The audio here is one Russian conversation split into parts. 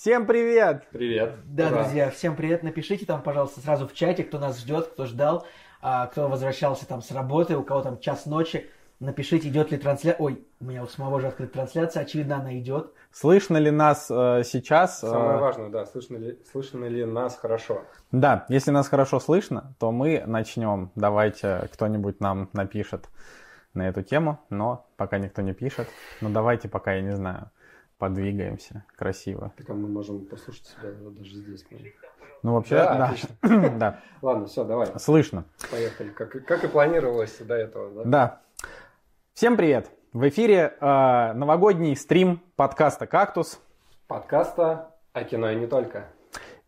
Всем привет! Привет. Да, Ура. друзья, всем привет. Напишите там, пожалуйста, сразу в чате, кто нас ждет, кто ждал, а, кто возвращался там с работы, у кого там час ночи. Напишите, идет ли трансляция. Ой, у меня у самого же открыта трансляция, очевидно, она идет. Слышно ли нас э, сейчас? Самое Э, важное, да, слышно ли, слышно ли нас хорошо? Да, если нас хорошо слышно, то мы начнем. Давайте кто-нибудь нам напишет на эту тему, но пока никто не пишет. Ну давайте пока, я не знаю, подвигаемся красиво. Так а мы можем послушать себя вот даже здесь. ну. Ну вообще, Да, да. отлично. да, Ладно, все, давай, слышно. поехали. Как, и- как и планировалось до этого, да? Да. Всем привет! В эфире э, новогодний стрим подкаста «Кактус». Подкаста о кино и не только.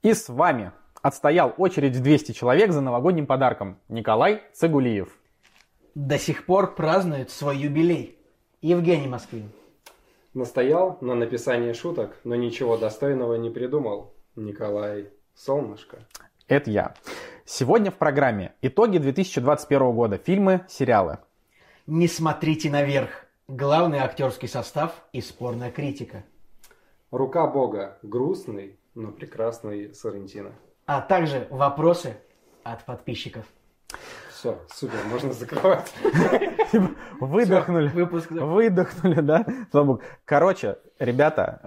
И с вами отстоял очередь в 200 человек за новогодним подарком Николай Цигулиев. До сих пор празднует свой юбилей. Евгений Москвин. Настоял на написании шуток, но ничего достойного не придумал. Николай Солнышко. Это я. Сегодня в программе итоги 2021 года. Фильмы, сериалы. Не смотрите наверх. Главный актерский состав и спорная критика. Рука Бога. Грустный, но прекрасный Соррентино. А также вопросы от подписчиков. Все, супер, можно закрывать. Выдохнули. Выпуск. Выдохнули, да? Слава богу. Короче, ребята,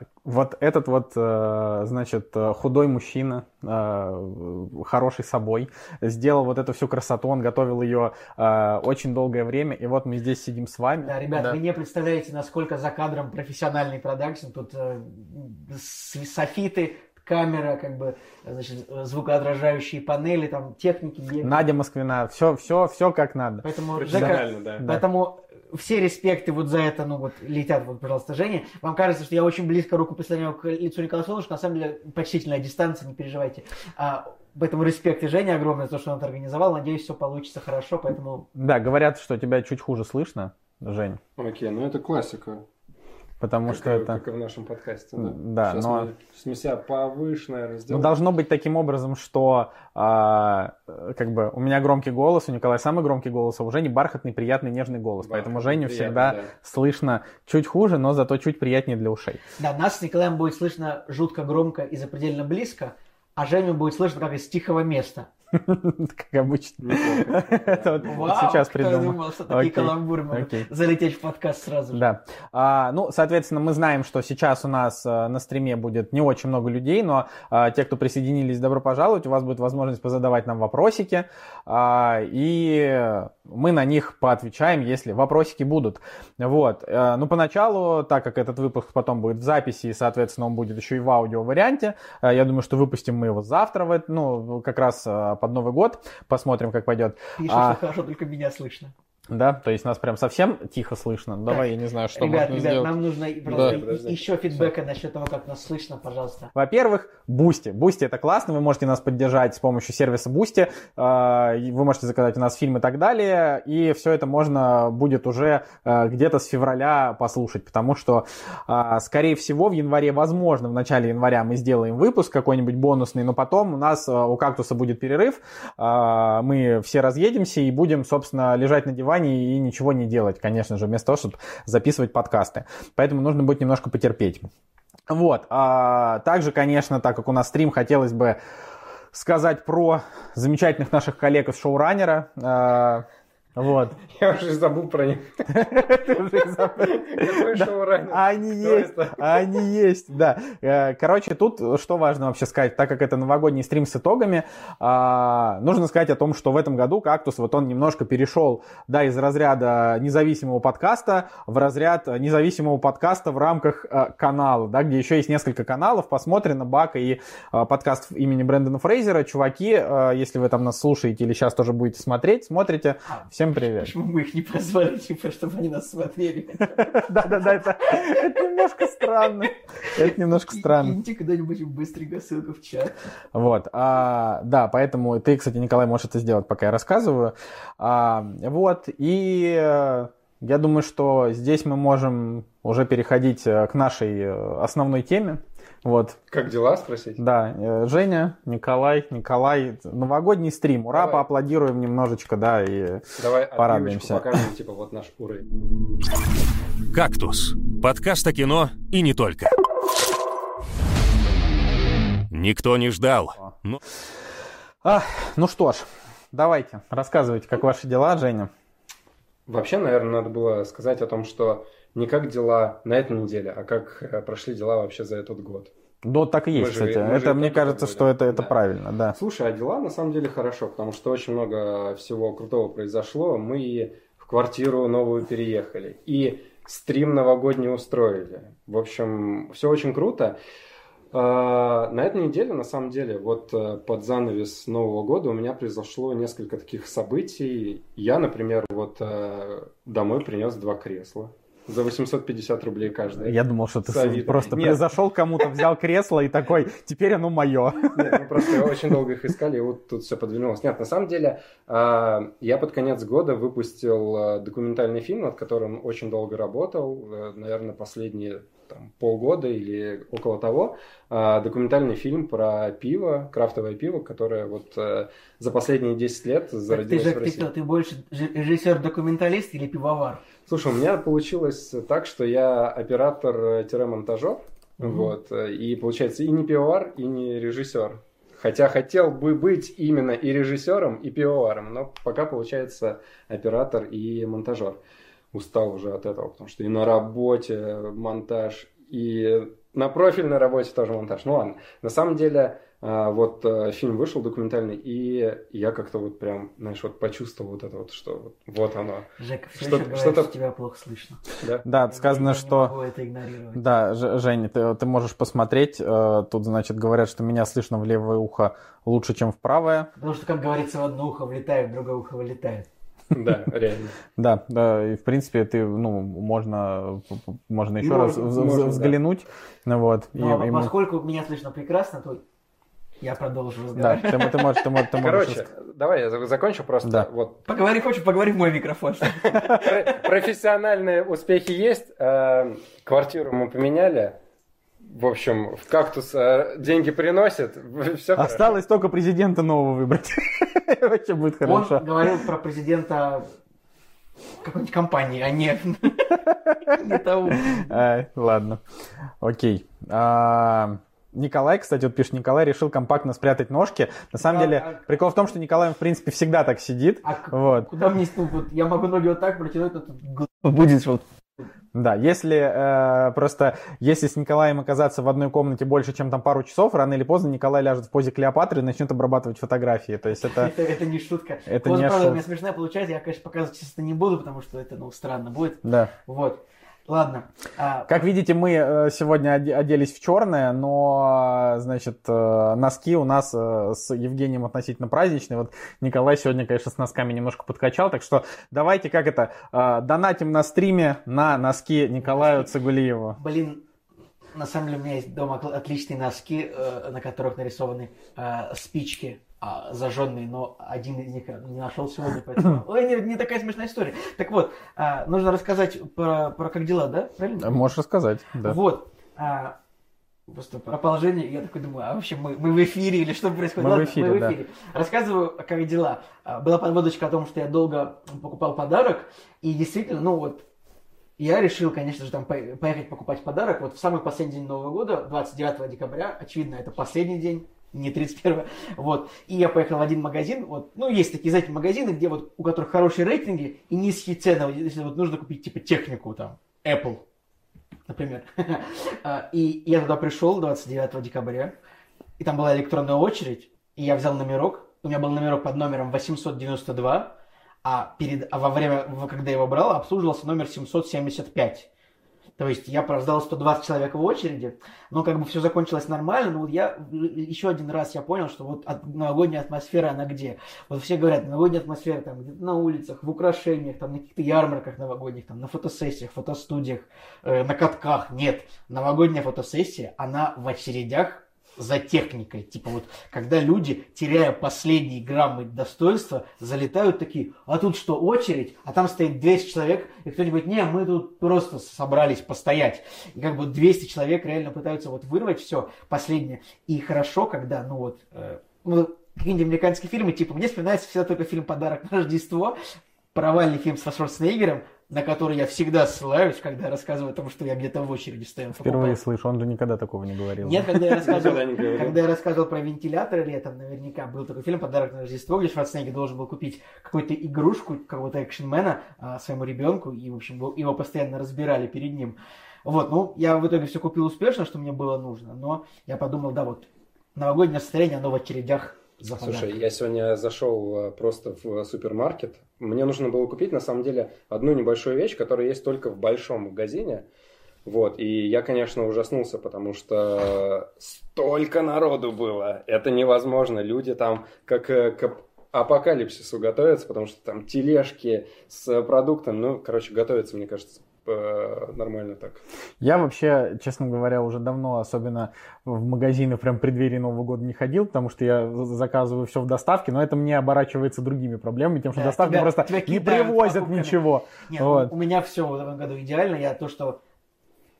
э, вот этот вот, э, значит, худой мужчина, э, хороший собой, сделал вот эту всю красоту, он готовил ее очень долгое время, и вот мы здесь сидим с вами. Да, ребят, Да. вы не представляете, насколько за кадром профессиональный продакшн. Тут с- софиты, камера, как бы, значит, звукоотражающие панели, там техники. бегают. Надя Москвина, все, все, все как надо. Поэтому, Жека, Профессионально, да. Да. поэтому все респекты вот за это, ну вот, летят, вот, пожалуйста, Жене. Вам кажется, что я очень близко руку прислоняю к лицу Николая Солнышко, на самом деле почтительная дистанция, не переживайте. А, поэтому респект и Жене огромное за то, что он это организовал. Надеюсь, все получится хорошо, поэтому Да, говорят, что тебя чуть хуже слышно, Жень, Окей, ну это классика. Потому как, что это... как и в нашем подкасте. Да, Да, Сейчас но- мы с меня повыше, наверное, Ну, должно быть таким образом, что а, как бы у меня громкий голос, у Николая самый громкий голос, а у Жени бархатный, приятный, нежный голос. Поэтому Бархатный, Женю приятный, всегда да. слышно чуть хуже, но зато чуть приятнее для ушей. Да, нас с Николаем будет слышно жутко громко и запредельно близко, а Женю будет слышно как из тихого места. Как обычно. Это вот сейчас придумал. думал, что такие каламбуры могут залететь в подкаст сразу же. Да. А, ну, соответственно, мы знаем, что сейчас у нас а, на стриме будет не очень много людей, но а, те, кто присоединились, добро пожаловать. У вас будет возможность позадавать нам вопросики, и мы на них поотвечаем, если вопросики будут. Вот. А, ну, поначалу, так как этот выпуск потом будет в записи, и, соответственно, он будет еще и в аудио варианте, а, я думаю, что выпустим мы его завтра, в, ну, как раз а, под Новый год. Посмотрим, как пойдет. Пишет, А. хорошо, только меня слышно. Да, то есть нас прям совсем тихо слышно. Давай, я не знаю, что ребят, можно ребят, сделать. нам нужно Да, и- подожди. еще фидбэка насчет того, как нас слышно, пожалуйста. Во-первых, Boosty. Boosty это классно, вы можете нас поддержать с помощью сервиса Boosty. Вы можете заказать у нас фильм и так далее. И все это можно будет уже э, где-то с февраля послушать, потому что, э, скорее всего, в январе, возможно, в начале января мы сделаем выпуск какой-нибудь бонусный, но потом у нас у Кактуса будет перерыв. Мы все разъедемся и будем, собственно, лежать на диване и ничего не делать, конечно же, вместо того, чтобы записывать подкасты. Поэтому нужно будет немножко потерпеть. Вот. а, также, конечно, так как у нас стрим, хотелось бы сказать про замечательных наших коллег из шоураннера. А, вот. Я уже забыл про них. Шоураннер? Они есть, это? они есть, да. Э, Короче, тут что важно вообще сказать, так как это новогодний стрим с итогами, а, нужно сказать о том, что в этом году «Кактус», вот он немножко перешел, да, из разряда независимого подкаста в разряд независимого подкаста в рамках э, канала, да, где еще есть несколько каналов, посмотрено, Бака и э, подкаст имени Брэндона Фрейзера. Чуваки, если вы там нас слушаете или сейчас тоже будете смотреть, смотрите, всем привет. Почему мы их не позвали, типа, чтобы они нас смотрели? Да-да-да, это, это немножко странно. Это немножко странно. Киньте куда-нибудь быстренько ссылку в чат. Вот, а, да, поэтому ты, кстати, Николай, можешь это сделать, пока я рассказываю. А, вот, и э, я думаю, что здесь мы можем уже переходить э, к нашей э, основной теме. Вот, Как дела, спросить? да, э, Женя, Николай, Николай, новогодний стрим. Ура, Давай. поаплодируем немножечко, да, и Давай Порадуемся. покажем, типа, вот наш уровень. «Кактус» – подкаст о кино и не только. Никто не ждал. Но... А, ну что ж, давайте, рассказывайте, как ваши дела, Женя. Вообще, наверное, надо было сказать о том, что не как дела на этой неделе, а как э, прошли дела вообще за этот год. Да, так и есть, Мы же- кстати. же это, мне итоги кажется, что это, это Да. правильно, да. Слушай, а дела на самом деле хорошо, потому что очень много всего крутого произошло. Мы в квартиру новую переехали, и стрим новогодний устроили. В общем, все очень круто. А, На этой неделе, на самом деле, вот э, под занавес Нового года у меня произошло несколько таких событий. Я, например, вот э, домой принес два кресла за 850 рублей каждое. Я думал, что ты С Авито. просто Нет. произошел кому-то, взял кресло и такой, теперь оно мое. Нет, мы просто очень долго их искали, и вот тут все подвинулось. Нет, на самом деле, а, я под конец года выпустил а, документальный фильм, над которым очень долго работал, э, наверное, последние там, полгода или около того. А, Документальный фильм про пиво, крафтовое пиво, которое вот э, за последние 10 лет Так ты зародилось же в ты, России. кто, ты больше режиссер-документалист или пивовар? Слушай, у меня получилось так, что я оператор-монтажер, Мгм. вот, э, и получается и не пивовар, и не режиссер. Хотя хотел бы быть именно и режиссером, и пивоваром, но пока получается оператор и монтажер. Устал уже от этого, потому что и на работе монтаж, и на профильной работе тоже монтаж. Ну ладно, на самом деле вот э, фильм вышел документальный, и я как-то вот прям, знаешь, вот почувствовал вот это вот, что вот, вот оно. Жека, все Что- что-то- что тебя плохо слышно. Да? Да, Я сказано, не что... могу это игнорировать. Да, Ж- Женя, ты, ты можешь посмотреть. э, Тут, значит, говорят, что меня слышно в левое ухо лучше, чем в правое. Потому что, как говорится, в одно ухо влетает, в другое ухо вылетает. Да, реально. Да, да, и в принципе ты, ну, можно, можно еще раз взглянуть, ну вот. поскольку меня слышно прекрасно, то я продолжу Да, разговаривать. ты, ты можешь, ты можешь, ты можешь Короче, давай я за- закончу просто. Да. Вот Поговори, хочешь, поговори в мой микрофон. Про- профессиональные успехи есть. Э, Квартиру мы поменяли. В общем, в кактус э, деньги приносит. Все Осталось только президента нового выбрать. Вообще будет Он хорошо. говорил про президента какой-нибудь компании, а не не того. Ладно, окей. А, Николай, кстати, вот пишет, Николай решил компактно спрятать ножки. На самом Да, деле, а- прикол в том, что Николай, в принципе, всегда так сидит. А Вот. куда мне ну, вот я могу ноги вот так протянуть, но тут будет вот. Да, если э, просто, если с Николаем оказаться в одной комнате больше, чем там пару часов, рано или поздно Николай ляжет в позе Клеопатры и начнет обрабатывать фотографии. То есть это... Это, это не шутка. Это Поза, не правда, у шутка. меня смешная получается. Я, конечно, показывать чисто не буду, потому что это, ну, странно будет. Да. Вот. Ладно. А, Как видите, мы э, сегодня оде- оделись в черное, но, э, значит, э, носки у нас с Евгением относительно праздничные. Вот Николай сегодня, конечно, с носками немножко подкачал, так что давайте, как это, донатим на стриме на носки Николаю Цигулиеву. Блин, на самом деле у меня есть дома отличные носки, на которых нарисованы спички а, зажженные, но один из них не нашел сегодня, поэтому... Ой, не, не такая смешная история. Так вот, а, нужно рассказать про, про как дела, да? Правильно? Можешь рассказать, да. Вот. а, Просто про положение, я такой думаю, а вообще мы, мы в эфире или что происходит? Мы в Ладно, эфире, да. Рассказываю, как дела. А, Была подводочка о том, что я долго покупал подарок, и действительно, ну вот, я решил, конечно же, там по- поехать покупать подарок. Вот в самый последний день Нового года, 29 декабря, очевидно, это последний день, не 31 вот. И я поехал в один магазин, вот, ну, есть такие, знаете, магазины, где вот, у которых хорошие рейтинги и низкие цены, Вот если вот нужно купить, типа, технику, там, Apple, например. А, И я туда пришел 29 декабря, и там была электронная очередь, и я взял номерок, у меня был номерок под номером 892, а, перед, а во время, когда я его брал, обслуживался номер 775. То есть я прождал 120 человек в очереди, но как бы все закончилось нормально. Но вот я еще один раз я понял, что вот от- новогодняя атмосфера, она где? Вот все говорят, новогодняя атмосфера там где-то на улицах, в украшениях, там на каких-то ярмарках новогодних, там на фотосессиях, фотостудиях, э, на катках. Нет, новогодняя фотосессия, она в очередях за техникой. Типа вот, когда люди, теряя последние граммы достоинства, залетают такие, а тут что, очередь? А там стоит 200 человек, и кто-нибудь, не, мы тут просто собрались постоять. И как бы 200 человек реально пытаются вот вырвать все последнее. И хорошо, когда, ну вот, э, ну, какие-нибудь американские фильмы, типа, мне вспоминается всегда только фильм «Подарок на Рождество», провальный фильм с Шварценеггером, на который я всегда ссылаюсь, когда рассказываю о том, что я где-то в очереди стою. Впервые слышу, он же никогда такого не говорил. Нет, когда я рассказывал, когда я рассказывал про вентилятор летом, наверняка был такой фильм «Подарок на Рождество», где Шварценеггер должен был купить какую-то игрушку, какого-то экшенмена а, своему ребенку, и, в общем, его постоянно разбирали перед ним. Вот, ну, я в итоге все купил успешно, что мне было нужно, но я подумал, да, вот, новогоднее настроение, оно в очередях за Слушай, я сегодня зашел э, просто в супермаркет. Мне нужно было купить, на самом деле, одну небольшую вещь, которая есть только в большом магазине. Вот, и я, конечно, ужаснулся, потому что столько народу было. Это невозможно. Люди там как э, к апокалипсису готовятся, потому что там тележки с продуктом. Ну, короче, готовятся, мне кажется, э, нормально так. Я вообще, честно говоря, уже давно, особенно в магазины прям в преддверии Нового года не ходил, потому что я за- заказываю все в доставке, но это мне оборачивается другими проблемами, тем что Да, доставка тебя- просто тебя не привозят покупками. ничего. Нет, Вот. у меня все в этом году идеально. Я то, что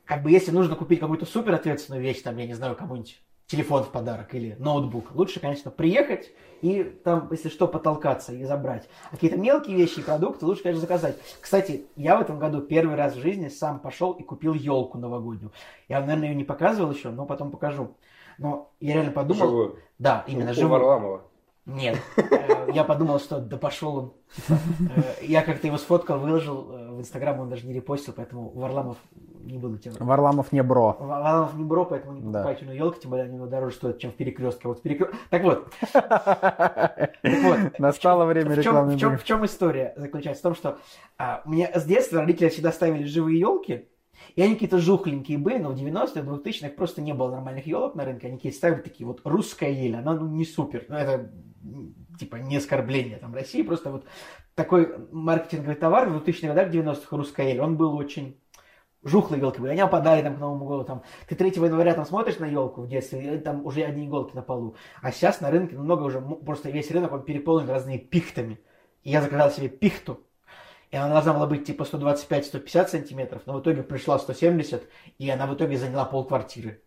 как бы если нужно купить какую-то супер ответственную вещь, там, я не знаю, кому-нибудь телефон в подарок или ноутбук, лучше, конечно, приехать и там, если что, потолкаться и забрать. А какие-то мелкие вещи и продукты лучше, конечно, заказать. Кстати, я в этом году первый раз в жизни сам пошел и купил елку новогоднюю. Я, наверное, ее не показывал еще, но потом покажу. Но я реально подумал... Живую. Да, именно живую. Варламова. Нет. Э, Я подумал, что да пошел он. Типа, э, Я как-то его сфоткал, выложил э, в Инстаграм, он даже не репостил, поэтому Варламов не буду тебя. Варламов не бро. Варламов не бро, поэтому не Да. покупайте у него елки, тем более они дороже стоят, чем в перекрестке. Вот в перекрё- Так вот. Настало время рекламной в, чем, история заключается? В том, что а, мне с детства родители всегда ставили живые елки, и они какие-то жухленькие были, но в 90-х, 2000-х просто не было нормальных елок на рынке. Они какие-то ставили такие вот русская ель, она ну, не супер. Ну, это типа не оскорбление там России, просто вот такой маркетинговый товар в 2000-х годах, 90-х русская ель, он был очень жухлые елки были. Они опадали там к Новому году. Там, ты 3 января там смотришь на елку в детстве, и там уже одни иголки на полу. А сейчас на рынке много уже, просто весь рынок он переполнен разными пихтами. И я заказал себе пихту. И она должна была быть типа 125-150 сантиметров, но в итоге пришла 170, и она в итоге заняла полквартиры.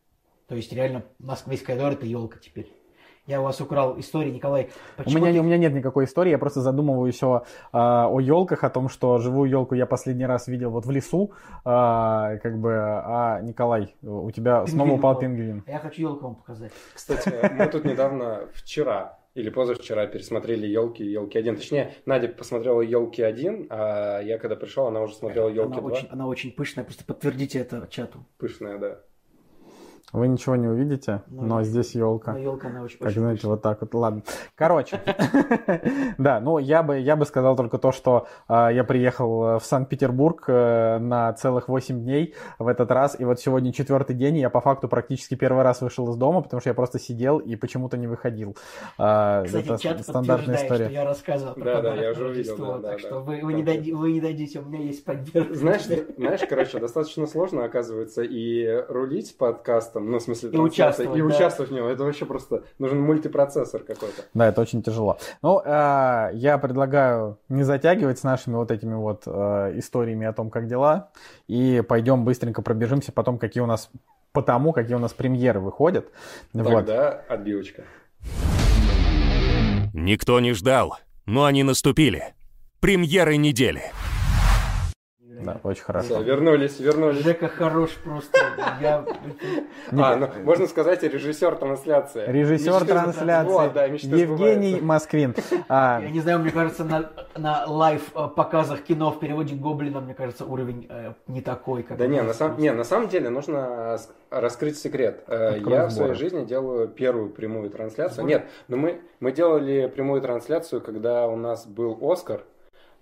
То есть реально весь коридор это елка теперь. Я у вас украл истории, Николай. У меня, ты- у меня нет никакой истории, я просто задумываюсь о, а, о елках, о том, что живую елку я последний раз видел вот в лесу, а, как бы, а Николай, у тебя снова Пингвин упал упал. пингвин. Я хочу елку вам показать. Кстати, мы тут недавно, вчера или позавчера пересмотрели елки и елки 1. Точнее, Надя посмотрела елки 1, а я когда пришел, она уже смотрела елки Она 2. очень, она очень пышная, просто подтвердите это чату. Пышная, да. Вы ничего не увидите, Ну, но здесь елка. Но елка она очень, Как очень знаете, вот так вот. Ладно. Короче. Да, ну я бы, я бы сказал только то, что а, я приехал э, в Санкт-Петербург э, на целых 8 дней в этот раз. И вот сегодня четвертый день, и я по факту практически первый раз вышел из дома, потому что я просто сидел и почему-то не выходил. А, Кстати, Это чат стандартная история. что я рассказывал про Да, да, я уже увидел, да, так что вы, не вы не дадите, у меня есть поддержка. Знаешь, знаешь, короче, достаточно сложно, оказывается, и рулить подкастом, ну, в смысле, И участвовать, и да. участвовать в нем. Это вообще просто нужен мультипроцессор какой-то. Да, это очень тяжело. Ну, э, я предлагаю не затягивать с нашими вот этими вот э, историями о том, как дела, и пойдем быстренько пробежимся потом, какие у нас по тому, какие у нас премьеры выходят. Вот. Тогда отбивочка. Никто не ждал, но они наступили. Премьеры недели. Да, очень Все, хорошо. вернулись, вернулись. Жека хорош просто. Я... А, ну, можно сказать, режиссер трансляции. Режиссер Мечты- трансляции Вот, да, мечты Евгений сбываются. Москвин. А, Я не знаю, мне кажется, на, на live э, показах кино в переводе Гоблина, мне кажется, уровень э, не такой, как Да не, на, самом, просто. не, на самом деле нужно раскрыть секрет. Э, Открой Я в сборы. своей жизни делаю первую прямую трансляцию. Сборы? Нет, но мы, мы делали прямую трансляцию, когда у нас был Оскар,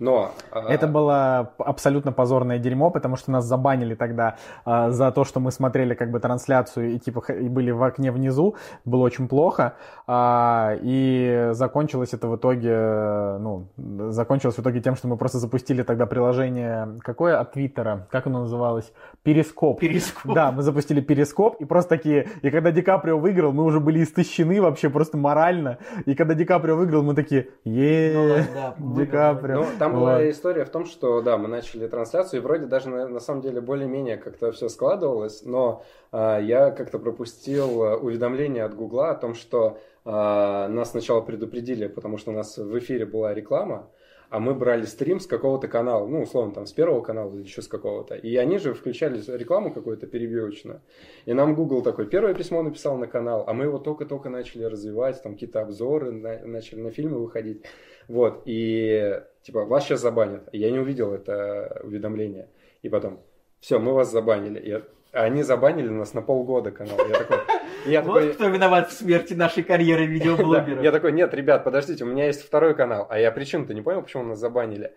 но... э, Это было абсолютно позорное дерьмо, потому что нас забанили тогда а, за то, что мы смотрели как бы трансляцию и типа и были в окне внизу. Было очень плохо. А, и закончилось это в итоге, э, ну, закончилось в итоге тем, что мы просто запустили тогда приложение, какое от Твиттера, как оно называлось? Перископ. Перископ. Да, мы запустили перископ, и просто такие, и когда Ди Каприо выиграл, мы уже были истощены вообще просто морально, и когда Ди Каприо выиграл, мы такие, Ну, е да, Ди. Каприо. Ну, там была Вот. история в том, что, да, мы начали трансляцию, и вроде даже на, на самом деле более-менее как-то все складывалось, но а, я как-то пропустил а, уведомление от Гугла о том, что а, нас сначала предупредили, потому что у нас в эфире была реклама, а мы брали стрим с какого-то канала, ну, условно, там, с первого канала или еще с какого-то. И они же включали рекламу какую-то перебивочную. И нам Google такое первое письмо написал на канал, а мы его только-только начали развивать, там какие-то обзоры на, начали на фильмы выходить. Вот, и типа, вас сейчас забанят. Я не увидел это уведомление. И потом, все, мы вас забанили. И они забанили нас на полгода канал. Я такой, я вот такой... кто виноват в смерти нашей карьеры видеоблогера. Я такой, нет, ребят, подождите, у меня есть второй канал. А я причину-то не понял, почему нас забанили.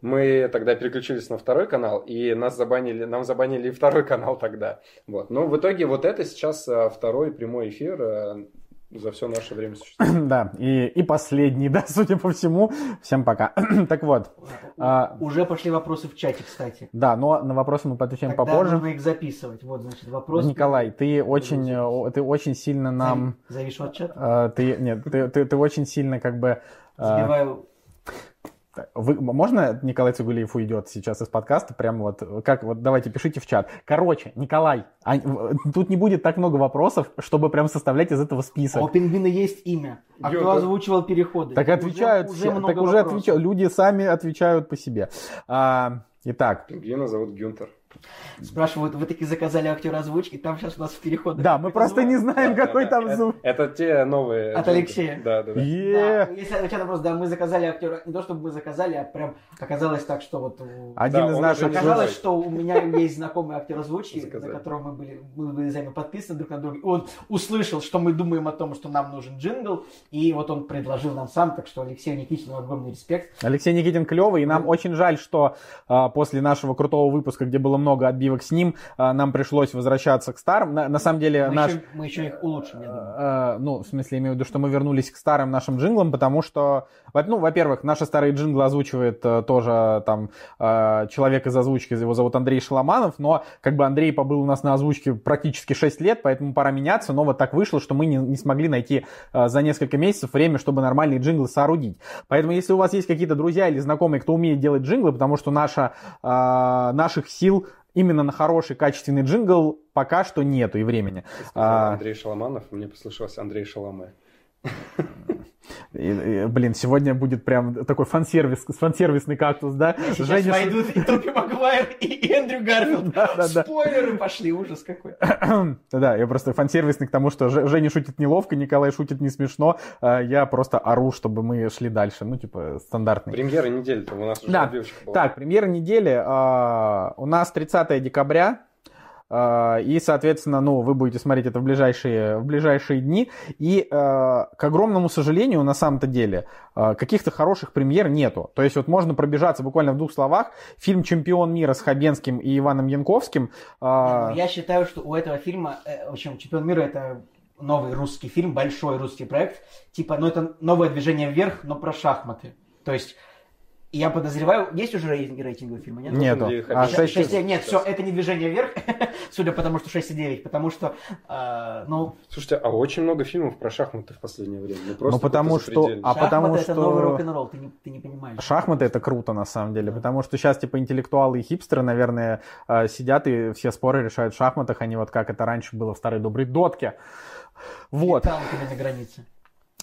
Мы тогда переключились на второй канал, и нас забанили, нам забанили и второй канал тогда. Вот. Но в итоге вот это сейчас а, второй прямой эфир а, за все наше время существования. Да, и, и последний, да, судя по всему. Всем пока. так вот. А, Уже пошли вопросы в чате, кстати. Да, но на вопросы мы отвечаем Тогда попозже. нужно их записывать. Вот, значит, вопрос. Николай, ты очень, ты очень сильно нам... Завишу от чата? А, ты, нет, ты, ты, ты очень сильно как бы... Забиваю вы, можно Николай Цигулиев уйдет сейчас из подкаста? Прямо вот, как, вот давайте пишите в чат. Короче, Николай, а, тут не будет так много вопросов, чтобы прям составлять из этого список. А у пингвина есть имя. А кто озвучивал переходы? Так отвечают уже, уже так уже отвечают, люди сами отвечают по себе. А, итак. Пингвина зовут Гюнтер. Спрашивают, вы таки заказали актера озвучки, там сейчас у нас в переходах. Да, мы просто не знаем, да, какой да, там звук. Это, это те новые. От Алексея. Да, да, да. Yeah. да если отвечать вопрос, да, мы заказали актера, не то чтобы мы заказали, а прям оказалось так, что вот один да, из наших оказалось, что у меня есть знакомый актер озвучки, на которого мы были, мы были за подписаны друг на друга. И он услышал, что мы думаем о том, что нам нужен джингл, и вот он предложил нам сам, так что Алексею Никитину огромный респект. Алексей Никитин клевый, и нам mm. очень жаль, что а, после нашего крутого выпуска, где было много отбивок с ним, а, нам пришлось возвращаться к старым. На, на самом деле мы наш... Еще, мы еще их улучшим, я думаю. А, ну, в смысле, имею в виду, что мы вернулись к старым нашим джинглам, потому что, ну, во-первых, наши старые джинглы озвучивает э, тоже там э, человек из озвучки, его зовут Андрей Шаломанов, но как бы Андрей побыл у нас на озвучке практически 6 лет, поэтому пора меняться, но вот так вышло, что мы не, не смогли найти э, за несколько месяцев время, чтобы нормальные джинглы соорудить. Поэтому если у вас есть какие-то друзья или знакомые, кто умеет делать джинглы, потому что наша, наших сил именно на хороший, качественный джингл пока что нету и времени. А, Андрей Шаломанов, мне послышалось Андрей Шаломе. И, и, блин, сегодня будет прям такой фан-сервис, фан-сервисный кактус, да? Сейчас Женя... войдут и Тоби Магуайр, и Эндрю Гарфилд. Да, да, да. Спойлеры пошли, ужас какой. да, я просто фан-сервисный к тому, что Женя шутит неловко, Николай шутит не смешно. А я просто ору, чтобы мы шли дальше. Ну, типа, стандартный. Премьера недели-то у нас уже да. была. Так, премьера недели. Uh, у нас 30 декабря. А, и, соответственно, ну, вы будете смотреть это в ближайшие, в ближайшие дни. И, а, к огромному сожалению, на самом-то деле, а, каких-то хороших премьер нету. То есть вот можно пробежаться буквально в двух словах. Фильм «Чемпион мира» с Хабенским и Иваном Янковским. Ну, я считаю, что у этого фильма, э, в общем, «Чемпион мира» это новый русский фильм, большой русский проект. Типа, ну это новое движение вверх, но про шахматы. То есть я подозреваю, есть уже рейтинги рейтингового фильма, нет? Нету. А 6, 6, 6, нет, все, это не движение вверх, судя по тому, что 6,9, потому что, э, ну... Слушайте, а очень много фильмов про шахматы в последнее время. Ну, просто ну потому что... А шахматы потому это что... новый рок-н-ролл, ты не, ты не понимаешь. Шахматы это круто, на самом деле, потому что сейчас, типа, интеллектуалы и хипстеры, наверное, э, сидят и все споры решают в шахматах, а не вот как это раньше было в старой доброй дотке. Вот. И танками на границе.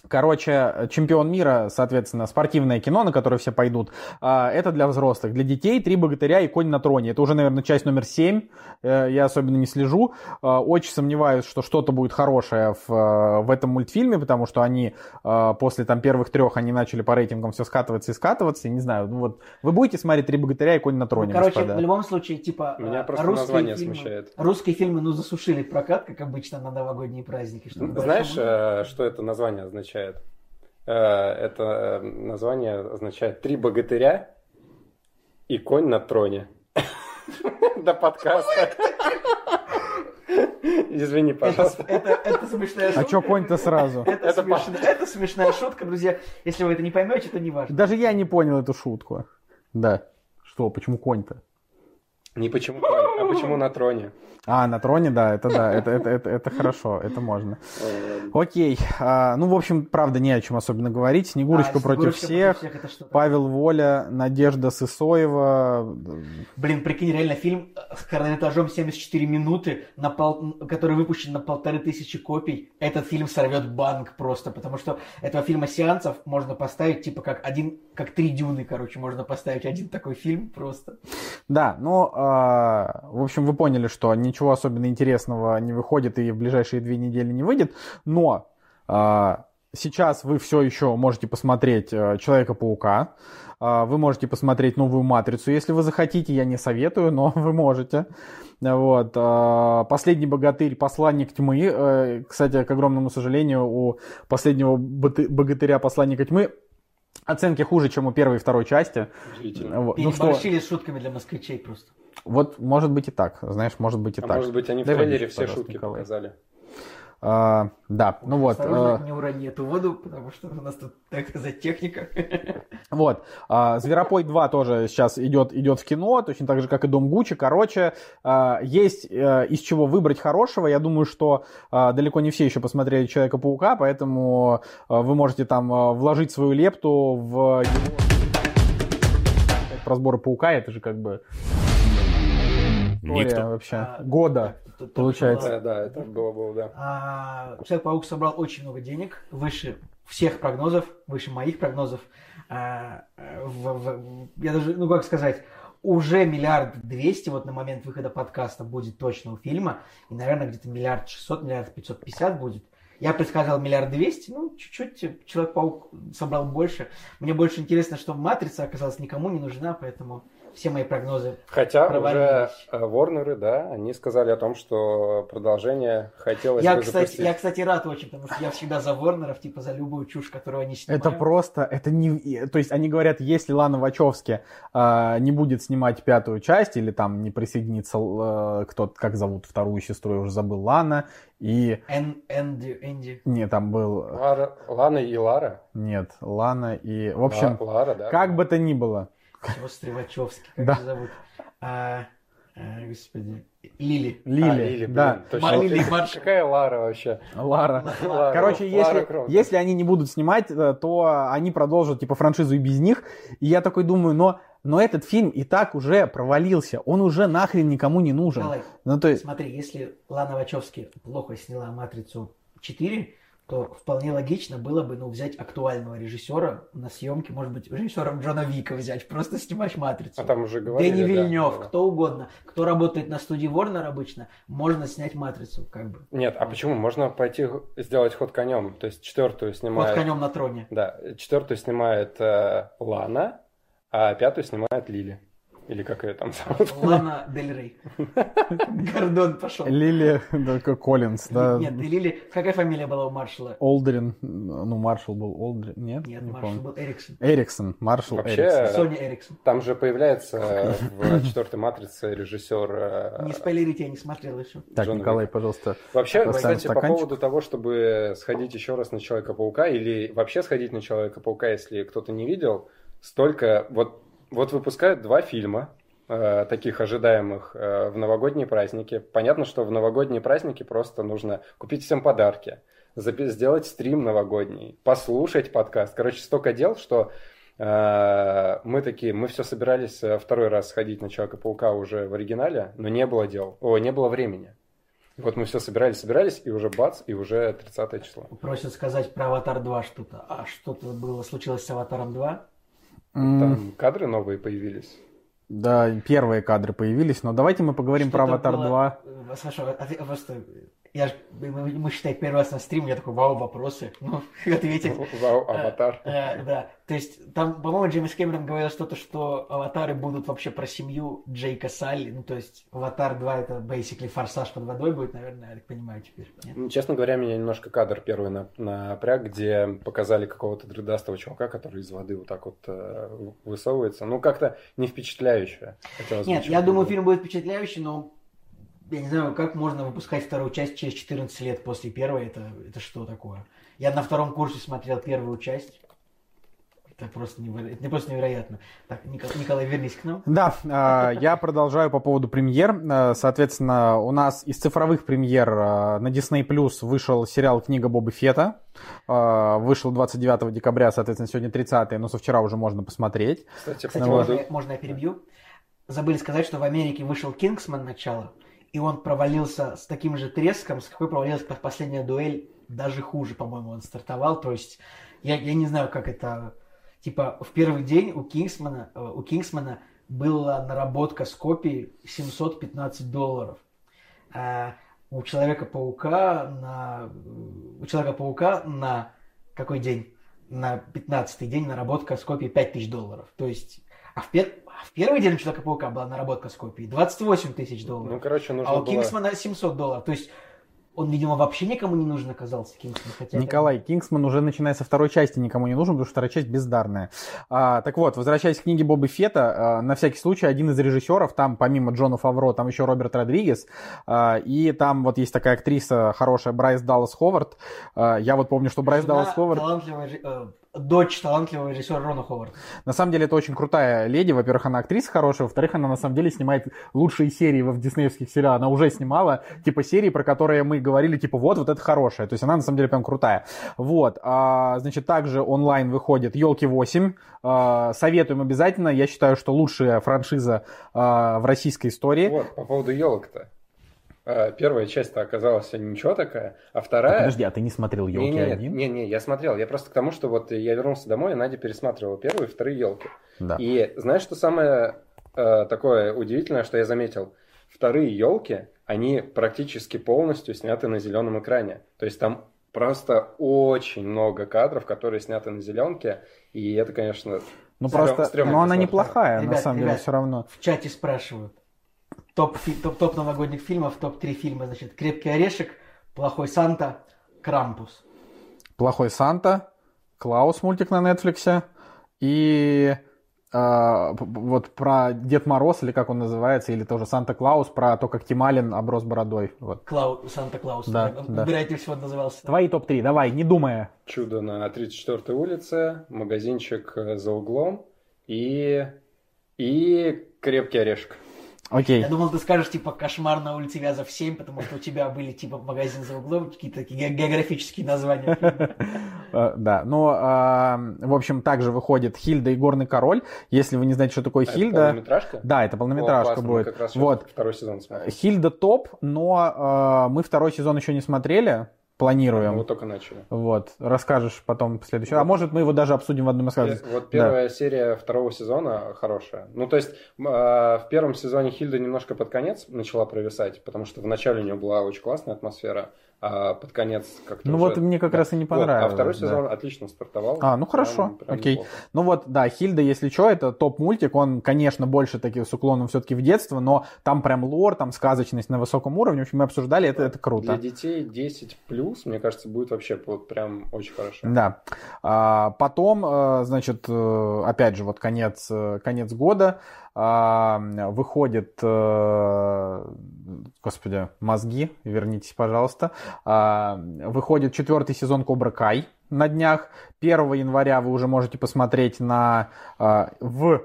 Короче, чемпион мира, соответственно, спортивное кино, на которое все пойдут, а, это для взрослых. Для детей «Три богатыря» и «Конь на троне». Это уже, наверное, часть номер семь. Э, я особенно не слежу. А, очень сомневаюсь, что что-то будет хорошее в, в этом мультфильме, потому что они а, после там первых трех они начали по рейтингам все скатываться и скатываться. не знаю, ну вот вы будете смотреть «Три богатыря» и «Конь на троне», ну, Короче, господа. в любом случае, типа, Меня просто название фильмы, смущает. Русские фильмы, ну, засушили прокат, как обычно, на новогодние праздники. Знаешь, большому... Э, что это название означает? Означает? Э, это э, название означает «Три богатыря и конь на троне». До подкаста. Извини, пожалуйста. Это, это, это смешная шутка. А что конь-то сразу? Это, это, смешная, это смешная шутка, друзья. Если вы это не поймете, то не важно. Даже я не понял эту шутку. Да. Что, почему конь-то? Не почему конь, а почему на троне. А, на троне, да, это да, это, это, это, это хорошо, это можно. Окей, а, ну, в общем, правда, не о чем особенно говорить. Снегурочка, А, против «Снегурочка всех, против всех» это? Павел Воля, Надежда Сысоева. Блин, прикинь, реально фильм с хронометражом 74 минуты, на пол... который выпущен на полторы тысячи копий. Этот фильм сорвет банк просто, потому что этого фильма сеансов можно поставить, типа, как один, как три дюны, короче, можно поставить один такой фильм просто. Да, ну, а, в общем, вы поняли, что ничего особенно интересного не выходит и в ближайшие две недели не выйдет, но а, сейчас вы все еще можете посмотреть э, Человека-паука, а, вы можете посмотреть новую Матрицу, если вы захотите, я не советую, но вы можете. Вот. а, Последний богатырь, посланник тьмы. Э, Кстати, к огромному сожалению, у последнего богатыря, посланника тьмы, оценки хуже, чем у первой и второй части. Удивительно. Вот. Ну что, с шутками для москвичей просто. вот может быть и так, знаешь, может быть и А так. может быть, они в Дай трейлере все шутки Николай. показали. А, да, ну вот. Осторожно, э, не урони эту воду, потому что у нас тут, так сказать, техника. Вот. А, Зверопой 2 тоже сейчас идет, идет в кино, точно так же, как и Дом Гуччи. Короче, а, есть э, из чего выбрать хорошего. Я думаю, что а, далеко не все еще посмотрели Человека-паука, поэтому а, вы можете там а, вложить свою лепту в его... Про сборы паука, это же как бы история Никто. вообще А, года. тут- получается. Да, да, это было было, да. А, Человек-паук собрал очень много денег, выше всех прогнозов, выше моих прогнозов. А, в- в- я даже, ну как сказать, уже миллиард двести вот на момент выхода подкаста будет точно у фильма, и, наверное, где-то миллиард шестьсот, миллиард пятьсот пятьдесят будет. Я предсказал миллиард двести, ну, чуть-чуть Человек-паук собрал больше. Мне больше интересно, что Матрица оказалась никому не нужна, поэтому все мои прогнозы Хотя уже Провалились. э, Ворнеры, да, они сказали о том, что продолжение хотелось Я бы кстати, запустить. я, кстати, рад очень, потому что я всегда за Ворнеров, типа за любую чушь, которую они снимают. Это просто, это не... То есть они говорят, если Лана Вачовски э, не будет снимать пятую часть, или там не присоединится э, кто как зовут вторую сестру, я уже забыл, Лана, и... Эн- Энди, Энди. Не, там был... Лара- Лана и Лара. Нет, Лана и... В общем, Ла- Лара, да. как бы то ни было. Господи, Вачовски, как Да. зовут? А, а, господи, Лили. Лили, А, Лили, да. точно. Лили Марш. Какая Лара вообще? Лара. Лара. Короче, Лара если, Крофт. если они не будут снимать, э, то они продолжат типа франшизу и без них. И я такой думаю, но, но этот фильм и так уже провалился. Он уже нахрен никому не нужен. Николай, Ну, то есть... смотри, если Лана Вачовски плохо сняла «Матрицу 4», то вполне логично было бы ну, взять актуального режиссера на съемки, может быть, режиссером Джона Вика взять, просто снимать «Матрицу». А там уже говорили, Дэнни да, Вильнев, было. кто угодно, кто работает на студии Warner обычно, можно снять «Матрицу», как бы. Нет, а почему? Можно пойти сделать ход конем. То есть четвертую снимает... конем на троне. Да, четвертую снимает э, Лана, а пятую снимает Лили. Или как ее там зовут? Лана Дель Рей. Гордон пошел. Лили да, как Коллинз, да. Нет, Лили... Какая фамилия была у Маршала? Олдрин, ну, Маршал был Олдрин, нет? Нет, не Маршал помню. был Эриксон. Эриксон, Маршал Вообще, Эриксон. Соня Эриксон. Там же появляется в четвертой матрице режиссер... э, Не спойлерите, я не смотрел еще. Так, Джон Николай, пожалуйста. Вообще, кстати, по поводу того, чтобы сходить еще раз на Человека-паука или вообще сходить на Человека-паука, если кто-то не видел, столько... Вот, вот выпускают два фильма, э, таких ожидаемых э, в новогодние праздники. Понятно, что в новогодние праздники просто нужно купить всем подарки, сделать стрим новогодний, послушать подкаст. Короче, столько дел, что э, мы такие, мы все собирались э, второй раз сходить на Человека-паука уже в оригинале, но не было дел, о, не было времени. Вот мы все собирались, собирались, и уже бац, и уже 30 число. Просят сказать про Аватар 2 что-то. А что-то было, случилось с Аватаром 2? Там кадры новые появились. Да, первые кадры появились, но давайте мы поговорим про Что-то Аватар было- 2. Э, Саша, а ты просто... Я ж, мы, мы, считай, первый раз на стрим, я такой, вау, вопросы. Ну, ответить. Вау, аватар. Э, да, то есть там, по-моему, Джеймс Кэмерон говорил что-то, что аватары будут вообще про семью Джейка Салли. Ну, то есть Аватар 2 это basically форсаж под водой будет, наверное, я так понимаю теперь. Нет? Ну, Честно говоря, меня немножко кадр первый на- напряг, где показали какого-то дредастого чувака, который из воды вот так вот э, высовывается. Ну, как-то не впечатляюще. Нет, я думаю, фильм будет впечатляющий, но я не знаю, как можно выпускать вторую часть через 14 лет после первой, это, это что такое? Я на втором курсе смотрел первую часть. Это просто, неверо... это просто невероятно. Так, Николай, Николай, вернись к нам. Да, э, я продолжаю по поводу премьер. Э, соответственно, у нас из цифровых премьер э, на Disney Plus вышел сериал «Книга Боба Фета». Вышел 29 декабря, соответственно, сегодня 30 но со вчера уже можно посмотреть. Кстати, Кстати можно, я, можно я перебью? Забыли сказать, что в Америке вышел «Кингсман» начало, и он провалился с таким же треском, с какой провалилась последняя дуэль, даже хуже, по-моему, он стартовал. То есть я, я не знаю, как это Типа, в первый день у Кингсмана, э, у Кингсмана была наработка с копией 715 долларов. А у Человека-паука на... У Человека-паука на какой день? На 15 день наработка с копией 5000 долларов. То есть... А в, пер... а в первый день у Человека-паука была наработка с копией 28 тысяч долларов. Ну, короче, нужно А у было... Кингсмана 700 долларов. То есть он, видимо, вообще никому не нужен оказался, Кингсман. Хотя Николай, это... Кингсман уже начиная со второй части никому не нужен, потому что вторая часть бездарная. А, так вот, возвращаясь к книге Боба Фета, а, на всякий случай, один из режиссеров, там помимо Джона Фавро, там еще Роберт Родригес, а, и там вот есть такая актриса хорошая, Брайс Даллас Ховард. А, я вот помню, что Брайс Жена Даллас Ховард... Талантливая, дочь талантливого режиссера Рона Ховарда. На самом деле это очень крутая леди. Во-первых, она актриса хорошая. Во-вторых, она на самом деле снимает лучшие серии в диснеевских сериалах. Она уже снимала типа серии, про которые мы говорили, типа вот, вот это хорошая. То есть она на самом деле прям крутая. Вот. А, значит, также онлайн выходит «Елки 8». А, советуем обязательно. Я считаю, что лучшая франшиза а, в российской истории. Вот, по поводу елок-то. А, первая часть-то оказалась ничего такая, а вторая... подожди, а ты не смотрел елки один? Не-не, я смотрел. Я просто к тому, что вот я вернулся домой, и Надя пересматривала первую и вторые елки. Да. И знаешь, что самое э, такое удивительное, что я заметил? Вторые елки, они практически полностью сняты на зеленом экране. То есть там просто очень много кадров, которые сняты на зеленке, и это, конечно, ну просто, но она неплохая, ребят, на самом ребят, деле, все равно. В чате спрашивают, топ, топ, топ новогодних фильмов, топ-3 фильма, значит, «Крепкий орешек», «Плохой Санта», «Крампус». «Плохой Санта», «Клаус» мультик на Нетфликсе и э, вот про Дед Мороз, или как он называется, или тоже Санта-Клаус, про то, как Тималин оброс бородой. Вот. Клау... Санта-Клаус. Да, да. Выбирайте всего назывался. Твои топ-3, давай, не думая. «Чудо на 34-й улице», «Магазинчик за углом» и, и «Крепкий орешек». Окей. Я думал, ты скажешь, типа, кошмар на улице Вязов 7, потому что у тебя были, типа, магазин за углом, какие-то такие географические названия. Э, да, ну, в общем, также выходит Хильда и Горный Король. Если вы не знаете, что такое Хильда... Это полнометражка? Да, это полнометражка будет. как раз вот. второй сезон смотрим. Хильда топ, но а, мы второй сезон еще не смотрели планируем. Мы вот только начали. Вот, расскажешь потом в следующий. Вот. А может, мы его даже обсудим в одном из рассказов. Вот первая да. серия второго сезона хорошая. Ну, то есть, э, в первом сезоне Хильда немножко под конец начала провисать, потому что в начале у нее была очень классная атмосфера а под конец как-то Ну уже... вот мне как да. раз и не понравилось. Вот, а второй сезон да. отлично стартовал. А, ну хорошо, прям, прям окей. Неплохо. Ну вот, да, Хильда, если что, это топ-мультик, он, конечно, больше таких с уклоном все-таки в детство, но там прям лор, там сказочность на высоком уровне, в общем, мы обсуждали, это, это круто. Для детей 10 плюс, мне кажется, будет вообще вот прям очень хорошо. Да. А, потом, э, значит, э, опять же, вот конец, э, конец года, выходит, э, господи, мозги, вернитесь, пожалуйста, а, выходит четвертый сезон Кобра Кай на днях. 1 января вы уже можете посмотреть на, а, в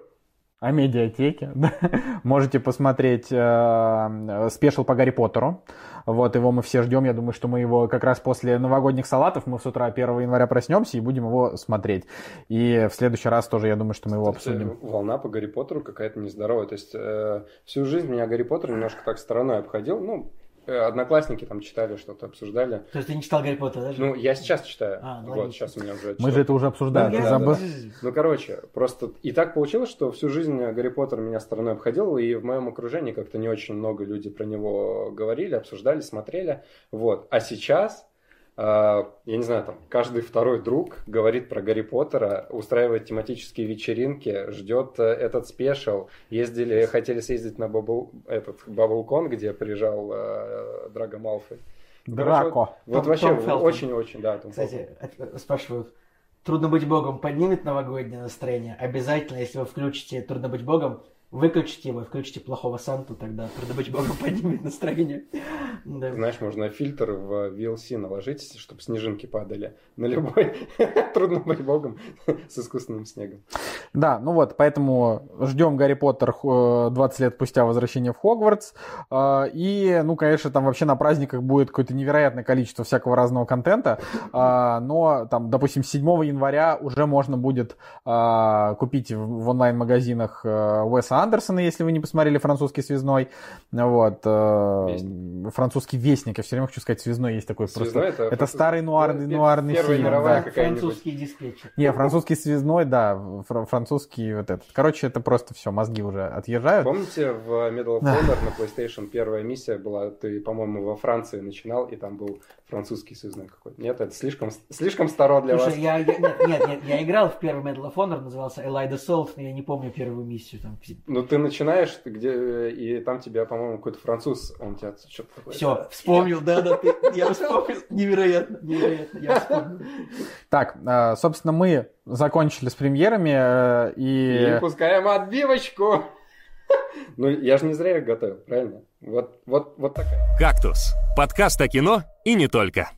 о медиатеке. Можете посмотреть э, спешл по Гарри Поттеру. Вот, его мы все ждем. Я думаю, что мы его как раз после новогодних салатов, мы с утра 1 января проснемся и будем его смотреть. И в следующий раз тоже, я думаю, что мы его обсудим. Волна по Гарри Поттеру какая-то нездоровая. То есть э, всю жизнь меня Гарри Поттер немножко так стороной обходил. Ну, Э, одноклассники там читали что-то, обсуждали. То есть ты не читал Гарри Поттер, да? Ну, я сейчас читаю. А, ну, вот, сейчас у меня уже... Мы же это уже обсуждали, ну, ты забыл? Ну, короче, просто и так получилось, что всю жизнь Гарри Поттер меня стороной обходил, и в моем окружении как-то не очень много людей про него говорили, обсуждали, смотрели. Вот. А сейчас я не знаю, там, каждый второй друг говорит про Гарри Поттера, устраивает тематические вечеринки, ждет э, этот special. Ездили, хотели съездить на Bubble, этот Bubble Con, где приезжал э, Драго Малфой. Драко. Вот, вот вообще очень-очень, да. Том Кстати, Фелтон. спрашивают, Трудно быть богом поднимет новогоднее настроение? Обязательно, если вы включите Трудно быть богом, Выключите его, включите плохого Санту, тогда быть богом поднимет настроение. Да. Знаешь, можно фильтр в VLC наложить, чтобы снежинки падали на любой Трудно быть богом с искусственным снегом. Да, ну вот, поэтому ждем Гарри Поттер 20 лет спустя возвращения в Хогвартс. А, и, ну, конечно, там вообще на праздниках будет какое-то невероятное количество всякого разного контента. А, но, там, допустим, 7 января уже можно будет купить в онлайн-магазинах Уэса Андерсона, если вы не посмотрели «Французский связной». Вот. Э, вестник. Французский вестник. Я все время хочу сказать «Связной» есть такой. Связной просто... это, это старый нуарный, нуарный Первая фильм. мировая да. Французский диспетчер. Не, французский связной, да. Французский вот этот. Короче, это просто все, мозги уже отъезжают. Помните, в Medal of Honor на PlayStation первая миссия была, ты, по-моему, во Франции начинал, и там был французский связной какой-то. Нет, это слишком, слишком старо для Слушай, вас. Я, я, нет, нет, нет, я играл в первый Medal of Honor, назывался Elida Salt, но я не помню первую миссию. Там. Ну, ты начинаешь, где, и там тебя, по-моему, какой-то француз, он тебя что-то такое... Все, вспомнил, да, да, ты, я вспомнил. Невероятно, невероятно, я вспомнил. Так, а, собственно, мы закончили с премьерами, э, и... И пускаем отбивочку! Ну, я же не зря их готовил, правильно? Вот, вот, вот такая. «Кактус» — подкаст о кино и не только.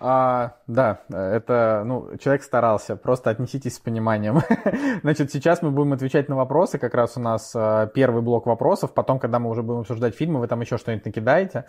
А, да, это, ну, человек старался, просто отнеситесь с пониманием. Значит, сейчас мы будем отвечать на вопросы, как раз у нас а, первый блок вопросов, потом, когда мы уже будем обсуждать фильмы, вы там еще что-нибудь накидаете.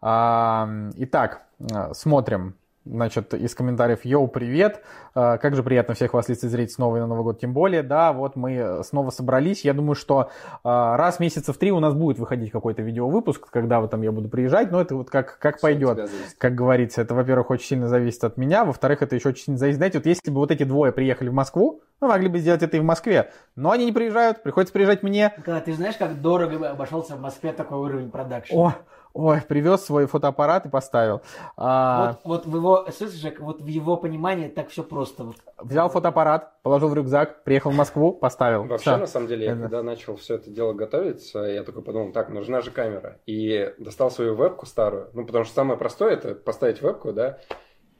А, итак, а, смотрим. Значит, из комментариев «Йоу, привет! А, как же приятно всех вас лицезреть снова и на Новый год, тем более. Да, вот мы снова собрались. Я думаю, что а, раз месяцев три у нас будет выходить какой-то видеовыпуск, когда вот там я буду приезжать, но это вот как, как пойдет, как говорится. Это, во-первых, очень сильно зависит от меня, во-вторых, это еще очень сильно зависит. Знаете, вот если бы вот эти двое приехали в Москву, мы могли бы сделать это и в Москве, но они не приезжают, приходится приезжать мне. Когда ты знаешь, как дорого бы обошелся в Москве такой уровень продакшена? О, Ой, привез свой фотоаппарат и поставил. А... Вот, вот в его, слышишь, вот в его понимании так все просто. Вот. Взял фотоаппарат, положил в рюкзак, приехал в Москву, поставил. Вообще, все. на самом деле, я когда начал все это дело готовить, я такой подумал, так, нужна же камера. И достал свою вебку старую, ну, потому что самое простое это поставить вебку, да,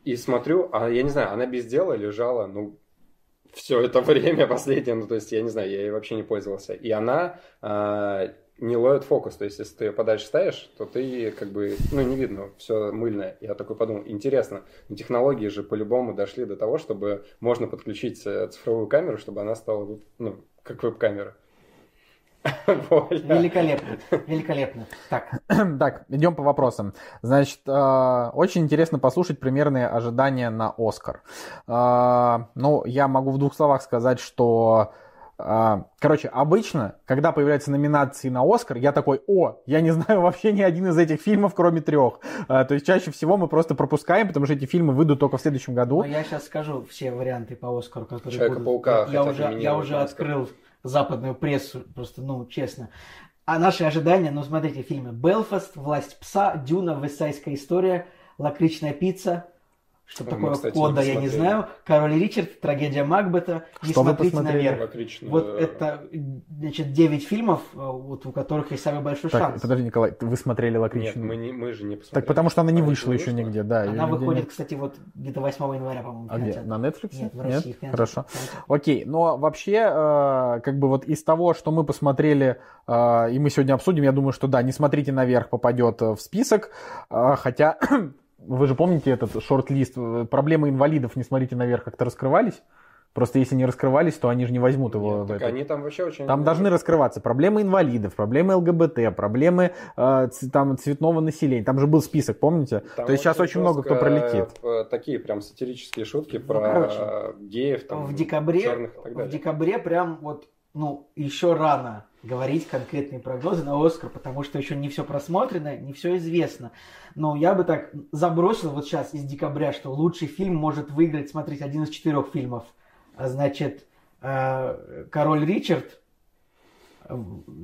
и смотрю, а я не знаю, она без дела лежала, ну, все это время последнее, ну, то есть, я не знаю, я ей вообще не пользовался. И она э, не ловит фокус. То есть, если ты ее подальше ставишь, то ты как бы, ну, не видно, все мыльное. Я такой подумал, интересно, технологии же по-любому дошли до того, чтобы можно подключить э, цифровую камеру, чтобы она стала, ну, как веб-камера. Великолепно, великолепно. Так. так, идем по вопросам. Значит, э, очень интересно послушать примерные ожидания на Оскар. Э, ну, я могу в двух словах сказать, что короче, обычно, когда появляются номинации на Оскар, я такой, о, я не знаю вообще ни один из этих фильмов, кроме трех. А, то есть чаще всего мы просто пропускаем, потому что эти фильмы выйдут только в следующем году. Но я сейчас скажу все варианты по Оскару, которые Человека-паука. Я, уже, я уже открыл западную прессу, просто, ну, честно. А наши ожидания, ну, смотрите, фильмы «Белфаст», «Власть пса», «Дюна», «Высайская история», «Лакричная пицца», что такое кстати, кода, я не знаю. Король Ричард, трагедия Макбета. Не Что смотрите наверх. Лакрично. Вот это, значит, 9 фильмов, э, вот, у которых есть самый большой так, шанс. Подожди, Николай, вы смотрели Лакричную? Нет, мы, не, мы же не посмотрели. Так потому что она не вышла еще вышла? нигде, да. Она выходит, кстати, вот где-то 8 января, по-моему. А где? На Netflix? Нет, в России. Нет? Хорошо. Окей, но вообще, э, как бы вот из того, что мы посмотрели, э, и мы сегодня обсудим, я думаю, что да, не смотрите наверх попадет в список, хотя вы же помните этот шорт-лист, э, проблемы инвалидов, не смотрите наверх, как-то раскрывались? Просто если не раскрывались, то они же не возьмут его. Нет, в так они там вообще очень... Там должны раскрываться проблемы инвалидов, проблемы ЛГБТ, проблемы э, там, цветного населения. Там же был список, помните? Там то есть сейчас очень много кто пролетит. Э, такие прям сатирические шутки ну, про короче, геев, там, в декабре, В декабре прям вот, ну, еще рано говорить конкретные прогнозы на Оскар, потому что еще не все просмотрено, не все известно. Но я бы так забросил вот сейчас из декабря, что лучший фильм может выиграть, смотреть, один из четырех фильмов. А значит, э, Король Ричард,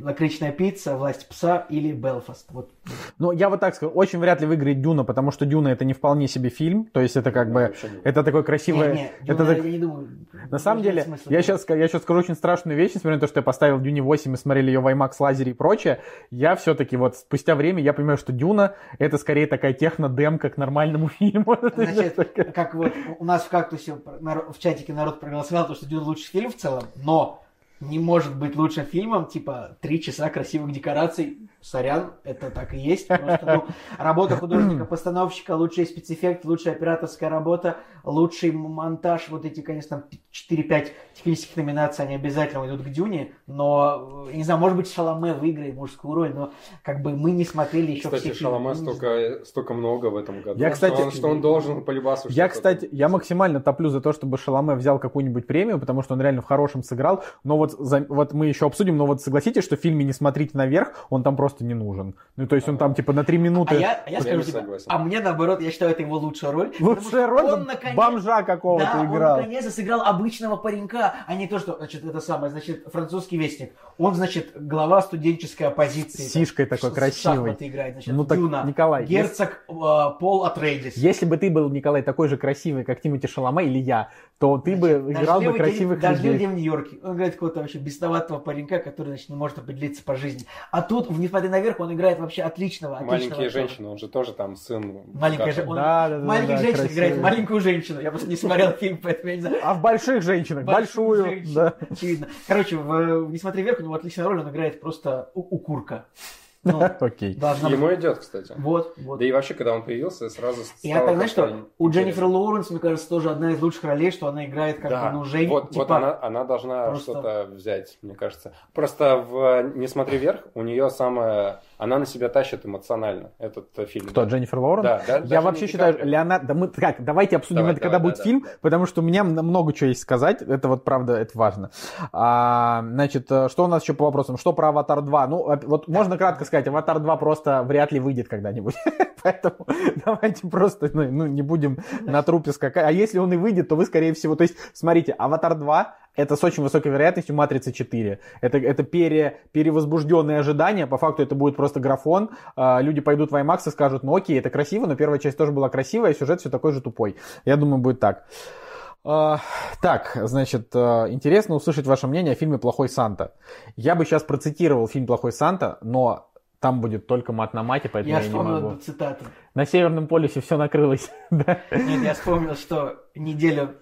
Лакричная пицца, Власть пса или Белфаст. Вот. Ну, я вот так скажу, очень вряд ли выиграет Дюна, потому что Дюна это не вполне себе фильм, то есть это как бы, это такое красивое... Не, не, Дюна, это я не думаю. На самом деле, я сейчас, я сейчас скажу очень страшную вещь, несмотря на то, что я поставил Дюне 8, и смотрели ее в IMAX лазере и прочее, я все-таки вот спустя время, я понимаю, что Дюна это скорее такая техно-демка к нормальному фильму. Значит, как вот у нас в «Кактусе» в чатике народ проголосовал, то, что Дюна лучший фильм в целом, но не может быть лучшим фильмом, типа три часа красивых декораций. Сорян, это так и есть. Просто, ну, работа художника-постановщика, лучшие спецэффекты, лучшая операторская работа, лучший монтаж, вот эти, конечно, 4-5 технических номинаций, они обязательно идут к Дюне, но, э, не знаю, может быть, Шаломе выиграет мужскую роль, но как бы мы не смотрели еще Кстати, все фильмы. Шаломе столько, столько много в этом году, Я, кстати, что, он, что он должен по любасу Я, кстати, я максимально топлю за то, чтобы Шаломе взял какую-нибудь премию, потому что он реально в хорошем сыграл. Но вот, за- вот мы еще обсудим, но вот согласитесь, что в фильме «Не смотрите наверх» он там просто не нужен. Ну, то есть он там типа на три А минуты... я, а я Я скажу согласен. а мне наоборот, я считаю, это его лучшая роль. Лучшая роль он там наконец- бомжа какого-то да, играл. он наконец-то сыграл обычного паренька, а не то, что, значит, это самое, значит, французский вестник. Он, значит, глава студенческой оппозиции. С сишкой такой Ш- красивый. играет, значит, Ну так, Дюна. Николай, Герцог э, Пол Атрейдис. Если бы ты был, Николай, такой же красивый, как Тимати Шаломе или я, то ты бы Значит, играл бы «Дождливый день- красивых «Дождливый людей. день в Нью-Йорке. Он играет какого-то вообще бесноватого паренька, который, значит, не может определиться по жизни. А тут, в «Несмотря наверх», он играет вообще отличного, отличного Маленькие актера. женщины, он же тоже там сын. Маленькая же, он Да, да, да, маленьких да, женщин красивый. играет маленькую женщину. Я просто не смотрел фильм, поэтому я не знаю. А в больших женщинах, большую, женщину, да. Очевидно. Короче, в, в «Несмотря вверх» у него отличная роль, он играет просто у- укурка. Ну, Окей. должна быть. Ему идет, кстати. Вот, вот. Да и вообще, когда он появился, сразу стало я так, как-то что у Дженнифер. Лоуренс, мне кажется, тоже одна из лучших ролей, что она играет как Да, ну, Жень, вот, типа... вот она, она должна просто- что-то взять, мне кажется. Просто в «Не смотри вверх» у нее самая... Она на себя тащит эмоционально, этот э, фильм. Кто, да. Дженнифер Лоуренс? Да, да, Я вообще считаю, Ди Каприо. Леонардо... Да мы как, давайте обсудим Давай, это, когда давай, будет да, фильм, да. потому что у меня много чего есть сказать. Это вот правда, это важно. А, значит, э, что у нас еще по вопросам? Что про «Аватар 2»? Ну, оп- вот можно кратко сказать, «Аватар 2» просто вряд ли выйдет когда-нибудь. Поэтому давайте просто ну, ну, не будем на трупе скакать. А если он и выйдет, то вы, скорее всего... То есть, смотрите, «Аватар 2» это с очень высокой вероятностью «Матрица 4». Это, это пере, перевозбужденные ожидания. По факту это будет просто графон. А, Люди пойдут в IMAX и скажут, ну окей, это красиво, но первая часть тоже была красивая, а сюжет все такой же тупой. Я думаю, будет так. А, Так, значит, а, интересно услышать ваше мнение о фильме «Плохой Санта». Я бы сейчас процитировал фильм «Плохой Санта», но там будет только мат на мате, поэтому Я я, не вспомнил могу. одну цитату. На Северном полюсе все накрылось. да. Нет, я вспомнил, что неделю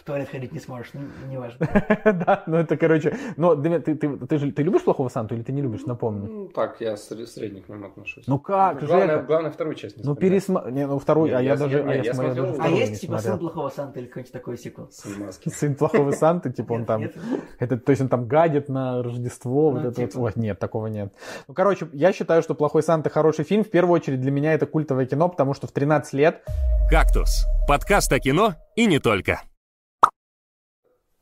в туалет ходить не сможешь, ну, неважно. Да, ну это, короче... Ну, Дмитрий, ты, ты, ты, же- ты любишь «Плохого Санту» или ты не любишь? Напомни. Ну, так, я сре- средний к нему отношусь. Ну как же главное, вторую часть не Ну пересмотри... Не, ну вторую, Не, а я, даже... а я, смотрел А не есть, типа, сын плохого Санта или какой-нибудь такой сиквел? Сын маски. Сын плохого Санты, типа он там... Это, то есть он там гадит на Рождество, вот Ну, это вот. типа. Нет, такого нет. Ну, короче, я считаю, что «Плохой Санта» хороший фильм. В первую очередь для меня это культовое кино, потому что в 13 лет... «Кактус» — подкаст о кино и не только.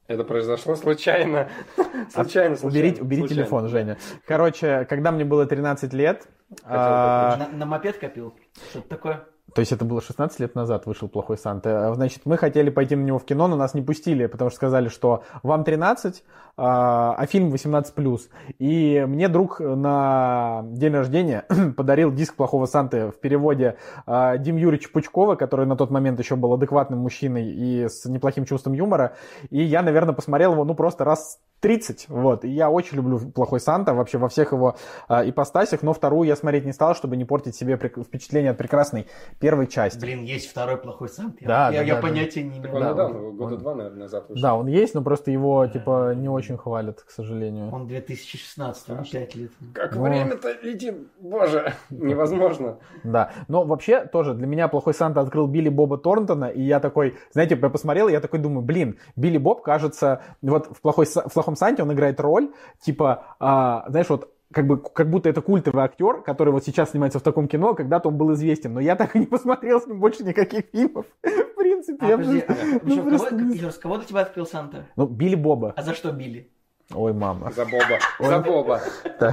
Это произошло случайно. Случайно, случайно. Уберите, убери случайно. телефон, Женя. Короче, когда мне было 13 лет... а, На, на мопед копил? Что-то такое? То есть это было 16 лет назад вышел «Плохой Санта». Значит, мы хотели пойти на него в кино, но нас не пустили, потому что сказали, что вам 13, а а фильм 18+. И мне друг на день рождения подарил диск «Плохого Санты» в переводе а, Дим Юрьевича Пучкова, который на тот момент еще был адекватным мужчиной и с неплохим чувством юмора. И я, наверное, посмотрел его, ну, просто раз 30, вот. И я очень люблю «Плохой Санта» вообще во всех его а, ипостасях, но вторую я смотреть не стал, чтобы не портить себе впечатление от прекрасной первой части. Блин, есть второй плохой Санта. Да, я, да, я да, понятия не Так имею. он Да, недавно, он- года он- два, наверное, назад вышел. Да, он есть, но просто его, типа, не очень хвалят, к сожалению. Он 2016, ну, 5 лет. Как Ну. время-то летит, боже, невозможно. Да, но вообще тоже для меня «Плохой Санта» открыл Билли Боба Торнтона, и я такой, знаете, я посмотрел, и я такой думаю, блин, Билли Боб, кажется, вот в, плохой, в «Плохом Санте» он играет роль, типа, а, знаешь, вот как бы как будто это культовый актер, который вот сейчас снимается в таком кино, когда-то он был известен, но я так и не посмотрел с ним больше никаких фильмов. В принципе, А, я подожди, просто- а, ну, еще просто кого, не еще раз, кого для тебя открыл Санта? Ну, Билли Боба. А за что били? Ой, мама. За Боба. За Боба.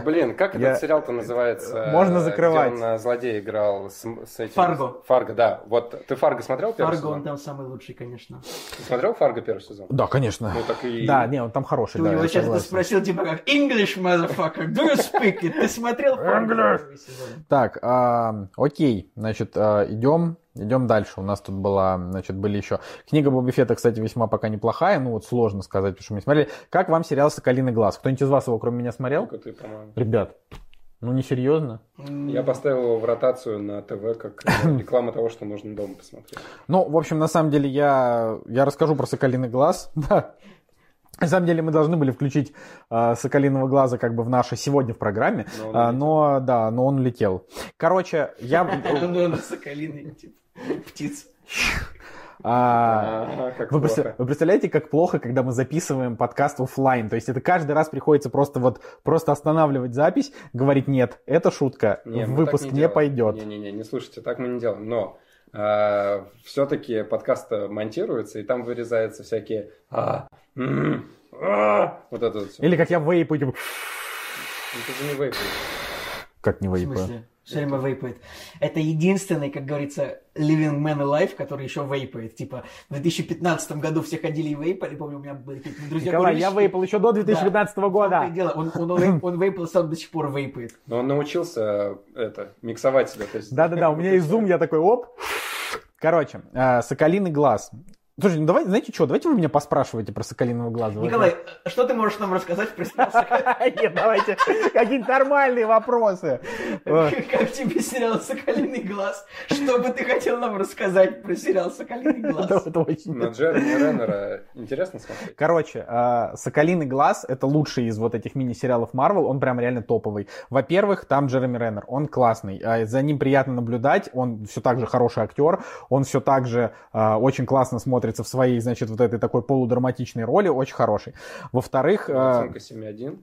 Блин, как Я- этот сериал-то называется? Можно закрывать. Где он э, злодей играл с, с этим... Фарго. Фарго, да. Вот ты Фарго смотрел первый Фарго, он сезон? там самый лучший, конечно. Ты смотрел Фарго первый сезон? Да, конечно. Ну так и... Да, не, он там хороший, Ты у да, него я сейчас согласен. спросил, типа, как English, motherfucker, do you speak it? Ты смотрел Фарго English. первый сезон? Так, а, окей, значит, а, идем, идем дальше. У нас тут была, значит, были еще... Книга Боба Фетта, кстати, весьма пока неплохая, ну вот сложно сказать, потому что мы не смотрели. Как вам сериал «Соколиный глаз»? Кто-нибудь из вас его, кроме меня, смотрел? Только ты, по-моему. Ребят, ну не серьезно? Я поставил его в ротацию на ТВ, как реклама того, что нужно дома посмотреть. Ну, в общем, на самом деле, я, я расскажу про «Соколиный глаз». Да. На самом деле мы должны были включить э, Соколиного глаза как бы в наше сегодня в программе, Но он а, но да, но он улетел. Короче, я... Ну, соколиный, типа, птица. а, как Вы, вы представляете, как плохо, когда мы записываем подкаст оффлайн? То есть это каждый раз приходится просто вот просто останавливать запись, говорить нет, это шутка, Не, выпуск не, делаем. пойдет. Не-не-не, не слушайте, так мы не делаем. Но все-таки подкаст монтируется, и там вырезаются всякие а, м, а, вот это вот всё. Или как я вейпаю, типа, Ну, Ты же не вейпаешь. как не В вейпаю. Все время вейпает. Это единственный, как говорится, living man alive, который еще вейпает. Типа, в 2015 году все ходили и вейпали. Помню, у меня были какие-то друзья. Николай, я вейпал еще до 2015 В том-то года. и дело. Он, он, вейп- он вейпал, сам до сих пор вейпает. Но он научился это, миксовать себя. то есть- Да-да-да, у меня есть зум, я такой, оп. Короче, э, соколиный глаз. Слушай, ну давайте, знаете что, давайте вы меня поспрашиваете про соколиного глаза. Николай, что ты можешь нам рассказать про сериал «Соколиный Нет, давайте какие-то нормальные вопросы. Как тебе сериал «Соколиный глаз»? Что бы ты хотел нам рассказать про сериал «Соколиный глаз»? это очень На Джереми Реннера интересно смотреть? Короче, э, «Соколиный глаз» — это лучший из вот этих мини-сериалов Marvel, он прям реально топовый. Во-первых, там Джереми Реннер, он классный, э, за ним приятно наблюдать, он все так же хороший актер, он все так же э, очень классно смотрится в своей, значит, вот этой такой полудраматичной роли, очень хороший. Во-вторых, э, Оценка 7.1.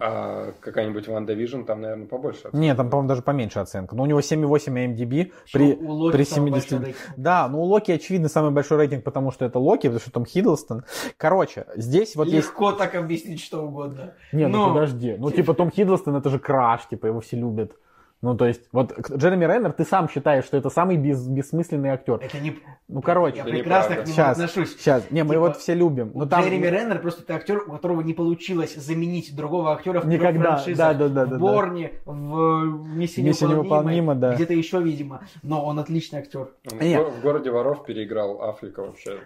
А какая-нибудь WandaVision, там, наверное, побольше. оценка. нет, там, по-моему, даже поменьше оценка, но у него 7,8 IMDb при, У Локи при самый 70... большой рейтинг. Да, ну у Локи, очевидно, самый большой рейтинг, потому что это Локи, потому что там Хиддлстон. Короче, здесь вот есть... Легко так объяснить что угодно. Не, ну Но- подожди. Ну, типа, Том Хиддлстон это же краш, типа, его все любят. Ну, то есть, вот Джереми Реннер, ты сам считаешь, что это самый без- бессмысленный актер. Это не... Ну, короче, Я прекрасно к нему сейчас, отношусь. сейчас. Не, мы Типа, его все любим. У Ну, там... Джереми Реннер просто это актер, у которого не получилось заменить другого актера в Никогда. франшизах. Да, да, да, да, в да. Борне, в Миссии невыполнима, невыполнима, да. где-то еще, видимо. Но он отличный актер. Он Не. в го- в городе воров переиграл Африка вообще.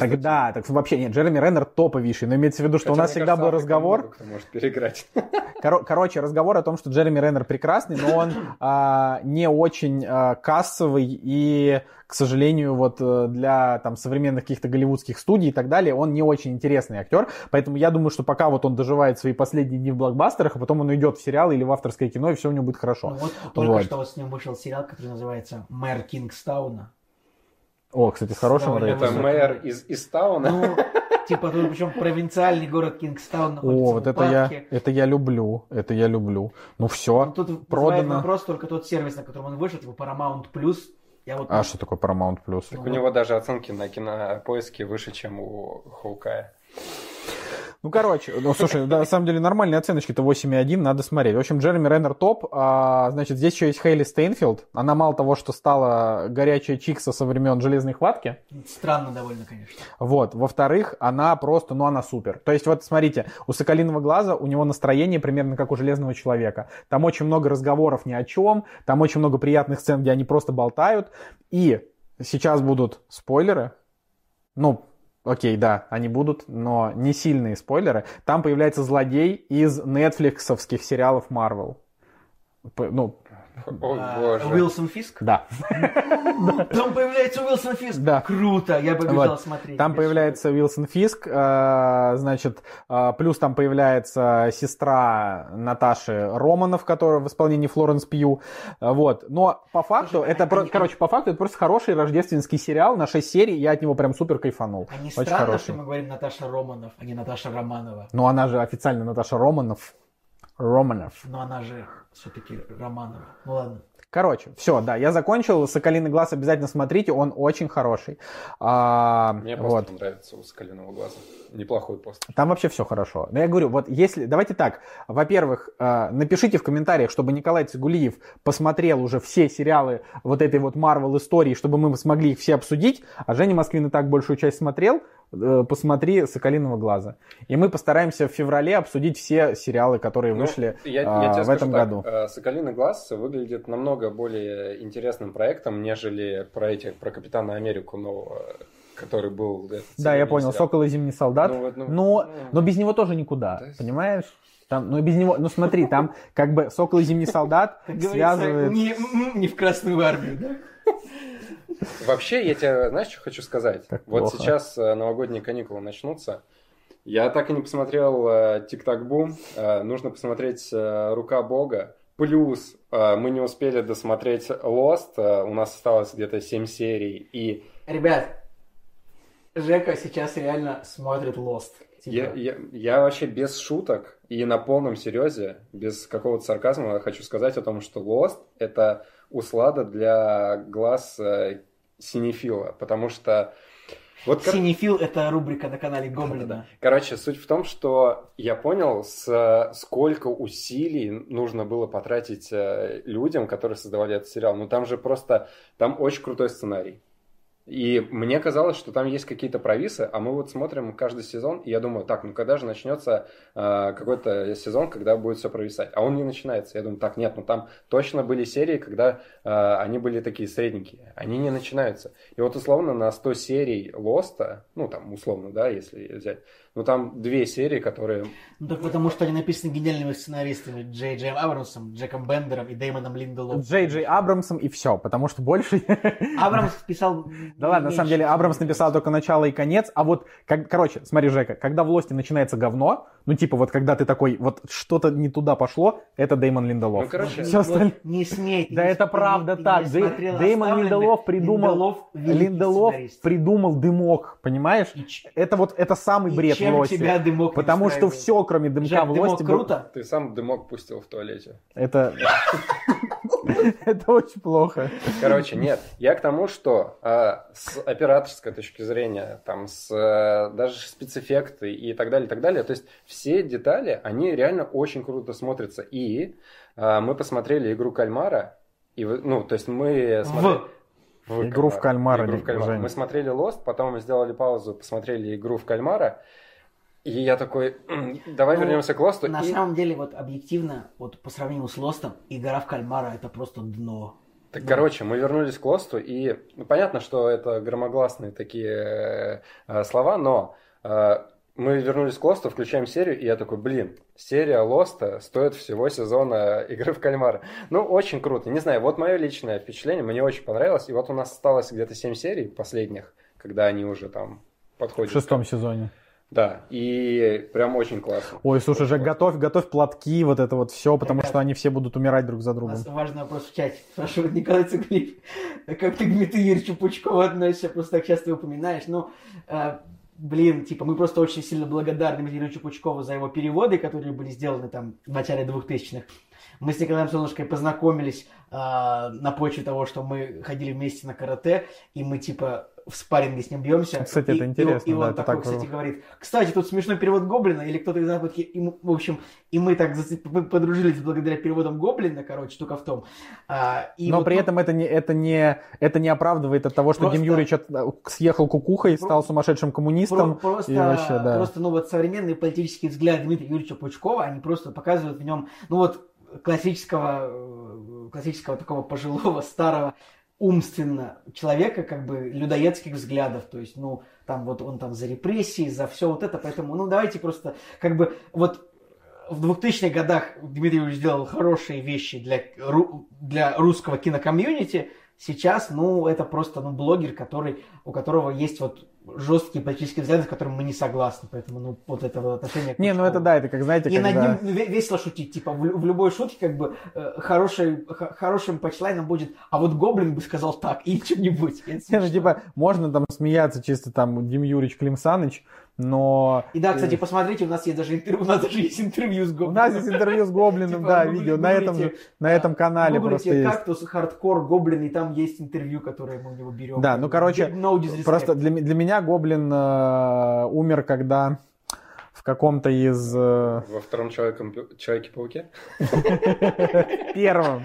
Тогда, так вообще, нет, Джереми Реннер топовейший, но имеется в виду, что у Хотя, нас мне всегда кажется, был разговор, может переиграть. Коро- короче, разговор о том, что Джереми Реннер прекрасный, но он а, не очень а, кассовый и, к сожалению, вот э, для там современных каких-то голливудских студий и так далее, он не очень интересный актер, поэтому я думаю, что пока вот он доживает свои последние дни в блокбастерах, а потом он уйдет в сериалы или в авторское кино, и все у него будет хорошо. Ну вот только Вот. что вот с ним вышел сериал, который называется «Мэр Кингстауна». О, кстати, с хорошим рейтингом. Это мэр из Истауна. Ну, типа, тут причем провинциальный город Кингстаун находится О, в вот это я, это я люблю, это я люблю. Ну Ну, все, Тут вызывает продано. вопрос только тот сервис, на котором он вышел, типа Paramount Plus. Я вот А что такое Paramount Plus? Так у него даже оценки на кинопоиске выше, чем у Хоукая. Ну, короче, ну, слушай, да, на самом деле нормальные оценочки-то 8,1, надо смотреть. В общем, Джереми Реннер топ. А, значит, здесь еще есть Хейли Стейнфилд. Она мало того, что стала горячая чикса со времен Железной Хватки. странно довольно, конечно. Вот. Во-вторых, она просто, ну, она супер. То есть, вот, смотрите, у Соколиного глаза у него настроение примерно как у Железного человека. Там очень много разговоров ни о чем, там очень много приятных сцен, где они просто болтают. И сейчас будут спойлеры. Ну, окей, да, они будут, но не сильные спойлеры. Там появляется злодей из нетфликсовских сериалов Marvel. Ну, О, А, боже. Уилсон Фиск? да. Там появляется Уилсон Фиск? Да. Круто, я побежал Вот. смотреть. Там появляется Уилсон Фиск, э, значит, э, плюс там появляется сестра Наташи Романов, которая в исполнении Флоренс Пью, вот. Но по факту, Слушай, это, про- они- короче, по факту это просто хороший рождественский сериал на 6 серий, я от него прям супер кайфанул. А не Очень странно, хороший. что мы говорим Наташа Романов, а не Наташа Романова? Но она же официально Наташа Романов. Романов. Но она же все-таки Романова. Ну ладно. Короче, все, да, я закончил. Соколиный глаз обязательно смотрите, он очень хороший. А, Мне вот. просто нравится у Скалиного глаза. Неплохой пост. Там вообще все хорошо. Но я говорю, вот если... Давайте так. Во-первых, э, напишите в комментариях, чтобы Николай Цигулиев посмотрел уже все сериалы вот этой вот Marvel истории, чтобы мы смогли их все обсудить. А Женя Москвин и так большую часть смотрел. Э, Посмотри «Соколиного глаза». И мы постараемся в феврале обсудить все сериалы, которые Ну, вышли я, а, я тебе в скажу этом так, году. э, «Соколиный глаз» выглядит намного более интересным проектом, нежели про эти, про Капитана Америку нового, который был... этот Да, я понял. сериал. «Сокол и Зимний солдат». Ну, вот, ну, но, ну. но без него тоже никуда, Да. понимаешь? Там, ну, без него, ну смотри, там как бы «Сокол и Зимний солдат» связывает... не, не в Красную армию, да? Вообще, я тебе, знаешь, что хочу сказать? Как вот плохо. сейчас э, новогодние каникулы начнутся, Я так и не посмотрел э, Тик-Так Бум. Э, нужно посмотреть Рука Бога. Плюс мы не успели досмотреть Lost. Э, у нас осталось где-то 7 серий. И Ребят, Жека сейчас реально смотрит Lost. Типа, я, я, я вообще без шуток и на полном серьезе, без какого-то сарказма хочу сказать о том, что Lost — это услада для глаз синефила. Потому что... Вот как- Синефил это рубрика на канале Гоблина. Короче, суть в том, что я понял, с, сколько усилий нужно было потратить э, людям, которые создавали этот сериал. Ну, там же просто, там очень крутой сценарий. И мне казалось, что там есть какие-то провисы, а мы вот смотрим каждый сезон, и я думаю, так, ну когда же начнется э, какой-то сезон, когда будет все провисать? А он не начинается. Я думаю, так, нет, ну там точно были серии, когда э, они были такие средненькие. Они не начинаются. И вот условно на 100 серий Лоста, ну там условно, да, если взять, ну там две серии, которые Ну так потому что они написаны гениальными сценаристами Джей Джей Абрамсом, Джеком Бендером и Дэймоном Линделовым. Джей Джей Абрамсом и все, потому что больше... Абрамс писал... Да ладно, на самом деле Абрамс написал только начало и конец, а вот, как, короче, смотри, Жека, когда в Лосте начинается говно, ну типа вот когда ты такой, вот что-то не туда пошло, это Дэймон Линдолов. Ну, короче, вот остальное- Не смей. Да это правда так. Дэймон. Линдолов придумал, Линделов придумал дымок, понимаешь? Это вот, это самый бред в чем Лосте. тебя дымок не Потому что все, кроме дымка Жак, в дымок Лосте... был- круто? ты сам дымок пустил в туалете. Это... Это очень плохо. Короче, нет. Я к тому, что а, с операторской точки зрения, там, с э, даже спецэффекты и так далее, и так далее, то есть все детали, они реально очень круто смотрятся. И а, мы посмотрели игру кальмара, и, ну, то есть мы смотрели... В игру в кальмара, Игру в кальмара. Мы смотрели Lost, потом мы сделали паузу, посмотрели игру в кальмара, и я такой, «М, давай Ну, вернемся к Лосту. На и- самом деле, вот объективно, вот по сравнению с Лостом, игра в кальмара это просто дно. Так, короче, мы вернулись к Лосту, и ну, понятно, что это громогласные такие э, слова, но э, мы вернулись к Лосту, включаем серию, и я такой, блин, серия Лоста стоит всего сезона игры в кальмара. Ну, очень круто. Не знаю, вот мое личное впечатление, мне очень понравилось, и вот у нас осталось где-то 7 серий последних, когда они уже там В подходят. шестом сезоне. Да, и прям очень классно. Ой, слушай, Жек, готовь, готовь платки, вот это вот все, потому Ребят, что они все будут умирать друг за У другом. нас важный вопрос в чате. Спрашивает Николай Цуглиев. Как ты к Дмитрию Юрьевичу Пучкову относишься? Просто так часто его упоминаешь. Ну, э, блин, типа, мы просто очень сильно благодарны Дмитрию Юрьевичу Пучкову за его переводы, которые были сделаны там в начале 2000-х. Мы с Николаем Солнышкой познакомились э, на почве того, что мы ходили вместе на карате, и мы, типа, в спарринге с ним бьемся. Кстати, И- это и- интересно, И, да, он это такой, так кстати, говорит, кстати, тут смешной перевод Гоблина, или кто-то из вот, и мы, в общем, и мы так мы подружились благодаря переводам Гоблина, короче, штука в том. А, и Но вот, при ну, этом это не, это, не, это не оправдывает от того, что Просто- Дим Юрьевич от- съехал кукухой, Про- стал сумасшедшим коммунистом. Про- просто, и вообще, да. просто, ну вот современные политические взгляды Дмитрия Юрьевича Пучкова, они просто показывают в нем, ну вот классического, э, классического такого пожилого, старого, умственно человека, как бы людоедских взглядов, то есть, ну, там вот он там за репрессии, за все вот это, поэтому, ну, давайте просто, как бы, вот в 2000-х годах Дмитрий Юрьевич сделал хорошие вещи для, для русского кинокомьюнити, сейчас, ну, это просто, ну, блогер, который, у которого есть вот жесткие политические взгляды, с которыми мы не согласны, поэтому, ну, вот это вот отношение к Не, ну это да, это как, знаете, И над когда... ним ве- весело шутить, типа, в, в любой шутке, как бы, э, хороший, х- хорошим панчлайном будет, а вот Гоблин бы сказал так, и что-нибудь. Не, ну типа, можно там смеяться чисто там Дим Юрьевич Клим Саныч, но... И да, кстати, посмотрите, у нас есть даже интервью, у нас даже есть интервью с У Гоблином. нас есть интервью с Гоблином, Типа, да, видео, на этом, же, на этом а, канале просто есть. кактус, хардкор, Гоблин, и там есть интервью, которое мы у него берем. Да, ну, короче. Просто для, меня Гоблин э, умер, когда каком-то из... э, Во втором Человеке-пауке? первом,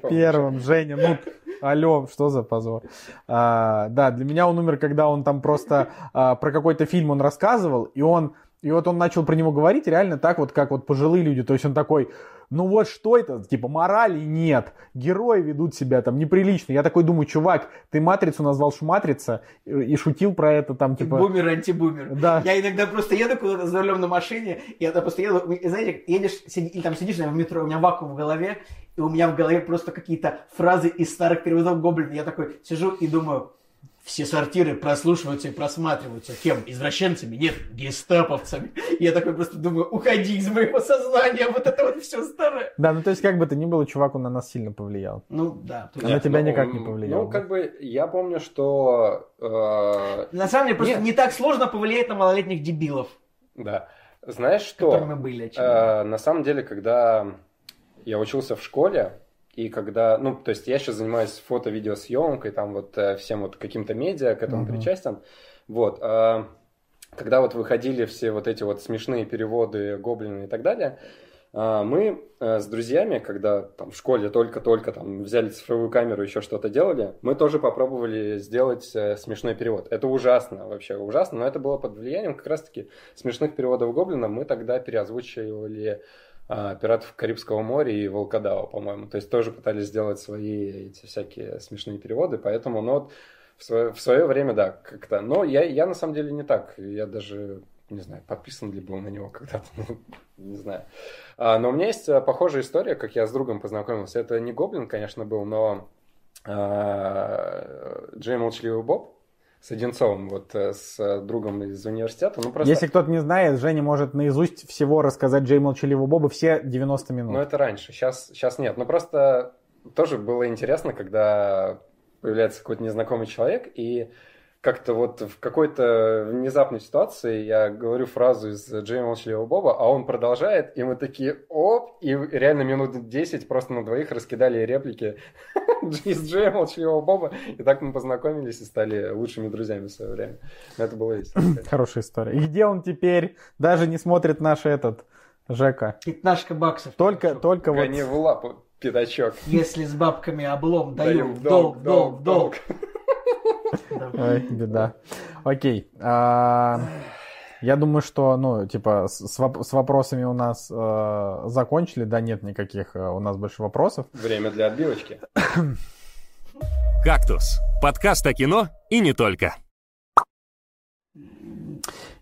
помню. первом, Женя, ну, алло, что за позор. А, да, для меня он умер, когда он там просто а, про какой-то фильм он рассказывал, и он и вот он начал про него говорить реально так вот, как вот пожилые люди. То есть он такой, ну вот что это, типа морали нет, герои ведут себя там неприлично. Я такой думаю, чувак, ты матрицу назвал шматрица и, шутил про это там типа... Бумер, антибумер. Да. Я иногда просто еду куда-то за рулем на машине, я просто еду, и знаете, едешь, сиди- или там сидишь наверное, в метро, у меня вакуум в голове, и у меня в голове просто какие-то фразы из старых переводов Гоблина. Я такой сижу и думаю, все сортиры прослушиваются и просматриваются. Кем? Извращенцами? Нет, гестаповцами. Я такой просто думаю, уходи из моего сознания, вот это вот все старое. Да, ну то есть как бы то ни было, чувак, он на нас сильно повлиял. Ну, да. А есть- на тебя ну, никак не повлиял, Ну, да? как бы, я помню, что... э, На самом деле, просто Нет. не так сложно повлиять на малолетних дебилов, да. Знаешь что? мы были. Э, на самом деле, когда я учился в школе, и когда, ну, то есть я сейчас занимаюсь фото-видеосъемкой, там вот э, всем вот каким-то медиа к этому Мгм. причастен, вот, э, когда вот выходили все вот эти вот смешные переводы, гоблины и так далее, э, мы э, с друзьями, когда там в школе только-только там взяли цифровую камеру, еще что-то делали, мы тоже попробовали сделать э, смешной перевод. Это ужасно, вообще ужасно, но это было под влиянием как раз-таки смешных переводов гоблина. Мы тогда переозвучивали а, «Пиратов Карибского моря» и «Волкодава», по-моему. То есть тоже пытались сделать свои эти всякие смешные переводы, поэтому, ну, вот в свое, в свое время, да, как-то. Но я, я на самом деле не так. Я даже, не знаю, подписан ли был на него когда-то, ну, не знаю. А, но у меня есть а, похожая история, как я с другом познакомился. Это не Гоблин, конечно, был, но а, Джей Молчаливый Боб с Одинцовым, вот э, с э, другом из университета. Ну, просто... Если кто-то не знает, Женя может наизусть всего рассказать Джей Молчаливого Боба все 90 минут. Ну, это раньше, сейчас, сейчас нет. Ну, просто тоже было интересно, когда появляется какой-то незнакомый человек, и как-то вот в какой-то внезапной ситуации я говорю фразу из Джей Молчаливого Боба, а он продолжает, и мы такие оп, и реально минут 10 просто на двоих раскидали реплики из Джея Молчаливого Боба, и так мы познакомились и стали лучшими друзьями в свое время. Но это было весело. Хорошая история. И где он теперь? Даже не смотрит наш этот Жека. Пятнашка баксов. Только, только вот... Гони в лапу, пятачок. Если с бабками облом даю, Даю в долг, долг, долг. Да. Ой, беда. Окей. А, Я думаю, что, ну, типа, с, с воп- с вопросами у нас э, закончили, да, нет никаких э, у нас больше вопросов. Время для отбивочки. «Кактус» — подкаст о кино и не только.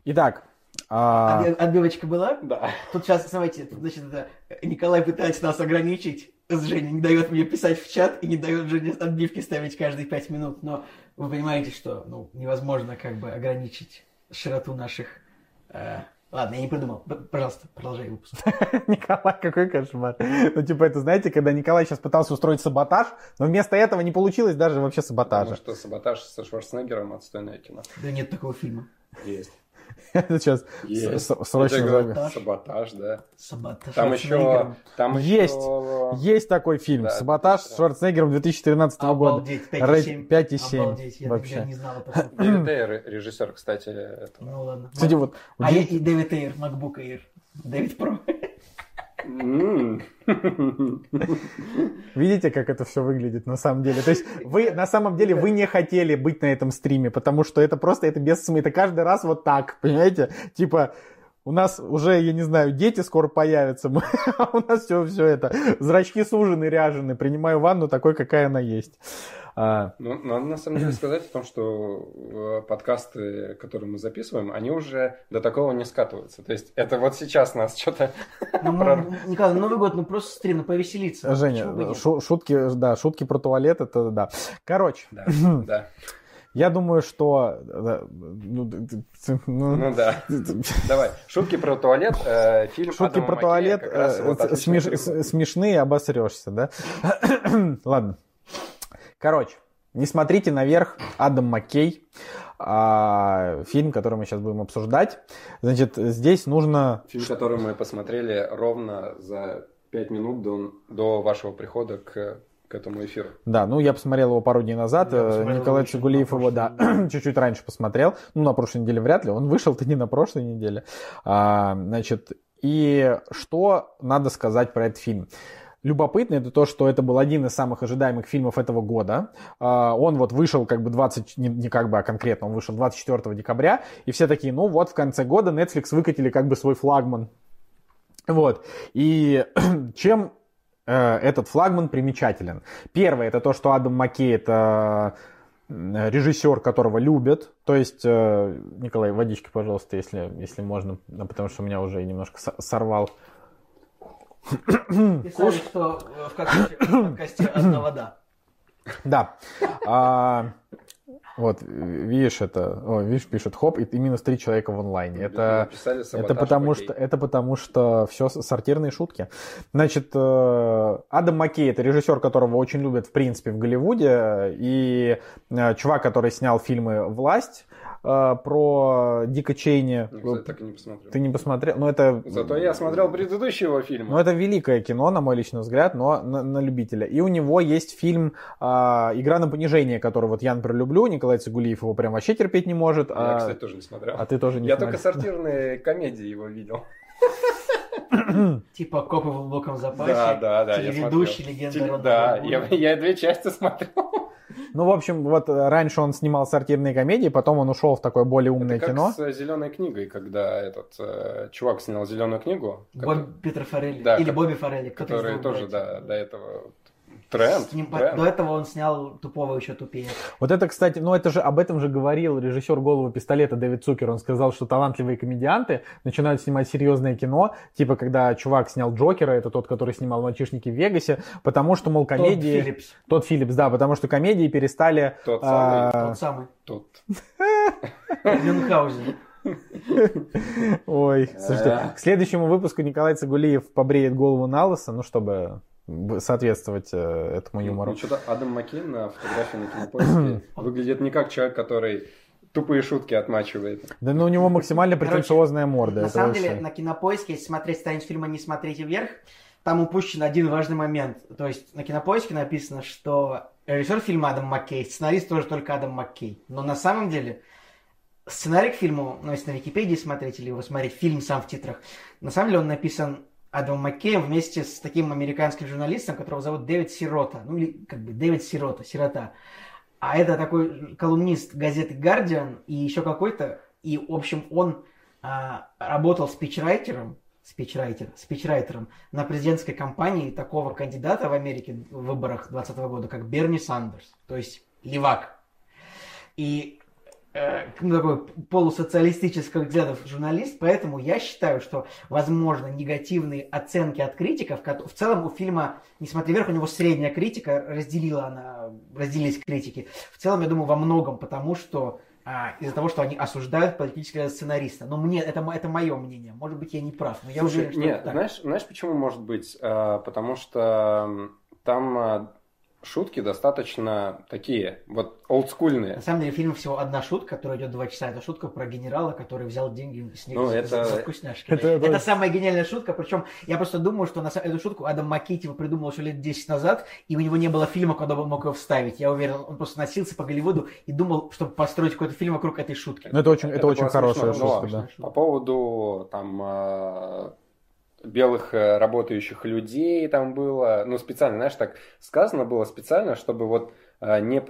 Итак, а, Отбивочка была? Да. Тут сейчас, смотрите, тут, значит, это Николай пытается нас ограничить. Женя не дает мне писать в чат и не дает Жене отбивки ставить каждые пять минут. Но вы понимаете, что ну, невозможно как бы ограничить широту наших... э, Ладно, я не придумал. Пожалуйста, продолжай выпуск. Николай, какой кошмар. Ну, типа, это, знаете, когда Николай сейчас пытался устроить саботаж, но вместо этого не получилось даже вообще саботажа. Потому что саботаж со Шварценеггером отстойное кино. Да нет такого фильма. Есть. Сейчас срочно Саботаж, да. Саботаж. Там еще... Там Есть. Есть такой фильм. Саботаж с 2013. Шварценеггером 2013 года. Обалдеть, Рейтинг 5,7. 5,7 Обалдеть, я вообще. Дэвид Эйр, режиссер, кстати. Ну ладно. Кстати, вот А и Дэвид Эйр, MacBook Air. Дэвид Про. Видите, как это все выглядит на самом деле? То есть вы на самом деле вы не хотели быть на этом стриме, потому что это просто это без смысла. Это каждый раз вот так, понимаете? Типа у нас уже, я не знаю, дети скоро появятся, мы- а у нас все, все это. Зрачки сужены, ряжены, принимаю ванну такой, какая она есть. А, Ну, надо на самом деле сказать о том, что э, подкасты, которые мы записываем, они уже до такого не скатываются. То есть это вот сейчас нас что-то... Ну, мы- Николай, Новый год, ну просто стрим, ну повеселиться. Женя, шутки, да, шутки про туалет, это да. Короче, Да, да. я думаю, что... ну, ну, Ну да. Давай. Шутки про туалет. э, Фильм Шутки Адама про Маккея туалет э, вот смеш- смешные, обосрешься, да? Ладно. Короче, не смотрите наверх, Адам Маккей. а, фильм, который мы сейчас будем обсуждать. Значит, здесь нужно... Фильм, который мы посмотрели ровно за пять минут до, до вашего прихода к, к этому эфиру. Да, ну я посмотрел его пару дней назад. Николай на его, да, чуть-чуть раньше посмотрел. Ну, на прошлой неделе вряд ли. Он вышел-то не на прошлой неделе. А, значит, и что надо сказать про этот фильм? Любопытно это то, что это был один из самых ожидаемых фильмов этого года. А, Он вот вышел как бы 20, не, не как бы, а конкретно, он вышел 24 декабря, и все такие, ну вот в конце года Netflix выкатили как бы свой флагман. Вот. И чем э, этот флагман примечателен? Первое, это то, что Адам Маккей это м, режиссер, которого любят. То есть, э, Николай, водички, пожалуйста, если, если можно, ну, потому что меня уже немножко со- сорвал. Писали, что э, в подкасте- подкасте одна вода. Да. А, Вот, видишь, это, о, видишь, пишет хоп, и, и минус три человека в онлайне. Это, это потому что, это потому что все сортирные шутки. Значит, э, Адам Маккей это режиссер, которого очень любят в принципе в Голливуде, и э, чувак, который снял фильмы "Власть" э, про Дика Чейни. Кстати, так и не посмотрел. Ты не посмотрел? Ну это. Зато я смотрел предыдущие его фильмы. Ну, это великое кино, на мой личный взгляд, но на, на любителя. И у него есть фильм а, «Игра на понижение», который вот я, например, люблю. Николай Цигулиев его прям вообще терпеть не может. Я, а, кстати, тоже не смотрел. а ты тоже не Я смотрел. только сортирные комедии его видел. Типа копы в глубоком запасе. Да, да, да. Телеведущий, легенда Теле- Да, я, я две части смотрел. Ну, в общем, вот э, раньше он снимал сортирные комедии, потом он ушел в такое более умное Это как кино. с зеленой книгой, когда этот э, чувак снял зеленую книгу, Бобби Питер Форелли. Да, Или ко- Бобби Форелли. который тоже братьев. да, до этого тренд. С ним- тренд. До этого он снял тупого еще тупее. Вот это, кстати, ну это же об этом же говорил режиссер «Голову пистолета» Дэвид Цукер. Он сказал, что талантливые комедианты начинают снимать серьезное кино, типа когда чувак снял Джокера, это тот, который снимал «Мальчишники в Вегасе», потому что, мол, комедии... Тодд Филлипс. Тот Филлипс, да, потому что комедии перестали... Тот а, самый. Тот самый. Тот. Мюнхгаузен. Ой, слушайте, Э. к следующему выпуску Николай Цигулиев побреет голову на лысо, ну, чтобы соответствовать э, этому юмору. Ну, что-то Адам Маккейн на фотографии на кинопоиске выглядит не как человек, который тупые шутки отмачивает. Да ну у него максимально претенциозная морда. На самом деле, на кинопоиске, если смотреть страницу фильма «Не смотрите вверх», там упущен один важный момент. То есть на кинопоиске написано, что режиссер фильма Адам Маккей, сценарист тоже только Адам Маккей. Но на самом деле сценарий к фильму, ну если на Википедии смотреть или его смотреть, фильм сам в титрах, на самом деле он написан Адамом Маккеем вместе с таким американским журналистом, которого зовут Дэвид Сирота. Ну или как бы Дэвид Сирота, Сирота. А это такой колумнист газеты Guardian и еще какой-то. И, в общем, он а, работал спичрайтером, спичрайтер, спичрайтером на президентской кампании такого кандидата в Америке в выборах 2020 года, как Берни Сандерс, то есть левак. И такой полусоциалистических взглядов журналист, поэтому я считаю, что, возможно, негативные оценки от критиков, в целом у фильма «Не смотри вверх», у него средняя критика, разделила она, разделились критики. В целом, я думаю, во многом потому, что а, из-за того, что они осуждают политического сценариста. Но мне, это, это мое мнение. Может быть, я не прав, но я Слушай, уверен, что нет, это так. знаешь, знаешь, почему может быть? А, потому что там а, шутки достаточно такие, вот олдскульные. На самом деле, в фильме всего одна шутка, которая идет два часа. Это шутка про генерала, который взял деньги с них Ну, за- это- за вкусняшки. это- Это, это- самая гениальная шутка. Причем я просто думаю, что на эту шутку Адам типа придумал еще лет 10 назад, и у него не было фильма, куда бы он мог его вставить. Я уверен, он просто носился по Голливуду и думал, чтобы построить какой-то фильм вокруг этой шутки. Ну, это очень, это, Это очень хорошая шутка, да. По поводу там а, белых э, работающих людей там было, ну специально, знаешь, так сказано было специально, чтобы вот а, не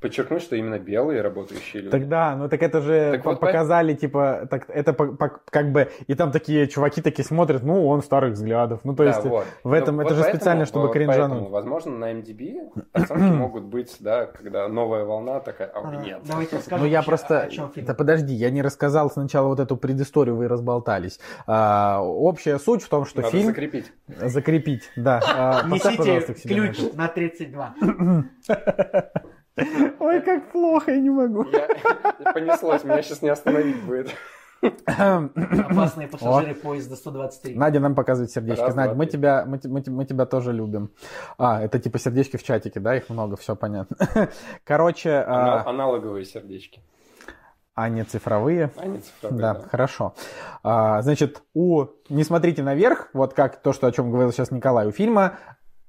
подчеркнуть, что именно белые работающие люди. Тогда, ну так это же Так по- вот, показали, типа, так, это по- по- как бы, и там такие чуваки такие смотрят, ну, он старых взглядов. Ну, то Да, есть, вот. в этом, Ну, это вот же поэтому- специально, чтобы вот кринжануть. поэтому, возможно, на MDB оценки могут быть, да, когда новая волна такая, а А, нет. Давайте расскажем, Ну, я просто... Да подожди, я не рассказал сначала вот эту предысторию, вы разболтались. А, общая суть в том, что Надо фильм... закрепить. Закрепить, да. А, Несите ключ на 32. Ой, как плохо, я не могу. Я- Понеслось, меня сейчас не остановить будет. Опасные пассажиры поезда 123. Надя нам показывает сердечки. Раз, Надя, два, мы три. тебя, мы, мы, мы тебя тоже любим. А, это типа сердечки в чатике, да? Их много, все понятно. Короче, Ана- а, Аналоговые сердечки, а не цифровые. а не цифровые. Да, да. хорошо. А, значит, у «Не смотрите наверх», вот как то, что, о чем говорил сейчас Николай, у фильма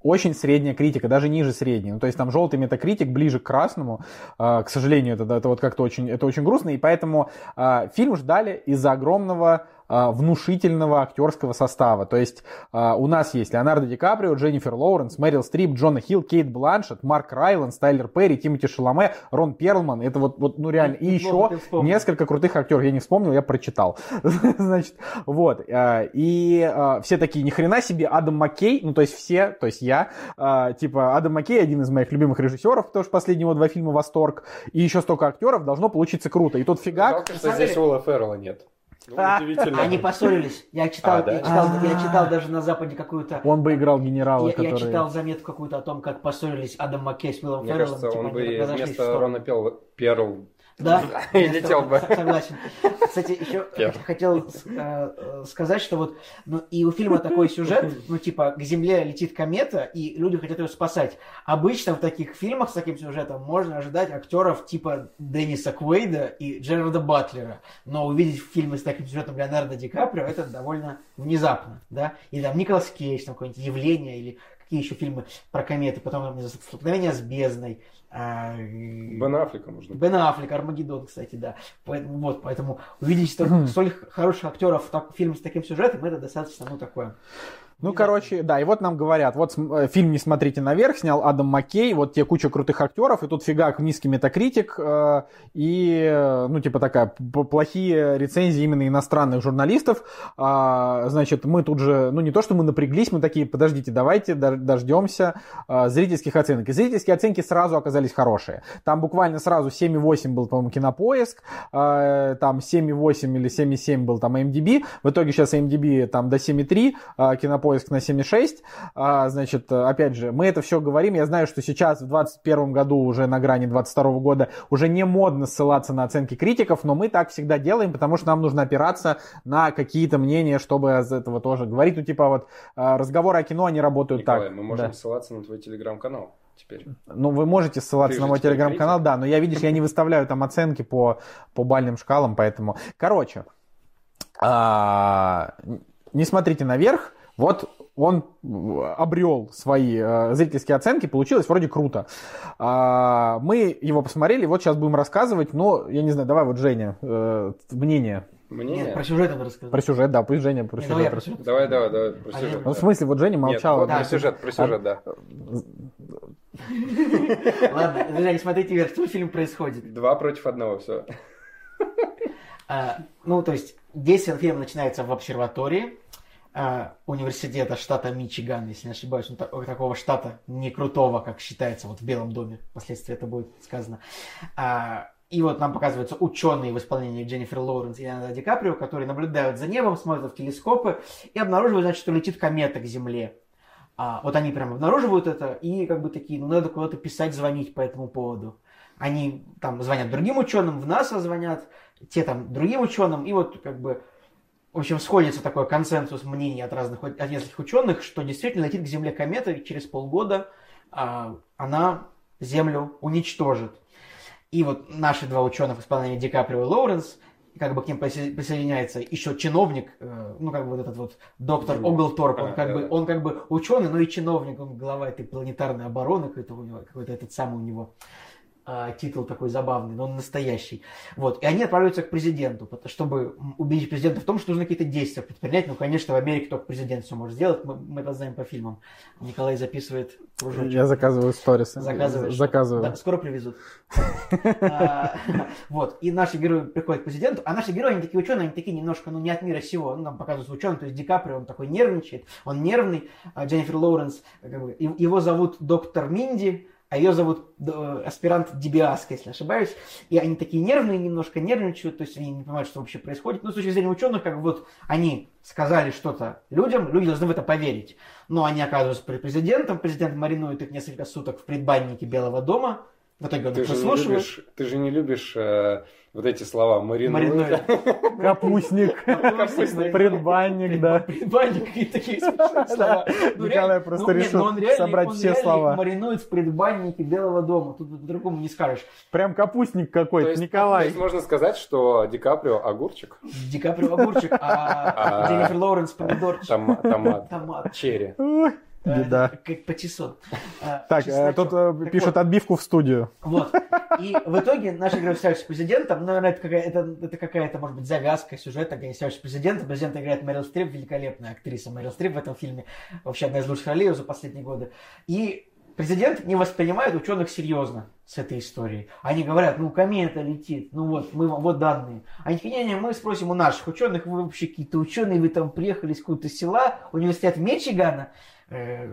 очень средняя критика, даже ниже средней. Ну, то есть там желтый метакритик ближе к красному. А, к сожалению, это, это вот как-то очень, это очень грустно. И поэтому а, фильм ждали из-за огромного внушительного актерского состава. То есть а, у нас есть Леонардо Ди Каприо, Дженнифер Лоуренс, Мэрил Стрип, Джона Хилл, Кейт Бланшет, Марк Райланд, Тайлер Перри, Тимоти Шаломе, Рон Перлман. Это вот, вот ну реально. И Неплохо еще несколько крутых актеров. Я не вспомнил, я прочитал. Значит, вот. а, И а, все такие, ни хрена себе, Адам Маккей, ну то есть все, то есть я, а, типа Адам Маккей, один из моих любимых режиссеров, потому что последнего два фильма «Восторг», и еще столько актеров, должно получиться круто. И тут фигак, Жалко, что здесь Уилла Феррелла нет. Ну, удивительно. Они поссорились. Я читал, А, да? я, читал, я А. читал даже на Западе какую-то... Он бы играл генерала, Я, я который... читал заметку какую-то о том, как поссорились Адам Маккей с Уиллом Мне Ферреллом. кажется, типа, он бы вместо. Рона Перл Да, И летел бы. Согласен. Кстати, еще хотел э, э, сказать, что вот ну, и у фильма такой сюжет, ну типа к Земле летит комета, и люди хотят ее спасать. Обычно в таких фильмах с таким сюжетом можно ожидать актеров типа Денниса Куэйда и Джерарда Батлера. Но увидеть фильмы с таким сюжетом Леонардо Ди Каприо это довольно внезапно, да? Или там Николас Кейдж, там какое-нибудь явление, или какие еще фильмы про кометы, потом там, столкновение с бездной. А, Бен Аффлека можно. Бен Аффлек, Армагеддон, кстати, да. Поэтому, вот, поэтому увидеть столь, столь хороших актеров в так- фильме с таким сюжетом, это достаточно, ну, такое. Ну, короче, да, и вот нам говорят, вот э, фильм «Не смотрите наверх» снял Адам Маккей, вот те куча крутых актеров, и тут фигак низкий метакритик, э, и, э, ну, типа такая, плохие рецензии именно иностранных журналистов. А, значит, мы тут же, ну, не то, что мы напряглись, мы такие, подождите, давайте дож- дождемся э, зрительских оценок. И зрительские оценки сразу оказались хорошие. Там буквально сразу 7,8 был, по-моему, кинопоиск, э, там 7,8 или 7,7 был там MDB. В итоге сейчас MDB там до 7,3, а кинопоиск на 7,6. А, значит, опять же, мы это все говорим. Я знаю, что сейчас в 2021 году, уже на грани 2022 года, уже не модно ссылаться на оценки критиков, но мы так всегда делаем, потому что нам нужно опираться на какие-то мнения, чтобы из этого тоже говорить. Ну, типа вот э, разговоры о кино, они работают Николай, так. мы можем Да. ссылаться на твой телеграм-канал теперь. Ну, вы можете ссылаться Ты на мой телеграм-канал, да, но я, видишь, я не выставляю там оценки по, по бальным шкалам, поэтому... Короче, а, не смотрите наверх, вот он обрел свои э, зрительские оценки, получилось вроде круто. А, мы его посмотрели, вот сейчас будем рассказывать, но, я не знаю, давай вот, Женя, э, мнение Мнение? Нет, про сюжет надо рассказать. про сюжет, да, пусть Женя про Не, давай я сюжет. про сюжет. Давай, давай, давай, про А сюжет. я- Ну, в смысле, вот Женя Нет, молчала. вот Да, про сюжет, про сюжет, да. Ладно, не смотрите вверх, что фильм происходит. Два против одного, все. А, ну, то есть, действие фильма начинается в обсерватории а, университета штата Мичиган, если не ошибаюсь, ну, та- такого штата не крутого, как считается вот в Белом доме, впоследствии это будет сказано. А, и вот нам показываются ученые в исполнении Дженнифер Лоуренс и Леонардо Ди Каприо, которые наблюдают за небом, смотрят в телескопы и обнаруживают, значит, что летит комета к Земле. А, вот они прям обнаруживают это и как бы такие, ну надо куда-то писать, звонить по этому поводу. Они там звонят другим ученым, в НАСА звонят, те там другим ученым, и вот как бы, в общем, сходится такой консенсус мнений от разных, от нескольких ученых, что действительно летит к Земле комета, и через полгода а, она Землю уничтожит. И вот наши два ученых в исполнении Ди Каприо и Лоуренс, как бы к ним присо- присоединяется еще чиновник, э, ну как бы вот этот вот доктор. Оглторп, он как бы, он как бы ученый, но и чиновник, он глава этой планетарной обороны, какой-то у него, какой-то этот самый у него а, титул такой забавный, но он настоящий. Вот. И они отправляются к президенту, чтобы убедить президента в том, что нужно какие-то действия предпринять. Ну, конечно, в Америке только президент все может сделать. Мы, мы это знаем по фильмам. Николай записывает кружочек. Я заказываю сторисы. Заказываешь? Заказываю. Да, скоро привезут. А, Вот. И наши герои приходят к президенту, а наши герои, они такие ученые, они такие немножко, ну, не от мира сего. Нам показывают ученых, то есть Ди Каприо, он такой нервничает, он нервный. А Дженнифер Лоуренс, его зовут доктор Минди, а ее зовут э, аспирант Дибиаска, если ошибаюсь. И они такие нервные, немножко нервничают, то есть они не понимают, что вообще происходит. Но с точки зрения ученых, как бы вот они сказали что-то людям, люди должны в это поверить. Но они оказываются при президентом, президент маринует их несколько суток в предбаннике Белого дома, в итоге он Ты их же, не выслушивает. любишь, ты же не любишь э, вот эти слова маринует. Маринует. Капустник. Капустник. Предбанник, да. Предбанник и такие смешные слова. Ну, Николай просто ну, решил ну, он реально- собрать все слова. маринует в предбаннике Белого дома. Тут по-другому не скажешь. Прям капустник То какой-то, есть, то Николай. есть можно сказать, что Ди Каприо огурчик, Ди Каприо огурчик, а А. Дженнифер Лоуренс помидорчик. том- томат, Томат. черри. Э, Беда. Как патиссон. А, Так, э, чесночок. тут э, Так пишут вот, отбивку в студию. Вот. И в итоге герои встречаются с президентом. Ну, наверное, это, какая- это, какая-то, может быть, завязка сюжета, где с президентом. Президент играет Мэрил Стрип, великолепная актриса Мэрил Стрип в этом фильме. Вообще одна из лучших ролей за последние годы. И президент не воспринимает ученых серьезно с этой историей. Они говорят, ну, комета летит, ну вот, мы, вот данные. Они такие, не-не, мы спросим у наших ученых, вы вообще какие-то ученые, вы там приехали из какого-то села, университет Мичигана. Э,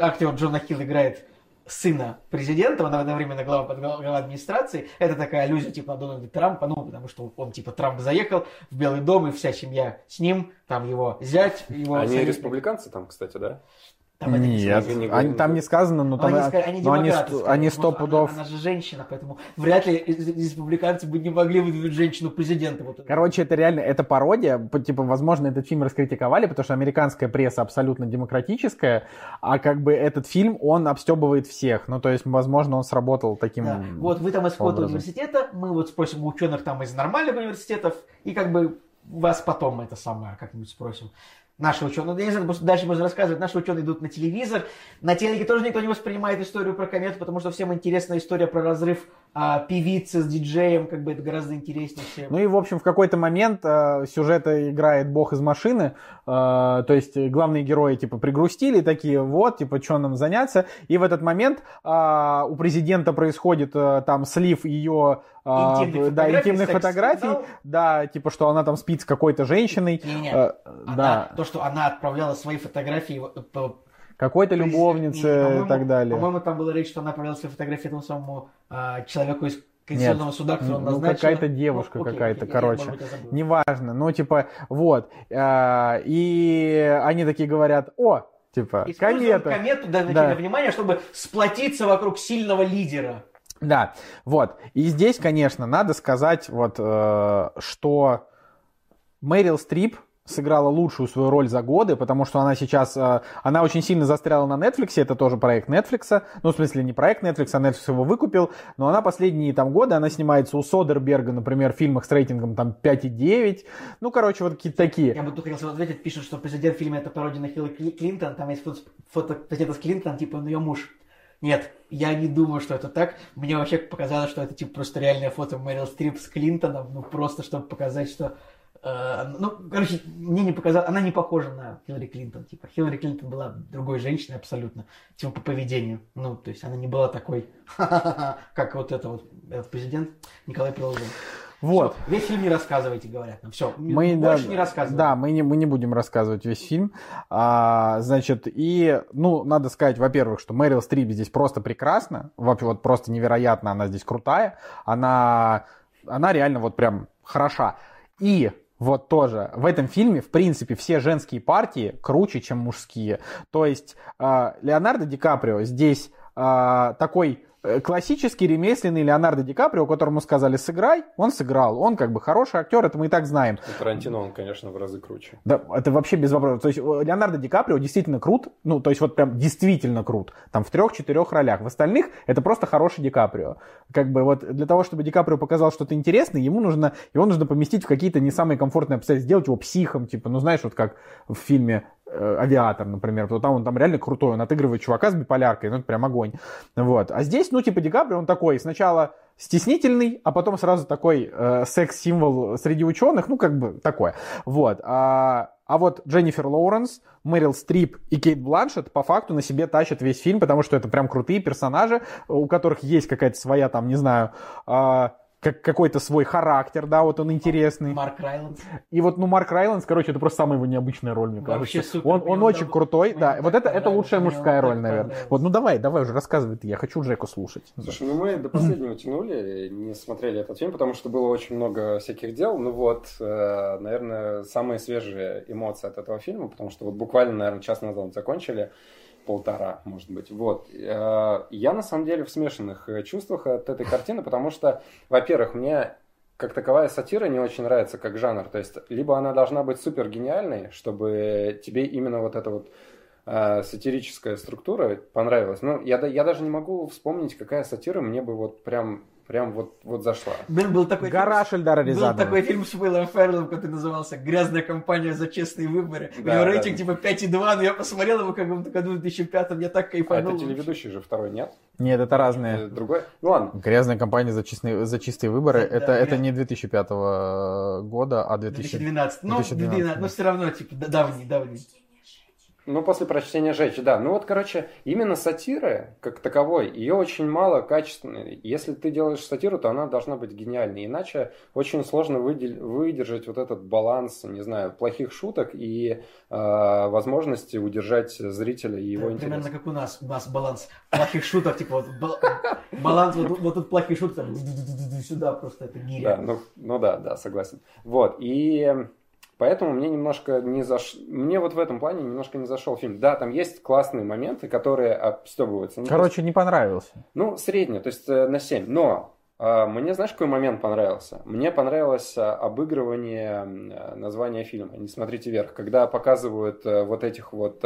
актер Джона Хилл играет сына президента, он одновременно глава, глава администрации. Это такая аллюзия типа на Дональда Трампа, ну, потому что он типа Трамп заехал в Белый дом, и вся семья с ним, там его зять, его... Они советник. республиканцы там, кстати, да? Там это не Нет, сказано. не они, там не сказано, но Но там... они, сказали- они но они, сказали, они сто пудов... Она, она же женщина, поэтому вряд ли республиканцы бы не могли выдвинуть женщину президента. Вот. Короче, это реально, это пародия. Типа, возможно, этот фильм раскритиковали, потому что американская пресса абсолютно демократическая, а как бы этот фильм, он обстебывает всех. Ну, то есть, возможно, он сработал таким... Да. Вот вы там из какого-то образом. университета, мы вот спросим у ученых там из нормальных университетов, и как бы вас потом это самое как-нибудь спросим. Наши ученые, я не знаю, дальше можно рассказывать, наши ученые идут на телевизор, на телеке тоже никто не воспринимает историю про комету, потому что всем интересна история про разрыв а, певицы с диджеем, как бы это гораздо интереснее всем. Ну и, в общем, в какой-то момент э, сюжета играет бог из машины, э, то есть главные герои, типа, пригрустили, такие, вот, типа, что нам заняться, и в этот момент э, у президента происходит э, там слив ее... э, Интимных да, фотографий, интимных фотографий, да, типа, что она там спит с какой-то женщиной, Не-не, э, Она- да, То, что она отправляла свои фотографии э, по какой-то любовнице и так далее. По-моему, там была речь, что она отправляла свои фотографии этому самому а, человеку из Конституционного суда, который он ну, назначил. какая-то девушка Ну, какая-то, окей, я, короче. может быть, я. Неважно, ну, типа, вот. Э, И они такие говорят, о, типа, комета. комету для Да. внимания, чтобы сплотиться вокруг сильного лидера. Да, вот. И здесь, конечно, надо сказать, вот, э, что Мэрил Стрип сыграла лучшую свою роль за годы, потому что она сейчас, э, она очень сильно застряла на Netflix, это тоже проект Netflix, ну, в смысле, не проект Netflix, а Netflix его выкупил, но она последние там годы, она снимается у Содерберга, например, в фильмах с рейтингом там 5,9, ну, короче, вот какие-то такие. Я бы тут хотел ответить, пишут, что президент в фильме это пародия на Хиллари Кли- Клинтон, там есть фото, президента с Клинтон, типа, он ее муж. Нет, я не думаю, что это так. Мне вообще показалось, что это типа просто реальное фото Мэрил Стрип с Клинтоном, ну просто чтобы показать, что... э, ну, короче, мне не показалось, она не похожа на Хиллари Клинтон. Типа, Хиллари Клинтон была другой женщиной абсолютно, типа по поведению. Ну, то есть она не была такой, как вот это вот, этот президент Николай Прилужин. Вот. Всё, весь фильм не рассказывайте, говорят нам. Все, Мы, больше да, не рассказываем. Да, мы не, мы не будем рассказывать весь фильм. А, значит, и, ну, надо сказать, во-первых, что Мэрил Стрип здесь просто прекрасна. Вообще, вот просто невероятно, она здесь крутая. Она, она реально вот прям хороша. И вот тоже в этом фильме, в принципе, все женские партии круче, чем мужские. То есть э, Леонардо Ди Каприо здесь э, такой классический ремесленный Леонардо Ди Каприо, которому сказали сыграй, он сыграл. Он как бы хороший актер, это мы и так знаем. У Тарантино он, конечно, в разы круче. Да, это вообще без вопросов. То есть э, Леонардо Ди Каприо действительно крут, ну, то есть вот прям действительно крут. Там в трех-четырех ролях. В остальных это просто хороший Ди Каприо. Как бы вот для того, чтобы Ди Каприо показал что-то интересное, ему нужно, его нужно поместить в какие-то не самые комфортные обстоятельства, сделать его психом, типа, ну, знаешь, вот как в фильме э, «Авиатор», например, вот там он там реально крутой, он отыгрывает чувака с биполяркой, ну, это прям огонь. Вот. А здесь, ну, типа, Ди Каприо, он такой, сначала стеснительный, а потом сразу такой э, секс-символ среди ученых, ну, как бы такое. Вот. А, а вот Дженнифер Лоуренс, Мэрил Стрип и Кейт Бланшет по факту на себе тащат весь фильм, потому что это прям крутые персонажи, у которых есть какая-то своя там, не знаю, а, как, какой-то свой характер, да, вот он интересный. Марк Райландс. И вот, ну, Марк Райландс, короче, это просто самая его необычная роль, мне Вообще кажется. супер, Он, он очень крутой, мне да. Вот это, это лучшая мужская роль, наверное. Вот, ну давай, давай уже рассказывай ты, я хочу Джеку слушать. Слушай, ну мы до последнего тянули, не смотрели этот фильм, потому что было очень много всяких дел. Ну вот, э, наверное, самые свежие эмоции от этого фильма, потому что вот буквально, наверное, час назад закончили, полтора, может быть. Вот. Э, Я на самом деле в смешанных э, чувствах от этой картины, потому что, во-первых, мне как таковая сатира не очень нравится как жанр. То есть, либо она должна быть супер гениальной, чтобы тебе именно вот эта вот э, сатирическая структура понравилась. Ну, я, я даже не могу вспомнить, какая сатира мне бы вот прям, прям вот, вот зашла. Блин, был такой Гараж Эльдара фильм, был Рязанова. такой фильм с Уиллом Ферреллом, который назывался «Грязная компания за честные выборы». У Да, него да. рейтинг типа 5,2, но я посмотрел его как бы в году 2005 я так А кайфанул. это телеведущий же второй, нет? Нет, это разные. Другой? Ну ладно. Грязная компания за чистые, за чистые выборы. Да, это, да, это не 2005 года, а 2000... 2012. Ну, 2012, 2012, да. но все равно, типа, давний, давний. Ну, после прочтения «Жечь», да. Ну вот, короче, именно сатиры, как таковой, ее очень мало качественной. Если ты делаешь сатиру, то она должна быть гениальной. Иначе очень сложно выдел- выдержать вот этот баланс, не знаю, плохих шуток и э, возможности удержать зрителя и его Да, интерес. Примерно как у нас. У нас баланс плохих шуток, типа вот бал- баланс, вот, тут плохие шутки, там, сюда просто это Да, гиря. ну, ну да, да, согласен. Вот, и поэтому мне немножко не заш... Мне вот в этом плане немножко не зашел фильм. Да, там есть классные моменты, которые обстебываются. Короче, не понравился. Ну, средне, то есть э, на 7. Но э, мне, знаешь, какой момент понравился? Мне понравилось э, обыгрывание названия фильма «Не смотрите вверх», когда показывают вот этих вот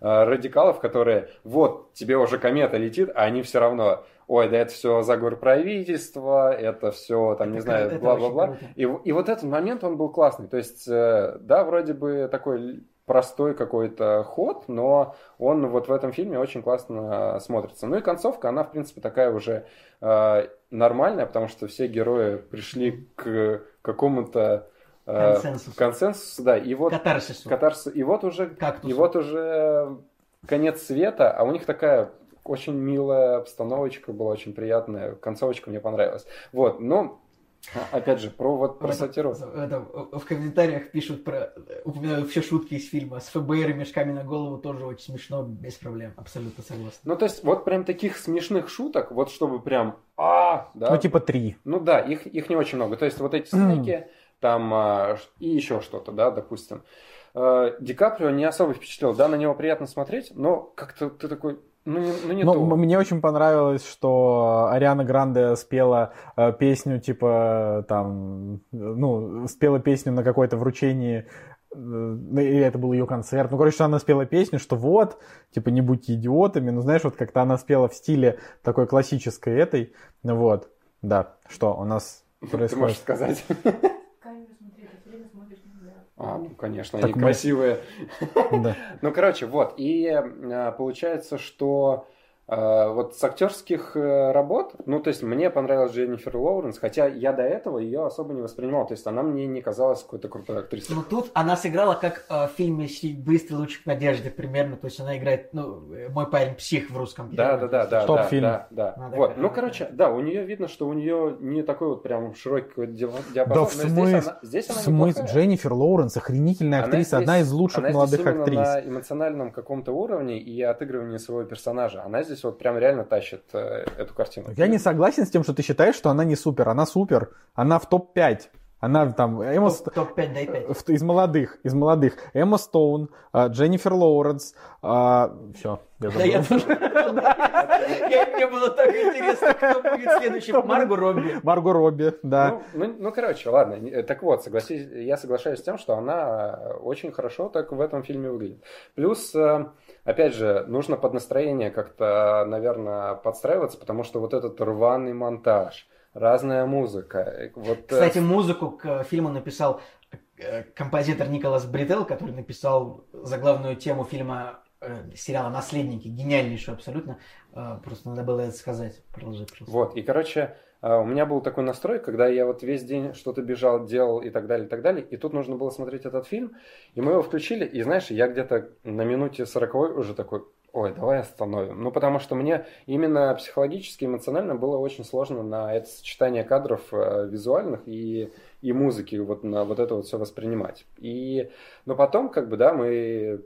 радикалов, которые вот тебе уже комета летит, а они все равно ой, да это все заговор правительства, это все, там, не знаю, бла-бла-бла. И, и вот этот момент, он был классный. То есть, э, да, вроде бы такой простой какой-то ход, но он вот в этом фильме очень классно смотрится. Ну и концовка, она, в принципе, такая уже э, нормальная, потому что все герои пришли к какому-то э, Консенсусу. консенсусу, да, и вот Катарсису. катарсис, и вот уже Кактусу. и вот уже конец света, а у них такая очень милая обстановочка была, очень приятная. Концовочка мне понравилась. Вот, но опять же, про вот про сатиру. это в комментариях пишут про упоминают все шутки из фильма с ФБР и мешками на голову тоже очень смешно, без проблем, абсолютно согласен. Ну, то есть, вот прям таких смешных шуток, вот чтобы прям а, да. Ну, типа три. Ну да, их, их не очень много. То есть, вот эти снеки, там а, и еще что-то, да, допустим. Э, Ди Каприо не особо впечатлил, да, на него приятно смотреть, но как-то ты такой, ну не, ну, не Ну, то. мне очень понравилось, что Ариана Гранде спела э, песню, типа, там, э, ну, спела песню на какое-то вручении, э, или это был ее концерт. Ну, короче, что она спела песню, что вот, типа, не будьте идиотами. Ну, знаешь, вот как-то она спела в стиле такой классической этой. Ну, вот, да, что у нас Ты можешь происходит. сказать. камеру смотреть, а все время смотришь нельзя. А, ну, конечно, Так они мы- красивые. Да. Ну, короче, вот. И э, получается, что вот с актерских э, работ, ну, то есть мне понравилась Дженнифер Лоуренс, хотя я до этого ее особо не воспринимал. То есть она мне не казалась какой-то крутой актрисой. Ну тут она сыграла как э, в фильме «Щит- «Быстрый лучик надежды» примерно, то есть она играет, ну, э, мой парень псих в русском. Да, да, да, да, да, Топ-фильм. да, да. Вот, ну, короче, да, у нее видно, что у нее не такой вот прям широкий какой-то диапазон. Да, в но здесь смысле? она, здесь В смысле. Дженнифер Лоуренс, охренительная Она актриса, здесь- одна из лучших молодых актрис. на эмоциональном каком-то уровне и отыгрывании своего персонажа. Она здесь вот прям реально тащит э, эту картину. Я не согласен с тем, что ты считаешь, что она не супер. Она супер. Она в топ-5. Она там... Эмма Топ- Топ-5, дай 5. в- из молодых, из молодых. Эмма Стоун, а, Дженнифер Лоуренс. все, я Да, я забыл. тоже. Я- Мне было так интересно, кто будет следующим. Марго Робби. Марго Робби, да. Ну, ну, короче, ладно. Не- Так вот, согласись, я соглашаюсь с тем, что она э, очень хорошо так в этом фильме выглядит. Плюс, э, опять же, нужно под настроение как-то, наверное, подстраиваться, потому что вот этот рваный монтаж, разная музыка. э, Вот, э, Кстати, музыку к фильму написал э, композитор Николас Брител, который написал заглавную тему фильма сериала «Наследники». Гениальнейшую абсолютно. Э, Просто надо было это сказать. Продолжи, пожалуйста. Вот, и, короче, э, у меня был такой настрой, когда я вот весь день что-то бежал, делал и так далее, и так далее, и тут нужно было смотреть этот фильм, и мы его включили, и, знаешь, я где-то на минуте сороковой уже такой, ой, давай остановим. Ну, потому что мне именно психологически, эмоционально было очень сложно на это сочетание кадров э, визуальных и, и музыки, вот на вот это вот все воспринимать. И, но потом, как бы, да, мы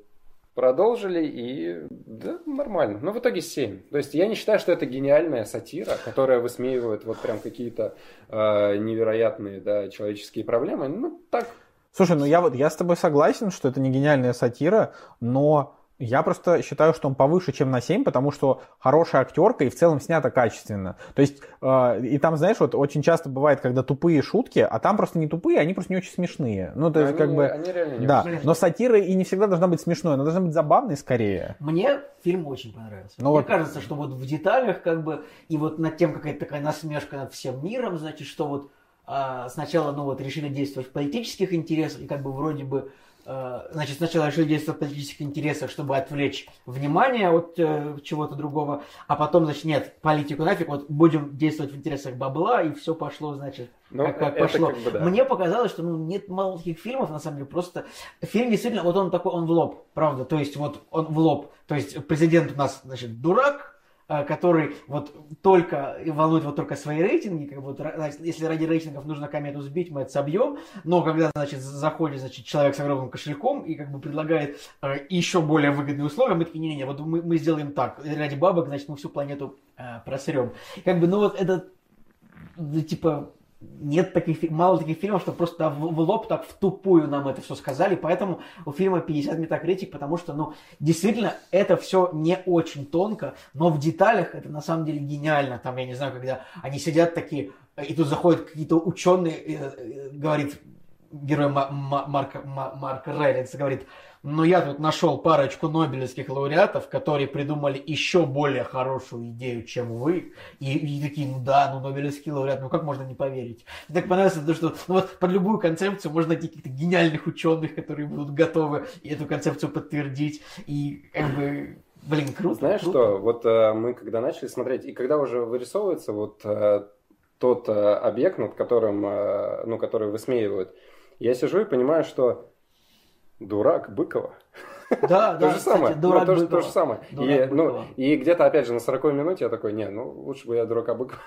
продолжили, и да, нормально. Но в итоге 7. То есть я не считаю, что это гениальная сатира, которая высмеивает вот прям какие-то э, невероятные да, человеческие проблемы. Ну, так, Слушай, ну я вот я с тобой согласен, что это не гениальная сатира, но я просто считаю, что он повыше, чем на 7, потому что хорошая актерка и в целом снято качественно. То есть, э, и там, знаешь, вот очень часто бывает, когда тупые шутки, а там просто не тупые, они просто не очень смешные. Ну, то есть, они, как бы... они реально не Да, но сатира и не всегда должна быть смешной, она должна быть забавной скорее. Мне фильм очень понравился. Ну Мне вот- кажется, что вот в деталях, как бы, и вот над тем какая-то такая насмешка над всем миром, значит, что вот а, сначала, ну вот, решили действовать в политических интересах, и как бы вроде бы значит, сначала решили действовать в политических интересах, чтобы отвлечь внимание от э, чего-то другого, а потом, значит, нет, политику нафиг, вот будем действовать в интересах бабла, и все пошло, значит, Ну, как, как пошло. как бы да. Мне показалось, что ну, нет мало таких фильмов, на самом деле, просто фильм действительно, вот он такой, он в лоб, правда, то есть вот он в лоб, то есть президент у нас, значит, дурак, э, который вот только волнует вот только свои рейтинги, как бы вот, если ради рейтингов нужно комету сбить, мы это собьем, но когда, значит, заходит, значит, человек с огромным кошельком и как бы предлагает э, еще более выгодные условия, мы такие, не-не-не, вот мы, мы сделаем так, ради бабок, значит, мы всю планету э, просрем. Как бы, ну вот это, ну, типа, нет таких, мало таких фильмов, что просто в, в лоб так в тупую нам это все сказали, поэтому у фильма 50 метакритик, потому что, ну, действительно, это все не очень тонко, но в деталях это на самом деле гениально. Там, я не знаю, когда они сидят такие, и тут заходят какие-то ученые, э, э, говорит герой Ма- Ма- Марка, Ма- Марка Райлинса, говорит, но я тут нашел парочку нобелевских лауреатов, которые придумали еще более хорошую идею, чем вы. И, и такие, ну да, ну нобелевский лауреат, ну как можно не поверить? Мне так понравилось, то, что ну вот под любую концепцию можно найти каких-то гениальных ученых, которые будут готовы эту концепцию подтвердить. И как бы, блин, круто. Знаешь круто. что, вот э, мы когда начали смотреть, и когда уже вырисовывается вот э, тот э, объект, над которым, э, ну, который высмеивают, я сижу и понимаю, что дурак Быкова. Да, То да, же кстати, самое. дурак ну, то, же- то же самое. И, ну, и где-то, опять же, на 40 минуте я такой, не, ну, лучше бы я дурака Быкова.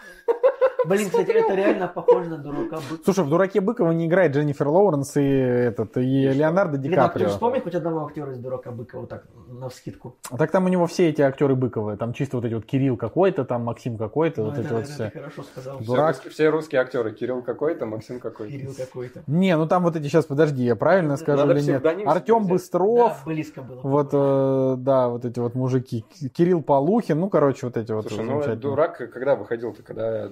Блин, кстати, это реально похоже на дурака Быкова. Слушай, в «Дураке Быкова» не играет Дженнифер Лоуренс и, этот, и Леонардо Ди а Каприо. вспомнит хоть одного актера из дурака Быкова так на вскидку? А Так там у него все эти актеры Быковы. Там чисто вот эти вот Кирилл какой-то, там Максим какой-то, Ну, вот эти вот все. ты хорошо сказал. Дурак. русские, все русские актеры. Кирилл какой-то, Максим какой-то. Кирилл какой-то. Не, ну там вот эти сейчас, подожди, я правильно скажу или нет? Артем. Быстров, Да, близко было. вот, э, да, вот эти вот мужики. Кирилл Полухин, ну, короче, вот эти вот Слушай, ну, дурак когда выходил-то? Когда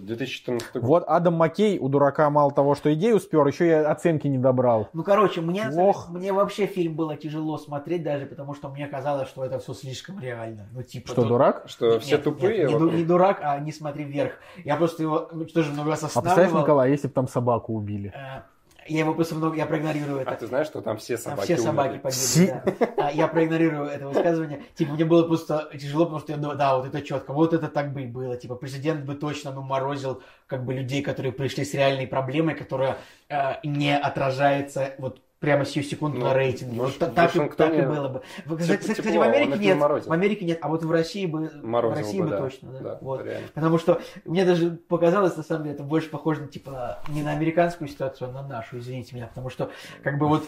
2014 год? Вот Адам Маккей у дурака мало того, что идею спер, еще и оценки не добрал. Ну, короче, мне, Ох. мне вообще фильм было тяжело смотреть даже, потому что мне казалось, что это все слишком реально. Ну, типа... Что, тут- дурак? Что Нет, все нет, тупые? нет, не, не дурак, а не смотри вверх. Я просто его ну, тоже много раз А представляешь, останавливал. Николай, если бы там собаку убили? Э, Я его просто много... Я проигнорирую это. А ты знаешь, что там все Там собаки все собаки умерли? погибли, да. А, Я проигнорирую это высказывание. Типа, мне было просто тяжело, потому что я думаю, да, вот это четко, вот это так бы и было. Типа, президент бы точно, ну, морозил как бы людей, которые пришли с реальной проблемой, которая э, не отражается вот прямо сию секунду Ну, на рейтинге. может, Вот та- так, так и было бы. В- Кстати, тепло, кстати, в Америке нет. морозил. В Америке нет, а вот в России бы... Морозил в России бы, бы, да. точно, да. Да, Вот. реально. Потому что мне даже показалось, на самом деле, это больше похоже на, типа, не на американскую ситуацию, а на нашу, извините меня. Потому что, как бы вот,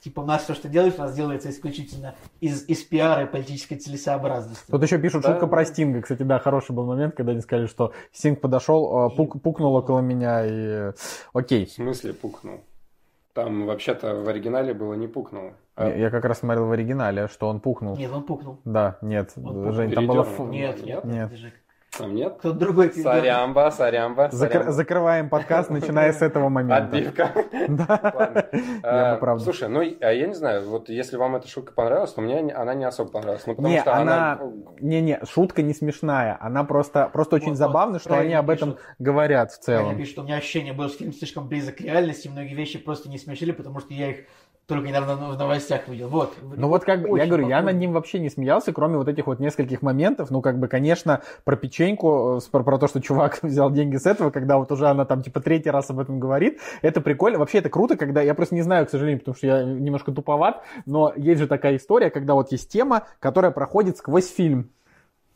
типа, у нас все, что делается, у нас делается исключительно из, из пиара и политической целесообразности. Тут еще пишут Да. шутка про Стинга. Кстати, да, хороший был момент, когда они сказали, что Стинг подошел, э, пук- пукнул около меня и... э, Окей. В смысле пукнул? Там вообще-то в оригинале было не пукнул. а Я я как раз смотрел в оригинале, что он пукнул. Нет, он пукнул. Да, нет, Он пукнул. Жень, там было... Нет, нет, нет. Там нет? Кто-то другой передёрнул. Сорямба, сорямба, сорямба. Закрываем подкаст, начиная с этого момента. Отбивка. Да. Ладно. Я А, правда. Слушай, ну а я не знаю, вот если вам эта шутка понравилась, то мне не- она не особо понравилась. Ну, потому что она... она... Не-не, шутка не смешная. Она просто, просто очень забавно, что они об этом пишут. говорят в целом. пишет, что у меня ощущение было, что фильм слишком близок к реальности, многие вещи просто не смешили, потому что я их только недавно в новостях видел. Вот. Ну вот как бы, я говорю, я похоже. над ним вообще не смеялся, кроме вот этих вот нескольких моментов. Ну как бы, конечно, про печеньку, э, про, про то, что чувак взял деньги с этого, когда вот уже она там типа третий раз об этом говорит, это прикольно. Вообще это круто, когда, я просто не знаю, к сожалению, потому что я немножко туповат, но есть же такая история, когда вот есть тема, которая проходит сквозь фильм.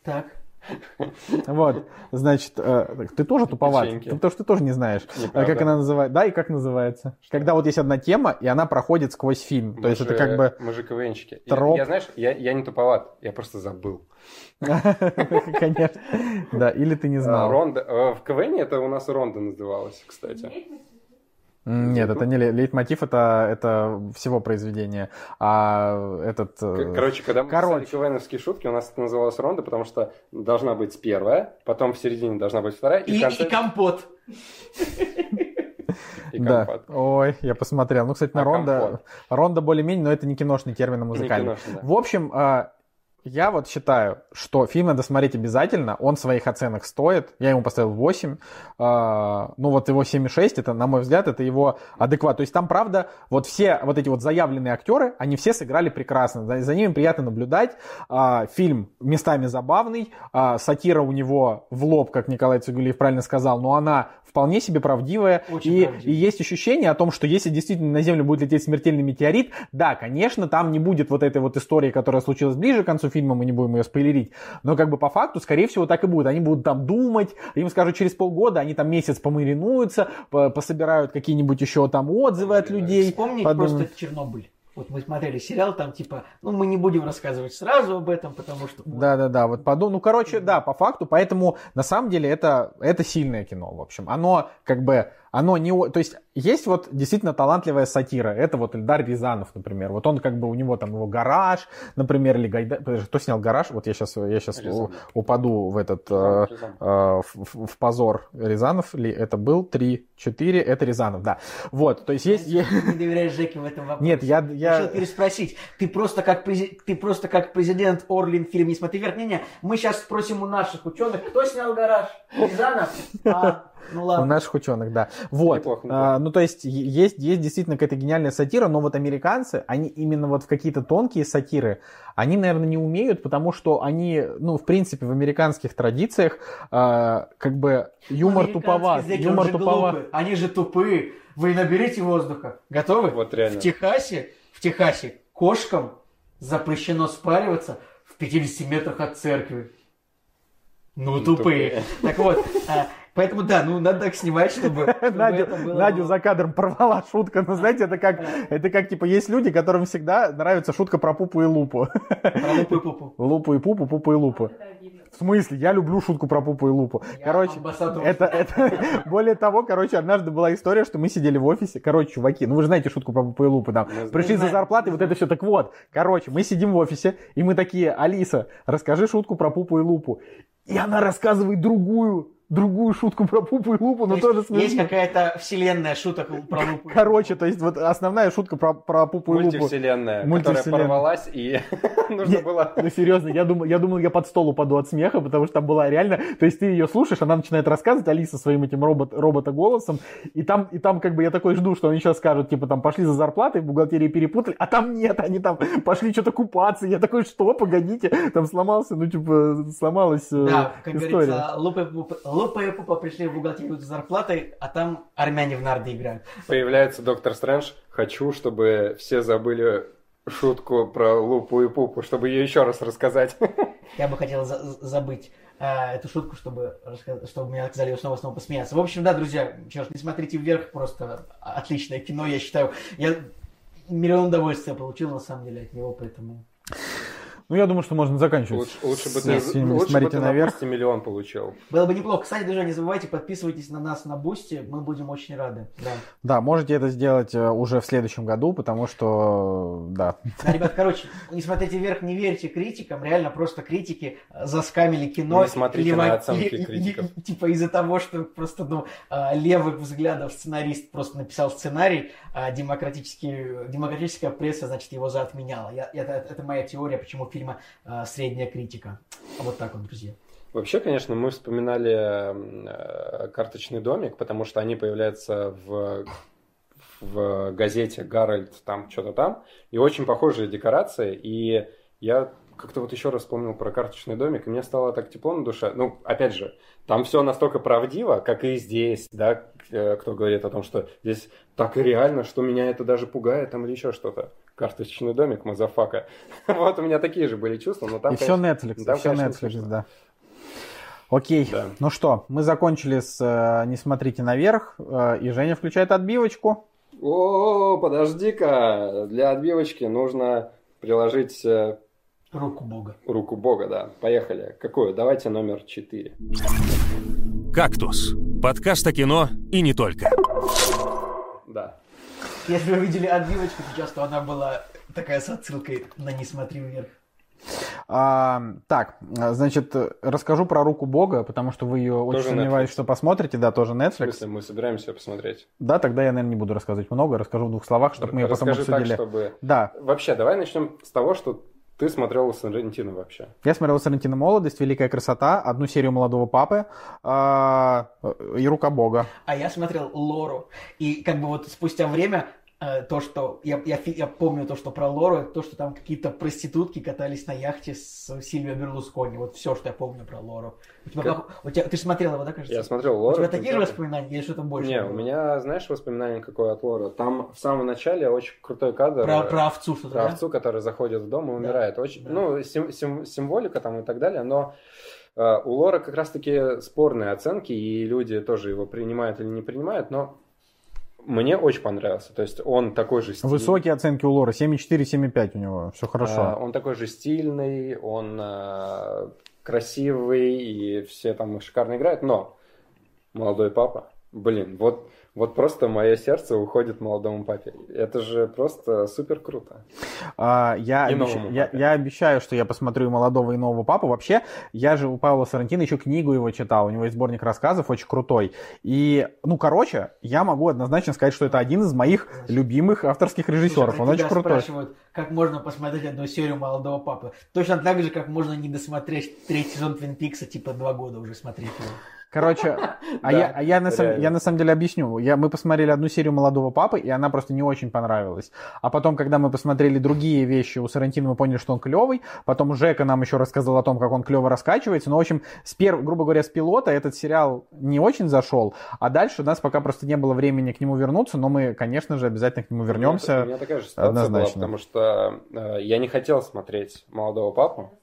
Так. Вот, значит, э, ты тоже туповат, потому что ты тоже не знаешь. А как она называется. Да, и как называется? Когда вот есть одна тема, и она проходит сквозь фильм. То есть это как бы... Мы же КВНщики. Я- знаешь, я, я не туповат, я просто забыл. Конечно. Да, или ты не А, знал. Ронда, э, в КВН это у нас Ронда называлась, кстати. Нет, это не ле- лейтмотив, это, это всего произведения. А этот... э, Короче, когда мы Короче. писали КВНовские шутки, у нас это называлось Ронда, потому что должна быть первая, потом в середине должна быть вторая, и, И, конце... и компот. и да. компот. Ой, я посмотрел. Ну, кстати, на А Ронда... компот? Ронда более-менее, но это не киношный термин, а Не музыкальный. киношный, да. В общем, а, я вот считаю, что фильм надо смотреть обязательно, он своих оценок стоит, я ему поставил 8, А, ну вот его 7,6, это, на мой взгляд, это его адекват, то есть там, правда, вот все вот эти вот заявленные актеры, они все сыграли прекрасно, за, ними приятно наблюдать, А, фильм местами забавный, а, сатира у него в лоб, как Николай Цигулиев правильно сказал, но она вполне себе правдивая, Очень и, правдивая. и есть ощущение о том, что если действительно на Землю будет лететь смертельный метеорит, да, конечно, там не будет вот этой вот истории, которая случилась ближе к концу фильма, мы не будем ее спойлерить, но как бы по факту, скорее всего, так и будет. Они будут там думать, им скажут через полгода, они там месяц помаринуются, по- пособирают какие-нибудь еще там отзывы от людей. Вспомнить подумают. просто Чернобыль. Вот мы смотрели сериал, там типа, ну мы не будем рассказывать сразу об этом, потому что... Да, да, да, вот подумал. Ну, короче, да, по факту, поэтому на самом деле это, это сильное кино, в общем. Оно как бы, оно не... То есть есть вот действительно талантливая сатира. Это вот Эльдар Рязанов, например. Вот он как бы, у него там его гараж, например, или Гайдай... Подожди, кто снял гараж? Вот я сейчас, я сейчас Рязанов. упаду в этот... э, Рязанов. э, в, в- позор Рязанов ли это был? Три, четыре, это Рязанов, да. Вот, то есть есть... Ты не доверяешь Жеке в этом вопросе. Нет, я- я- Решил переспросить. Ты просто как, прези- ты просто как президент Орлин в фильме «Не смотри вверх». Не-не, мы сейчас спросим у наших ученых, кто снял гараж? Рязанов? А, ну У ладно. наших ученых, да. Вот. Неплохо, неплохо. Ну, то есть, есть, есть действительно какая-то гениальная сатира, но вот американцы, они именно вот в какие-то тонкие сатиры, они, наверное, не умеют, потому что они, ну, в принципе, в американских традициях, а, как бы, юмор туповат. Юмор туповат. глупый. Они же тупые. Вы наберите воздуха. Готовы? Вот реально. В Техасе, в Техасе кошкам запрещено спариваться в 50 метрах от церкви. Ну, Ну, тупые. Так вот, а, поэтому да, ну надо так снимать, чтобы, чтобы Надю, было- Надю за кадром порвала шутка. Ну, знаете, это как, это как, типа, есть люди, которым всегда нравится шутка про пупу и лупу. Про лупу и пупу. Лупу и пупу, пупу и лупу. В смысле? Я люблю шутку про пупу и лупу. Я Короче, это, это, более того, короче, однажды была история, что мы сидели в офисе. Короче, чуваки, ну вы же знаете шутку про пупу и лупу, там. знаем. Пришли за Знаем. зарплатой, вот это все. Так вот, короче, мы сидим в офисе, и мы такие, Алиса, расскажи шутку про пупу и лупу. И она рассказывает другую, другую шутку про пупу и лупу, То но есть тоже есть смешно. какая-то вселенная шуток про лупу. Короче, то есть вот основная шутка про, про пупу и лупу. Мультивселенная, Мультивселенная. которая порвалась, и нужно было... Ну серьезно, я думал, я думал, я под стол упаду от смеха, потому что там была реально, то есть ты ее слушаешь, она начинает рассказывать, Алиса своим этим робот, робота голосом, и там, и там как бы я такой жду, что они сейчас скажут, типа там пошли за зарплатой, в бухгалтерии перепутали, а там нет, они там пошли что-то купаться, я такой, что, погодите, там сломался, ну типа сломалась э, Да, как история. говорится, Лупа Лупа и Пупа пришли в бухгалтерию за зарплатой, а там армяне в нарды играют. Появляется доктор Стрэндж. Хочу, чтобы все забыли шутку про Лупу и Пупу, чтобы ее еще раз рассказать. Я бы хотел за- забыть э, эту шутку, чтобы, чтобы меня сказали ее снова-снова посмеяться. В общем, да, друзья, ж, не смотрите вверх, просто отличное кино, я считаю. Я миллион удовольствия получил, на самом деле, от него, поэтому... Ну я думаю, что можно заканчивать. Лучше, лучше бы с- ты, фильмом лучше бы «Смотрите ты на наверх». Бусти миллион получил. Было бы неплохо. Кстати, друзья, не забывайте, подписывайтесь на нас на Бусти, мы будем очень рады. Да. Да, можете это сделать э, уже в следующем году, потому что, да, Да, ребят, короче, не смотрите вверх, не верьте критикам, реально просто критики э, заскамили кино. Не смотрите Лево- на оценки критиков. Типа из-за того, что просто, ну, э, левых взглядов сценарист просто написал сценарий, а демократический, демократическая пресса, значит, его заотменяла. Я, это, это моя теория, почему фильма э, средняя критика. Вот так вот, друзья. Вообще, конечно, мы вспоминали э, карточный домик, потому что они появляются в, в газете Геральд, там что-то там, и очень похожие декорации. И я как-то вот еще раз вспомнил про карточный домик, и мне стало так тепло на душе. Ну, опять же, там все настолько правдиво, как и здесь, да, э, кто говорит о том, что здесь так реально, что меня это даже пугает, там или еще что-то. Карточный домик, motherfucker. Вот у меня такие же были чувства, но там, и все Netflix, там, все конечно, Netflix, смешно. да. Окей, Да. ну что, мы закончили с э, «Не смотрите наверх», э, и Женя включает отбивочку. О, подожди-ка, для отбивочки нужно приложить э, Руку Бога. руку Бога, да. Поехали. Какую? Давайте номер 4. «Кактус». Подкаст о кино и не только. Да. Если вы видели отбивочку сейчас, то она была такая с отсылкой на «Не смотри вверх». А, так, значит, расскажу про «Руку Бога», потому что вы ее очень Тоже сомневаюсь, Netflix. что посмотрите, да, тоже В Netflix. смысле, мы собираемся посмотреть. Да, тогда я, наверное, не буду рассказывать много, расскажу в двух словах, чтобы мы ее потом Расскажи так, обсудили. чтобы... Да, Вообще, давай начнем с того, что ты смотрел Сарантино вообще? Я смотрел Сарантино «Молодость», «Великая красота», одну серию «Молодого папы» а, и «Рука Бога». А я смотрел Лору. И как бы вот спустя время то, что я, я, я помню то, что про Лору, то, что там какие-то проститутки катались на яхте с Сильвио Берлускони. Вот все, что я помню про Лору. У тебя, Как- у тебя- ты же смотрел его, да, кажется? Я смотрел У Лору. тебя такие же воспоминания или что-то больше? Не, было? у меня, знаешь, воспоминание какое от Лора? Там в самом начале очень крутой кадр. Про, э, про овцу что-то, про да? овцу, которая заходит в дом и умирает. Очень, да. Ну, сим- сим- символика там и так далее, но э, у Лора как раз-таки спорные оценки, и люди тоже его принимают или не принимают, но мне очень понравился. То есть он такой же стильный. Высокие оценки у Лора, 7,4, 7,5 у него, все хорошо. А, он такой же стильный, он а, красивый, и все там шикарно играют, но молодой папа, блин, вот, вот просто мое сердце уходит молодому папе. Это же просто супер круто. А, я, И обещ- я, я обещаю, что я посмотрю и молодого, и нового папу. Вообще, я же у Павла Сарантино еще книгу его читал. У него есть сборник рассказов, очень крутой. И, ну, короче, я могу однозначно сказать, что это один из моих любимых авторских режиссеров. Слушай, Он про очень тебя крутой. спрашивают, как можно посмотреть одну серию «Молодого папы». Точно так же, как можно не досмотреть третий сезон Твин Пикса, типа два года уже смотреть его. Короче, а, я, а я, на самом, реально. я на самом деле объясню. Я, мы посмотрели одну серию «Молодого папы», и она просто не очень понравилась. А потом, когда мы посмотрели другие вещи у Сарантино, мы поняли, что он клевый. Потом Жека нам еще рассказал о том, как он клево раскачивается. Но, в общем, с перв... грубо говоря, с пилота этот сериал не очень зашел. А дальше у нас пока просто не было времени к нему вернуться. Но мы, конечно же, обязательно к нему У вернемся. меня такая же ситуация Однозначно. была, потому что э, я не хотел смотреть молодого папу.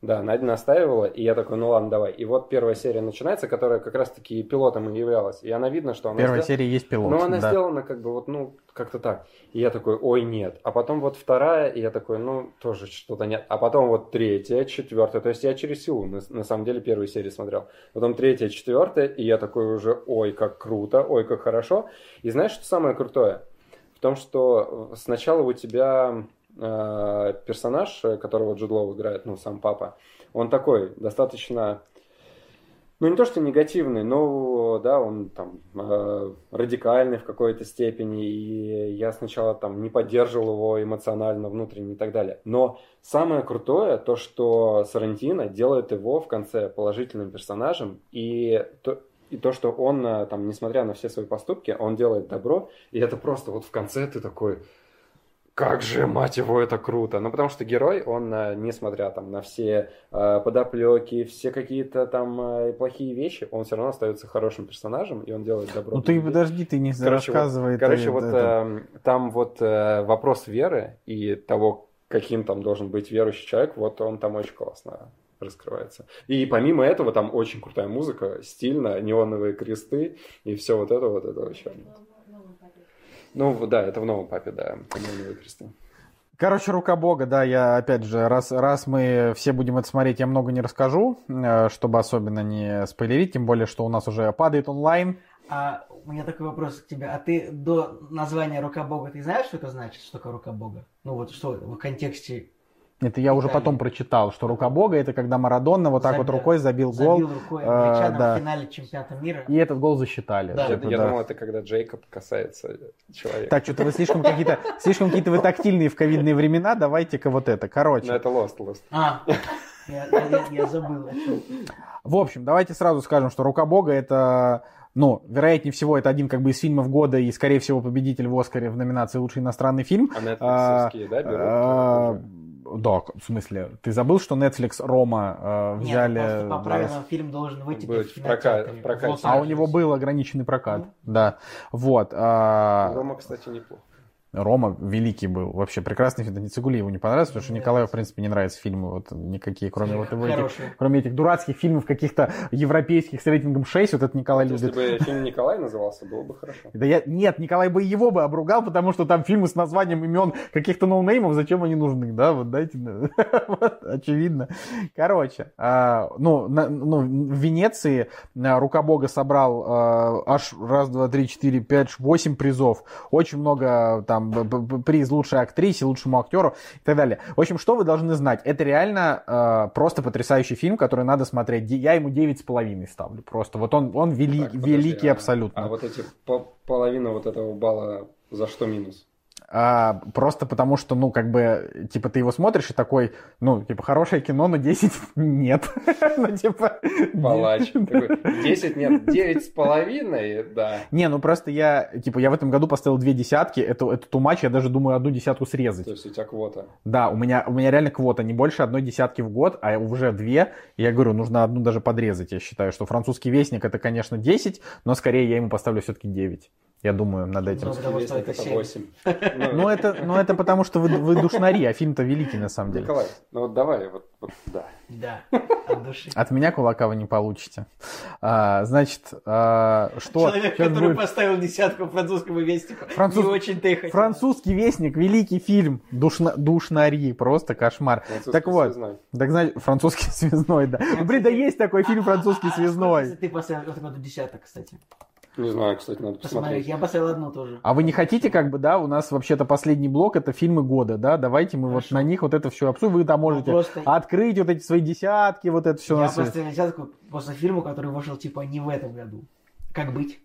Да, Надя настаивала, и я такой, ну ладно, давай. И вот первая серия начинается, которая как раз-таки пилотом и являлась. И она видно, что она первой сдел- серии есть пилот. Ну, она да. сделана как бы вот, ну, как-то так. И я такой, ой, нет. А потом вот вторая, и я такой, ну, тоже что-то нет. А потом вот третья, четвертая. То есть я через силу, на, на самом деле, первую серию смотрел. Потом третья, четвертая, и я такой уже, ой, как круто, ой, как хорошо. И знаешь, что самое крутое? В том, что сначала у тебя э, персонаж, э, которого Джуд Лоу играет, ну, сам папа, он такой, достаточно ну, не то, что негативный, но, да, он там э, радикальный в какой-то степени, и я сначала там не поддерживал его эмоционально, внутренне и так далее. Но самое крутое, то, что Сарантино делает его в конце положительным персонажем, и то, и то, что он, э, там, несмотря на все свои поступки, он делает добро, и это просто вот в конце ты такой, как же, мать его, это круто. Ну, потому что герой, он, э, несмотря там на все э, подоплеки, все какие-то там э, плохие вещи, он все равно остается хорошим персонажем, и он делает добро. Ну ты подожди, ты не Короче, вот- рассказывай. ты Короче, вот э, там вот э, вопрос веры и того, каким там должен быть верующий человек, вот он там очень классно раскрывается. И помимо этого там очень крутая музыка, стильно, неоновые кресты и все вот это вот это вообще. Ну да, это в новом папе, да. Короче, рука бога, да, я опять же, раз, раз мы все будем это смотреть, я много не расскажу, э, чтобы особенно не спойлерить, тем более, что у нас уже падает онлайн. А у меня такой вопрос к тебе. А ты до названия «Рука Бога» ты знаешь, что это значит? Что такое «Рука Бога»? Ну вот что в контексте Это я уже потом прочитал, что рука бога это когда Марадонна вот так вот Забил- рукой забил гол, забил рукой э, да. в финале чемпионата мира. и этот гол засчитали. Да. Я, Типа, я да. думал, это когда Джейкоб касается человека. Так, что-то вы слишком какие-то, слишком какие-то вы тактильные в ковидные времена, давайте-ка вот это. Короче, Но это Lost, Lost. А, я, я- я забыл. В общем, давайте сразу скажем, что «Рука Бога» это, ну, вероятнее всего, это один как бы из фильмов года и, скорее всего, победитель в Оскаре в номинации «Лучший иностранный фильм». А А, Netflix да, берут? Да, в смысле, ты забыл, что Netflix Рома э, Нет, взяли... просто по да, правилам фильм должен выйти в прока- кинотеатре в прокате. в А у него был ограниченный прокат, Ну. да. Вот. а, Рома, кстати, неплохо. Рома великий был, вообще прекрасный фильм. Да Цигулиеву не понравился, потому что Не Николаю, в принципе, не нравятся фильмы вот никакие, кроме вот его этих, кроме этих дурацких фильмов каких-то европейских с рейтингом 6, вот это Николай Если любит. бы фильм Николай назывался, было бы хорошо. Да я, нет, Николай бы его бы обругал, потому что там фильмы с названием имен каких-то ноунеймов, зачем они нужны, да, вот дайте, Вот, очевидно. Короче, а, ну, на- ну, в Венеции а, Рука Бога собрал а, аж раз, два, три, четыре, пять, восемь призов, очень много там б- приз лучшей актрисе, лучшему актеру и так далее. В общем, что вы должны знать? Это реально а, просто потрясающий фильм, который надо смотреть. Я ему девять с половиной ставлю, просто вот он, он вели- Так, подожди, великий а- абсолютно. А вот эти по- половина вот этого балла за что минус? а, просто потому что, ну, как бы, типа, ты его смотришь и такой, ну, типа, хорошее кино, но 10 нет. ну, типа... Палач. 10 нет, 9 с половиной, да. Не, ну, просто я, типа, я в этом году поставил две десятки, это, это тумач, я даже думаю одну десятку срезать. То есть у тебя квота. Да, у меня, у меня реально квота, не больше одной десятки в год, а уже две, я говорю, нужно одну даже подрезать, я считаю, что французский вестник это, конечно, 10, но скорее я ему поставлю все-таки 9. Я думаю, над ну, этим. Ну, потому что это 7. Но это, но это потому, что вы, вы душнари, а фильм-то великий на самом деле. Николай, ну вот давай, вот, вот да. Да, от души. От меня кулака вы не получите. А, значит, а, что... Человек, который будет... поставил десятку французского вестника. Француз... не очень-то и хотел. Французский вестник, великий фильм, Душна... душнари, просто кошмар. Так вот, связной. так значит, французский связной, да. Блин, да есть такой фильм французский а, а, а, связной. Ты поставил десяток, кстати. Не знаю, кстати, надо Посмотреть. посмотреть. Я поставил одну тоже. А вы не хотите, как бы, да, у нас вообще-то последний блок это фильмы года, да? Давайте мы вот Хорошо. на них вот это все обсудим. Вы там можете просто- открыть вот эти свои десятки, вот это все Я поставил десятку после фильма, который вышел типа не в этом году. Как быть?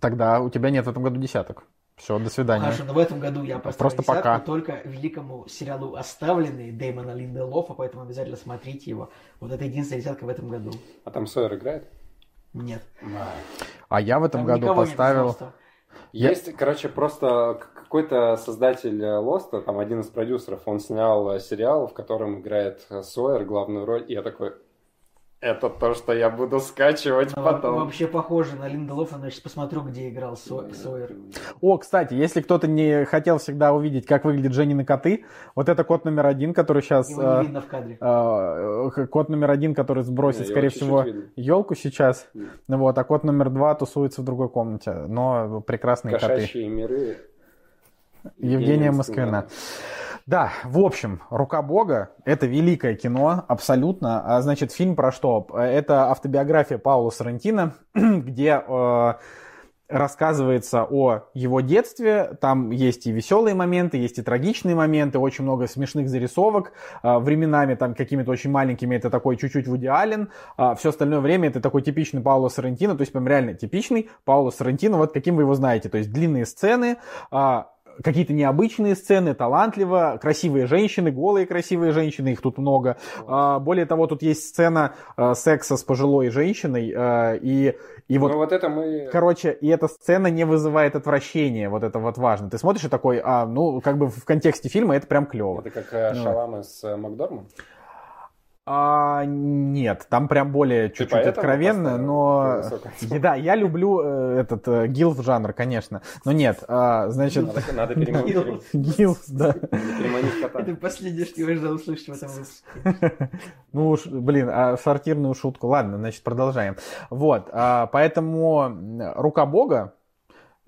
Тогда у тебя нет в этом году десяток. Все, до свидания. Хорошо, но в этом году я поставил Просто десятку пока. только великому сериалу «Оставленные» Дэймона Линделофа, поэтому обязательно смотрите его. Вот это единственная десятка в этом году. А там Сойер играет? Нет. А я в этом Там году поставил... Я- Есть, короче, просто какой-то создатель э, Лоста, там один из продюсеров, он снял э, сериал, в котором играет э, Сойер главную роль, и я такой, это то, что я буду скачивать во- потом. Вообще похоже на Линделофа, значит, посмотрю, где играл Со- Сойер. О, кстати, если кто-то не хотел всегда увидеть, как выглядят Женины коты, вот это кот номер один, который сейчас... Его не видно в кадре. кот номер один, который сбросит, Не, его скорее всего, елку сейчас. Ну Вот, а кот номер два тусуется в другой комнате. Но прекрасные коты. Кошачьи миры. Евгения Москвина. Да, в общем, «Рука Бога» — это великое кино, абсолютно. А, значит, фильм про что? Это автобиография Паула Соррентино, где э, рассказывается о его детстве. Там есть и веселые моменты, есть и трагичные моменты, очень много смешных зарисовок. А, Временами там какими-то очень маленькими это такой чуть-чуть Вуди Аллен. А Все остальное время это такой типичный Пауло Соррентино, то есть прям реально типичный Пауло Соррентино, вот каким вы его знаете. То есть длинные сцены, а, какие-то необычные сцены, талантливо, красивые женщины, голые красивые женщины, их тут много. А, Более того, тут есть сцена а, секса с пожилой женщиной, а, и, и вот Ну вот это мы... Короче, и эта сцена не вызывает отвращения, вот это вот важно. Ты смотришь и такой, а, ну, как бы в контексте фильма это прям клево. Это как э, Ну. Шалама с э, Макдормом? А, нет, там прям более чуть-чуть откровенно, но... Да, я люблю э, этот э, гилф жанр, конечно. Но нет, а, значит... Надо, надо переманить, Гилф. Да. переманить кота. Это последнее, что я ждал услышать в этом выпуске. Ну уж, блин, а сортирную шутку. Ладно, значит, продолжаем. Вот, а, поэтому «Рука Бога»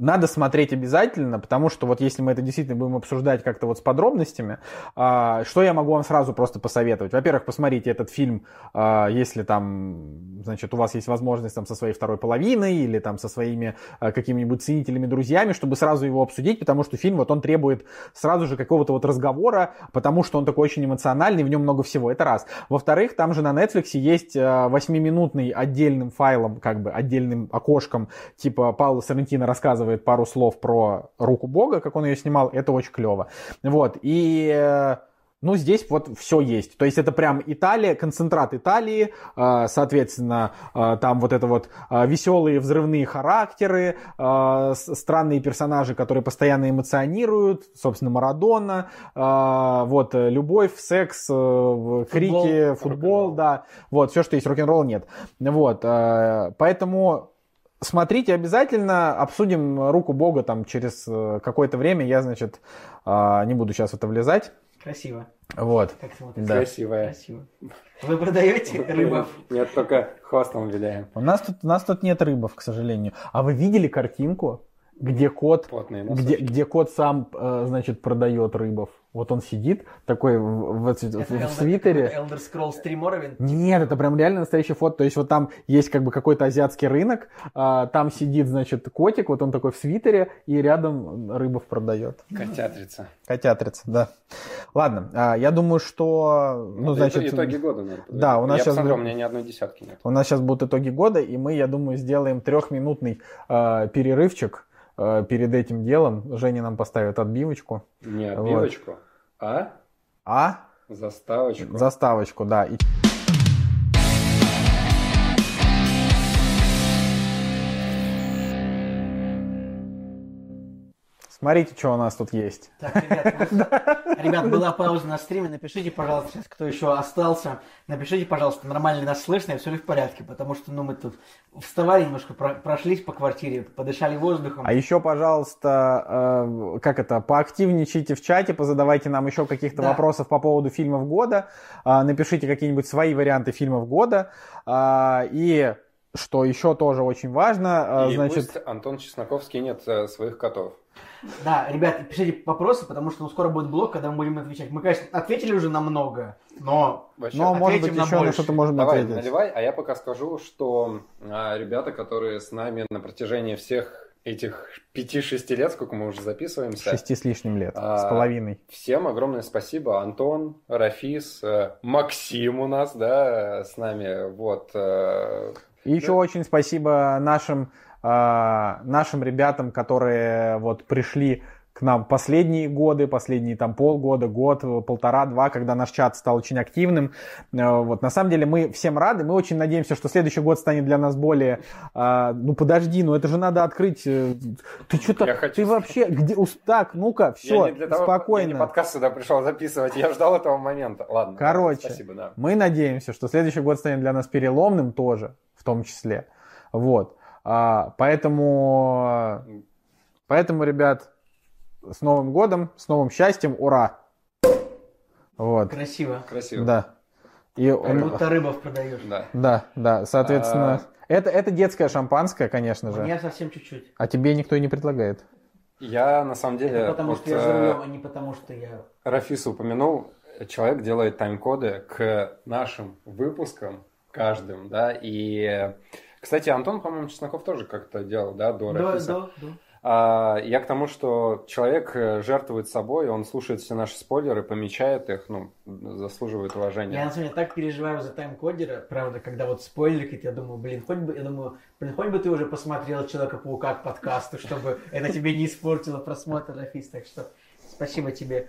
надо смотреть обязательно, потому что вот если мы это действительно будем обсуждать как-то вот с подробностями, а, что я могу вам сразу просто посоветовать? Во-первых, посмотрите этот фильм, а, если там, значит, у вас есть возможность там со своей второй половиной или там со своими а, какими-нибудь ценителями, друзьями, чтобы сразу его обсудить, потому что фильм вот он требует сразу же какого-то вот разговора, потому что он такой очень эмоциональный, в нем много всего. Это раз. Во-вторых, там же на Netflix есть а, восьмиминутный отдельным файлом, как бы отдельным окошком, типа Паула Соррентино рассказывает пару слов про руку Бога, как он ее снимал, это очень клево. Вот, и э, ну, здесь вот все есть. То есть это прям Италия, концентрат Италии, э, соответственно, э, там вот это вот веселые взрывные характеры, странные персонажи, которые постоянно эмоционируют, собственно, Марадона, вот, любовь, секс, в- крики, футбол, да, вот, все, что есть, рок-н-ролл нет. Вот, поэтому смотрите обязательно, обсудим руку Бога там через э, какое-то время. Я, значит, а, не буду сейчас в это влезать. Красиво. Вот. Как. Да. Красивая. Красиво. Вы продаете рыбов? Нет, только хвостом виляем. У нас тут, у нас тут нет рыбов, к сожалению. А вы видели картинку, где кот, Плотные где, где кот сам, э, значит, продает рыбов? Вот он сидит такой в, в- в- в Это Elder- свитере. это Elder Scrolls 3 Morrowind? Нет, это прям реально настоящий фото. То есть вот там есть как бы какой-то азиатский рынок, а, там сидит, значит, котик, вот он такой в свитере, и рядом рыбов продает. Котятрица. Котятрица, да. Ладно, а, я думаю, что, ну, Это значит, итоги- года подводить. Да, у нас Я сейчас посмотрел, будет- у меня ни одной десятки нет. у нас сейчас будут итоги года, и мы, я думаю, сделаем трехминутный э, перерывчик, перед этим делом. Женя нам поставит отбивочку. Не Вот. отбивочку, а А? заставочку. Заставочку, да. И Смотрите, что у нас тут есть. Так, ребят, ребят, была пауза на стриме. Напишите, пожалуйста, сейчас, кто еще остался, напишите, пожалуйста, нормально ли нас слышно и все ли в порядке, потому что, ну, мы тут вставали немножко, про- прошлись по квартире, подышали воздухом. А еще, пожалуйста, э, как это, поактивничайте в чате, позадавайте нам еще каких-то Да. вопросов по поводу фильмов года, а, напишите какие-нибудь свои варианты фильмов года. А, И что еще тоже очень важно, а, И значит, пусть Антон Чесноков скинет э, своих котов. Да, ребят, пишите вопросы, потому что ну, скоро будет блок, когда мы будем отвечать. Мы, конечно, ответили уже на много, но Вообще. но, может быть, на еще на больше. что-то можем Давай, ответить. наливай, а я пока скажу, что а, ребята, которые с нами на протяжении всех этих 5-6 лет, сколько мы уже записываемся, Шести с лишним лет, А, с половиной. всем огромное спасибо. Антон, Рафис, э, Максим у нас, да, с нами, вот. э, И еще Да. очень спасибо нашим, нашим ребятам, которые вот пришли к нам последние годы, последние там полгода, год, полтора-два, когда наш чат стал очень активным. Э, Вот, на самом деле мы всем рады, мы очень надеемся, что следующий год станет для нас более... а, ну подожди, ну это же надо открыть... э, Ты что-то... Я хочу Ты вообще... Где... Так, ну-ка, я все, не для того, спокойно. Я не подкаст сюда пришел записывать, я ждал этого момента. Ладно. Короче, Спасибо, да. Мы надеемся, что следующий год станет для нас переломным тоже, в том числе. Вот. А, поэтому, поэтому, ребят, с Новым годом, с новым счастьем, ура! Вот. красиво. Красиво. Да. И Как он- будто рыбов продаешь. Да. да, да, соответственно, А. это, это детское шампанское, конечно же. Мне совсем чуть-чуть. А тебе никто и не предлагает. Я, на самом деле, Это потому вот, что я за э, рулем, а не потому что я... Рафис упомянул, человек делает тайм-коды к нашим выпускам каждым, да, и, кстати, Антон, по-моему, Чесноков тоже как-то делал, да, до Да, Рафиса. да, да. А, я к тому, что человек э, жертвует собой, он слушает все наши спойлеры, помечает их, ну, заслуживает Я уважения. на самом деле так переживаю за тайм-кодера, правда, когда вот спойлерит, я думаю, блин, хоть бы, я думаю, блин, хоть бы ты уже посмотрел Человека-паука к подкасту, чтобы это тебе не испортило просмотр Рафис, так что спасибо тебе.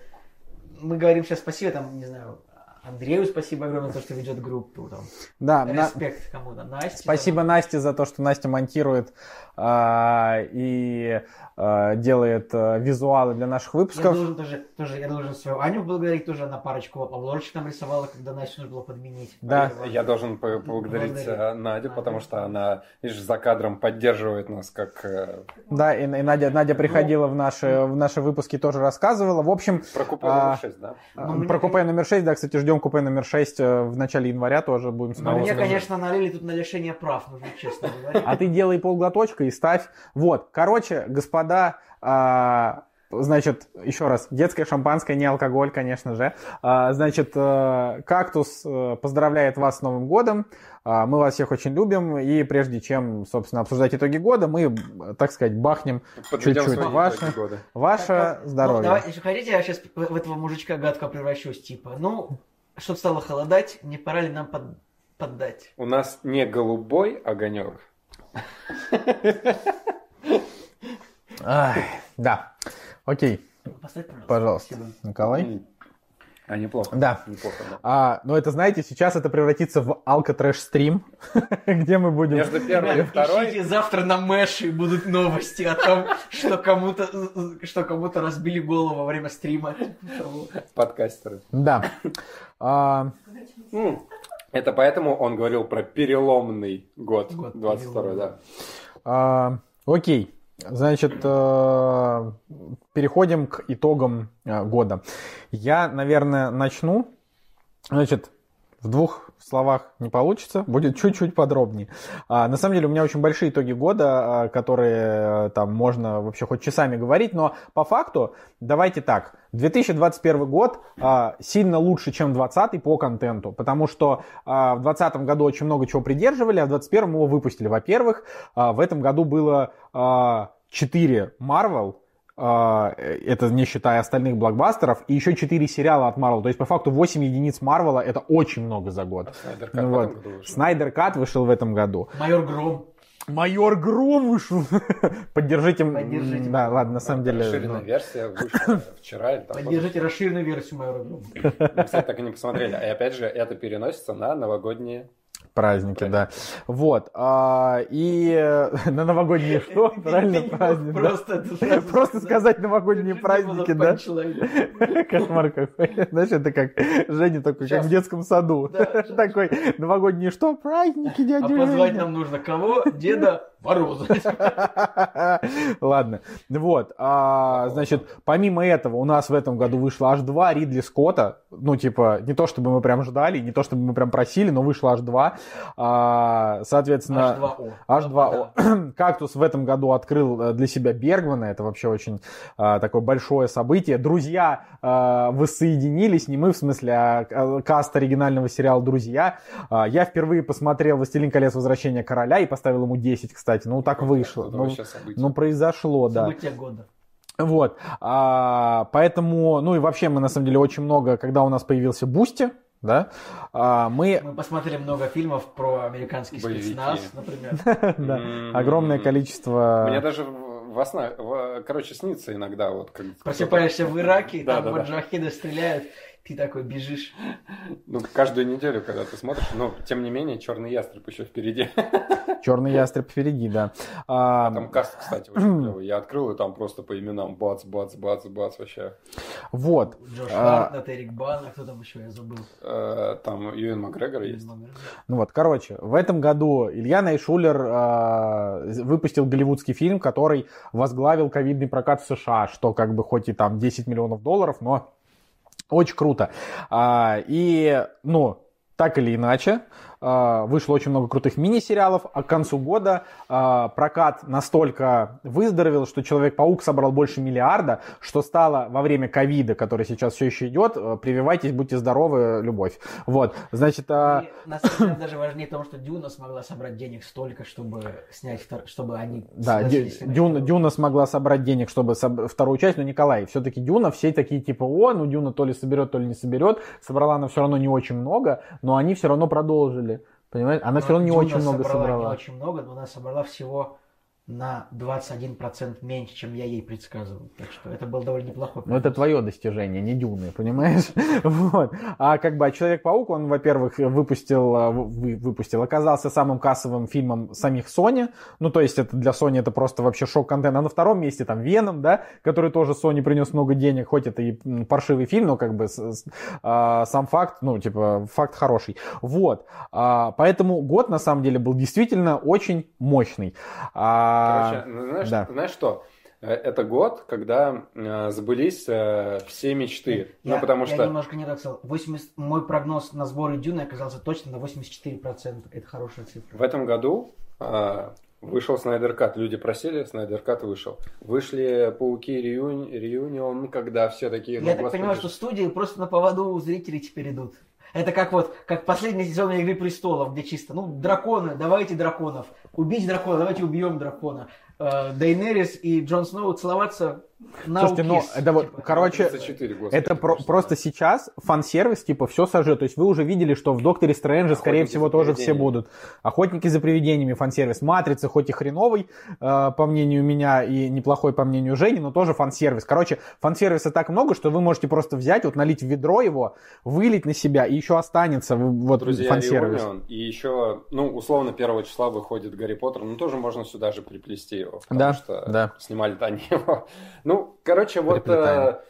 Мы говорим сейчас спасибо, там, не знаю, Андрею спасибо огромное за то, что ведет группу, там, Да, на- респект кому-то, Насте. Спасибо Насте за то, что Настя монтирует а, и а, делает а, визуалы для наших Я выпусков. должен тоже, тоже, я должен свою Аню поблагодарить, тоже она парочку обложечек нам рисовала, когда Настю нужно было подменить. Да. Я должен по- поблагодарить Благодарить. э, Надю, Надю. потому что она, видишь, за кадром поддерживает нас как э, Да, и, и Надя, Надя приходила в наши, в наши выпуски, тоже рассказывала. В общем, про купе А, номер 6, да? а, Ну, про купе номер 6, да, кстати, ждем купе номер 6 э, в начале января тоже будем Но снова. мне, конечно, налили тут на лишение прав, нужно честно говорить. А ты делай полглоточка и ставь. Вот, короче, господа, а, значит, еще раз, детское шампанское, не алкоголь, конечно же. А, значит, э, Кактус э, поздравляет вас с Новым годом. А, Мы вас всех очень любим. И прежде чем, собственно, обсуждать итоги года, мы, так сказать, бахнем чуть-чуть. Ваше, ваше Так, ну, здоровье. давай, если хотите, я сейчас в, этого мужичка гадкого превращусь, типа, ну, что стало холодать, не пора ли нам под- поддать? У нас не голубой огонек, Ай, да. Окей, Поставь, пожалуйста. пожалуйста, Спасибо. Николай. А, неплохо. Да. Неплохо, да. А, но это, знаете, сейчас это превратится в алкотрэш стрим, где мы будем... Между первой и второй ищите, завтра на Мэше будут новости о том, что кому-то что кому-то разбили голову во время стрима. подкастеры. Да. А. Это поэтому он говорил про переломный год, Год 22 да. а, окей. Значит, э, переходим к итогам э, года. Я, наверное, начну. Значит, в двух словах не получится, будет чуть-чуть подробнее. А, на самом деле у меня очень большие итоги года, а, которые э, там можно вообще хоть часами говорить, но по факту давайте так. 2021 год а, сильно лучше, чем 2020 по контенту, потому что а, в 2020 году очень много чего придерживали, а в 2021 его выпустили. Во-первых, а, в этом году было а, 4 Marvel, это не считая остальных блокбастеров, и еще 4 сериала от Marvel. То есть, по факту, 8 единиц Марвела это очень много за год. Снайдер Кат Ну в вот. этом году вышел. Снайдер Кат вышел в этом году. Майор Гром. Майор Гром вышел. Поддержите. Поддержите. Да, ладно, на самом деле. Расширенная ну, версия вышла вчера или там. Поддержите расширенную версию моего рода. Мы, кстати, так и не посмотрели. И опять же, это переносится на новогодние. Праздники, да. Вот. а, И э, на новогодние что? Ты- ты- Правильно, праздник. Просто сказать новогодние праздники, да? Кошмар какой. Знаешь, это как Женя такой, как в детском саду. Такой, новогодние что? Праздники, А дядя позвать Женя. нам нужно кого? Деда Мороза. Ладно. Вот. а, значит, помимо этого, у нас в этом году вышло аж два Ридли Скотта. Ну, типа, не то чтобы мы прям ждали, не то чтобы мы прям просили, но вышло аж два. А, Соответственно, H2O. H2O. Кактус в этом году открыл э, для себя Бергмана. Это вообще очень а, такое большое событие. Друзья а, воссоединились, не мы в смысле, а, каст оригинального сериала «Друзья». А, я впервые посмотрел «Властелин Колец. Возвращение короля» и поставил ему 10, кстати. Ну, так вышло. Ну, ну, произошло, да. Событие года. Вот, а, поэтому, ну и вообще мы на самом деле очень много, когда у нас появился Бусти, да, а, мы, Мы посмотрели много фильмов про американский Боевики. спецназ, например. да, огромное количество... Мне даже во сна, короче, снится иногда вот как Просыпаешься в Ираке, там маджахеды стреляют, ты такой бежишь. Ну, каждую неделю, когда ты смотришь, но тем не менее, черный ястреб еще впереди. Черный ястреб впереди, да. А, Там каст, кстати, очень клевый. Я открыл, и там просто по именам бац, бац, бац, бац вообще. вот, Джош А. Хартнетт, Эрик Бана, кто там еще, я забыл. Э, Там Юэн Макгрегор есть. ну вот, короче, в этом году Илья Найшулер а, выпустил голливудский фильм, который возглавил ковидный прокат в США, что как бы хоть и там 10 миллионов долларов, но очень круто. А, и, ну, так или иначе, вышло очень много крутых мини-сериалов, а к концу года а, прокат настолько выздоровел, что Человек-паук собрал больше миллиарда, что стало во время ковида, который сейчас все еще идет, э, прививайтесь, будьте здоровы, любовь. Вот, значит, а, И на самом деле даже важнее того, что Дюна смогла собрать денег столько, чтобы снять, втор- чтобы они Да, Дю- Дюна. Дюна смогла собрать денег, чтобы соб- вторую часть, но Николай, все-таки Дюна, все такие типа, о, ну Дюна то ли соберет, то ли не соберет. Собрала она все равно не очень много, но они все равно продолжили. Понимаешь? Она все равно не очень много собрала собрала. Не очень много, но она собрала всего на 21% меньше, чем я ей предсказывал. Так что это был довольно неплохой Ну, это твое достижение, не Дюны, понимаешь? Вот. А как бы а Человек-паук, он, во-первых, выпустил, а, вы- выпустил, оказался самым кассовым фильмом самих Sony. Ну, то есть, это для Sony это просто вообще шок-контент. А на втором месте там Веном, да, который тоже Sony принес много денег, хоть это и паршивый фильм, но как бы с- с- а, сам факт, ну, типа, факт хороший. Вот. А, поэтому год, на самом деле, был действительно очень мощный. А, Короче, ну, знаешь, да. знаешь что? Э, Это год, когда э, сбылись э, все мечты. Я, ну, потому я что... немножко не так сказал. 80, мой прогноз на сборы Дюны оказался точно на 84%. Это хорошая цифра. В этом году э, вышел Снайдер Кат. Люди просили, Снайдер Кат вышел. Вышли Пауки Реюни- Реюнион, когда все такие... ну, Я так господи, понимаю, что студии просто на поводу у зрителей теперь идут. Это как вот, как последний сезон Игры Престолов, где чисто, ну, драконы, давайте драконов. Убить дракона, давайте убьем дракона. Э, Дейнерис и Джон Сноу целоваться Слушайте, ну, это вот, типа. короче, 34, господи, Это про- просто. сейчас фан-сервис, типа, все сожжет. То есть вы уже видели, что в Докторе Стрэнже, скорее всего, тоже все будут. Охотники за привидениями фан-сервис. Матрица, хоть и хреновый, э, по мнению меня, и неплохой по мнению Жени, но тоже фан-сервис. Короче, фан-сервиса так много, что вы можете просто взять, вот налить в ведро его, вылить на себя, и еще останется вот Друзья фан-сервис. Реюнион. И еще, ну, условно, 1 числа выходит Гарри Поттер. Ну, тоже можно сюда же приплести его. Потому Да, что да. снимали-то они его. Ну, короче, вот э,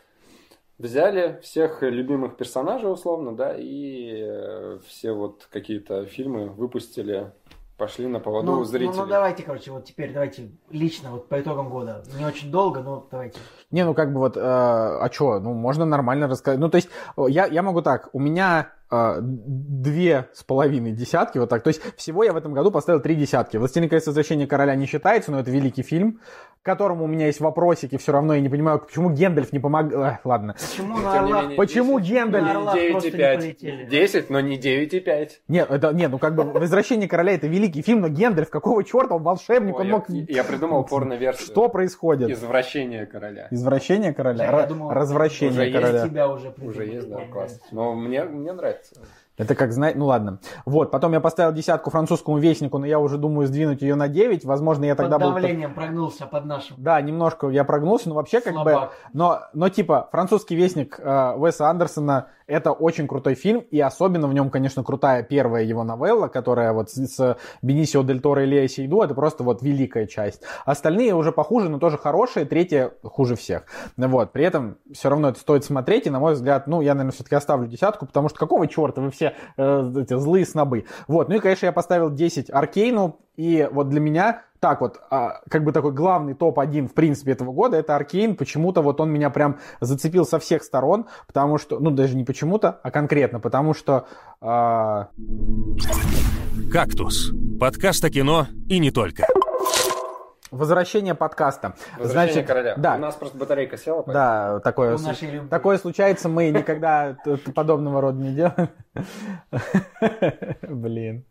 взяли всех любимых персонажей, условно, да, и э, все вот какие-то фильмы выпустили, пошли на поводу Ну, у ну, зрителей. ну, давайте, короче, вот теперь давайте лично, вот по итогам года. Не очень долго, но давайте. Не, ну как бы вот, э, а что, ну можно нормально рассказать. Ну то есть я, я могу так, у меня две с половиной десятки, вот так. То есть всего я в этом году поставил три десятки. «Властелин колец. Возвращение короля» не считается, но это великий фильм, к которому у меня есть вопросики, все равно я не понимаю, почему Гендальф не помог... ладно. Почему на не Орлах- менее, Почему 10, Гендальф- На Орлах 9,5. полетели. 10, но не 9,5. Нет, это, нет, ну как бы «Возвращение короля» это великий фильм, но Гендальф, какого черта, он волшебник, Ой, он я, мог... я придумал порно-версию. Что происходит? Извращение короля. Извращение короля? Я думал, Развращение уже есть короля. Тебя уже Уже придумали. есть, да, класс. Но мне, мне нравится. correct. Это как знать, ну ладно. Вот, потом я поставил десятку французскому вестнику, но я уже думаю сдвинуть ее на 9. Возможно, я тогда Под был... давлением прогнулся под нашим. Да, немножко я прогнулся, но вообще как бы... Слабак. Но, но типа, французский вестник э, Уэса Андерсона это очень крутой фильм, и особенно в нем, конечно, крутая первая его новелла, которая вот с, с Бенисио Дель Торо и Лео Сейду, это просто вот великая часть. Остальные уже похуже, но тоже хорошие, третья хуже всех. Вот, при этом все равно это стоит смотреть, и, на мой взгляд, ну, я, наверное, все-таки оставлю десятку, потому что какого черта вы все э, эти злые снобы. Вот, ну и, конечно, я поставил 10 Аркейну, и вот для меня так вот, а, как бы такой главный топ-1, в принципе, этого года, это Аркейн. Почему-то вот он меня прям зацепил со всех сторон, потому что, ну, даже не почему-то, а конкретно, потому что... а, «Кактус» — подкаст о кино и не только. Возвращение подкаста. Возвращение Значит, короля. Да, У нас просто батарейка села. поэтому- да, такое, су- нашей такое случается, мы никогда подобного рода не делаем. Блин,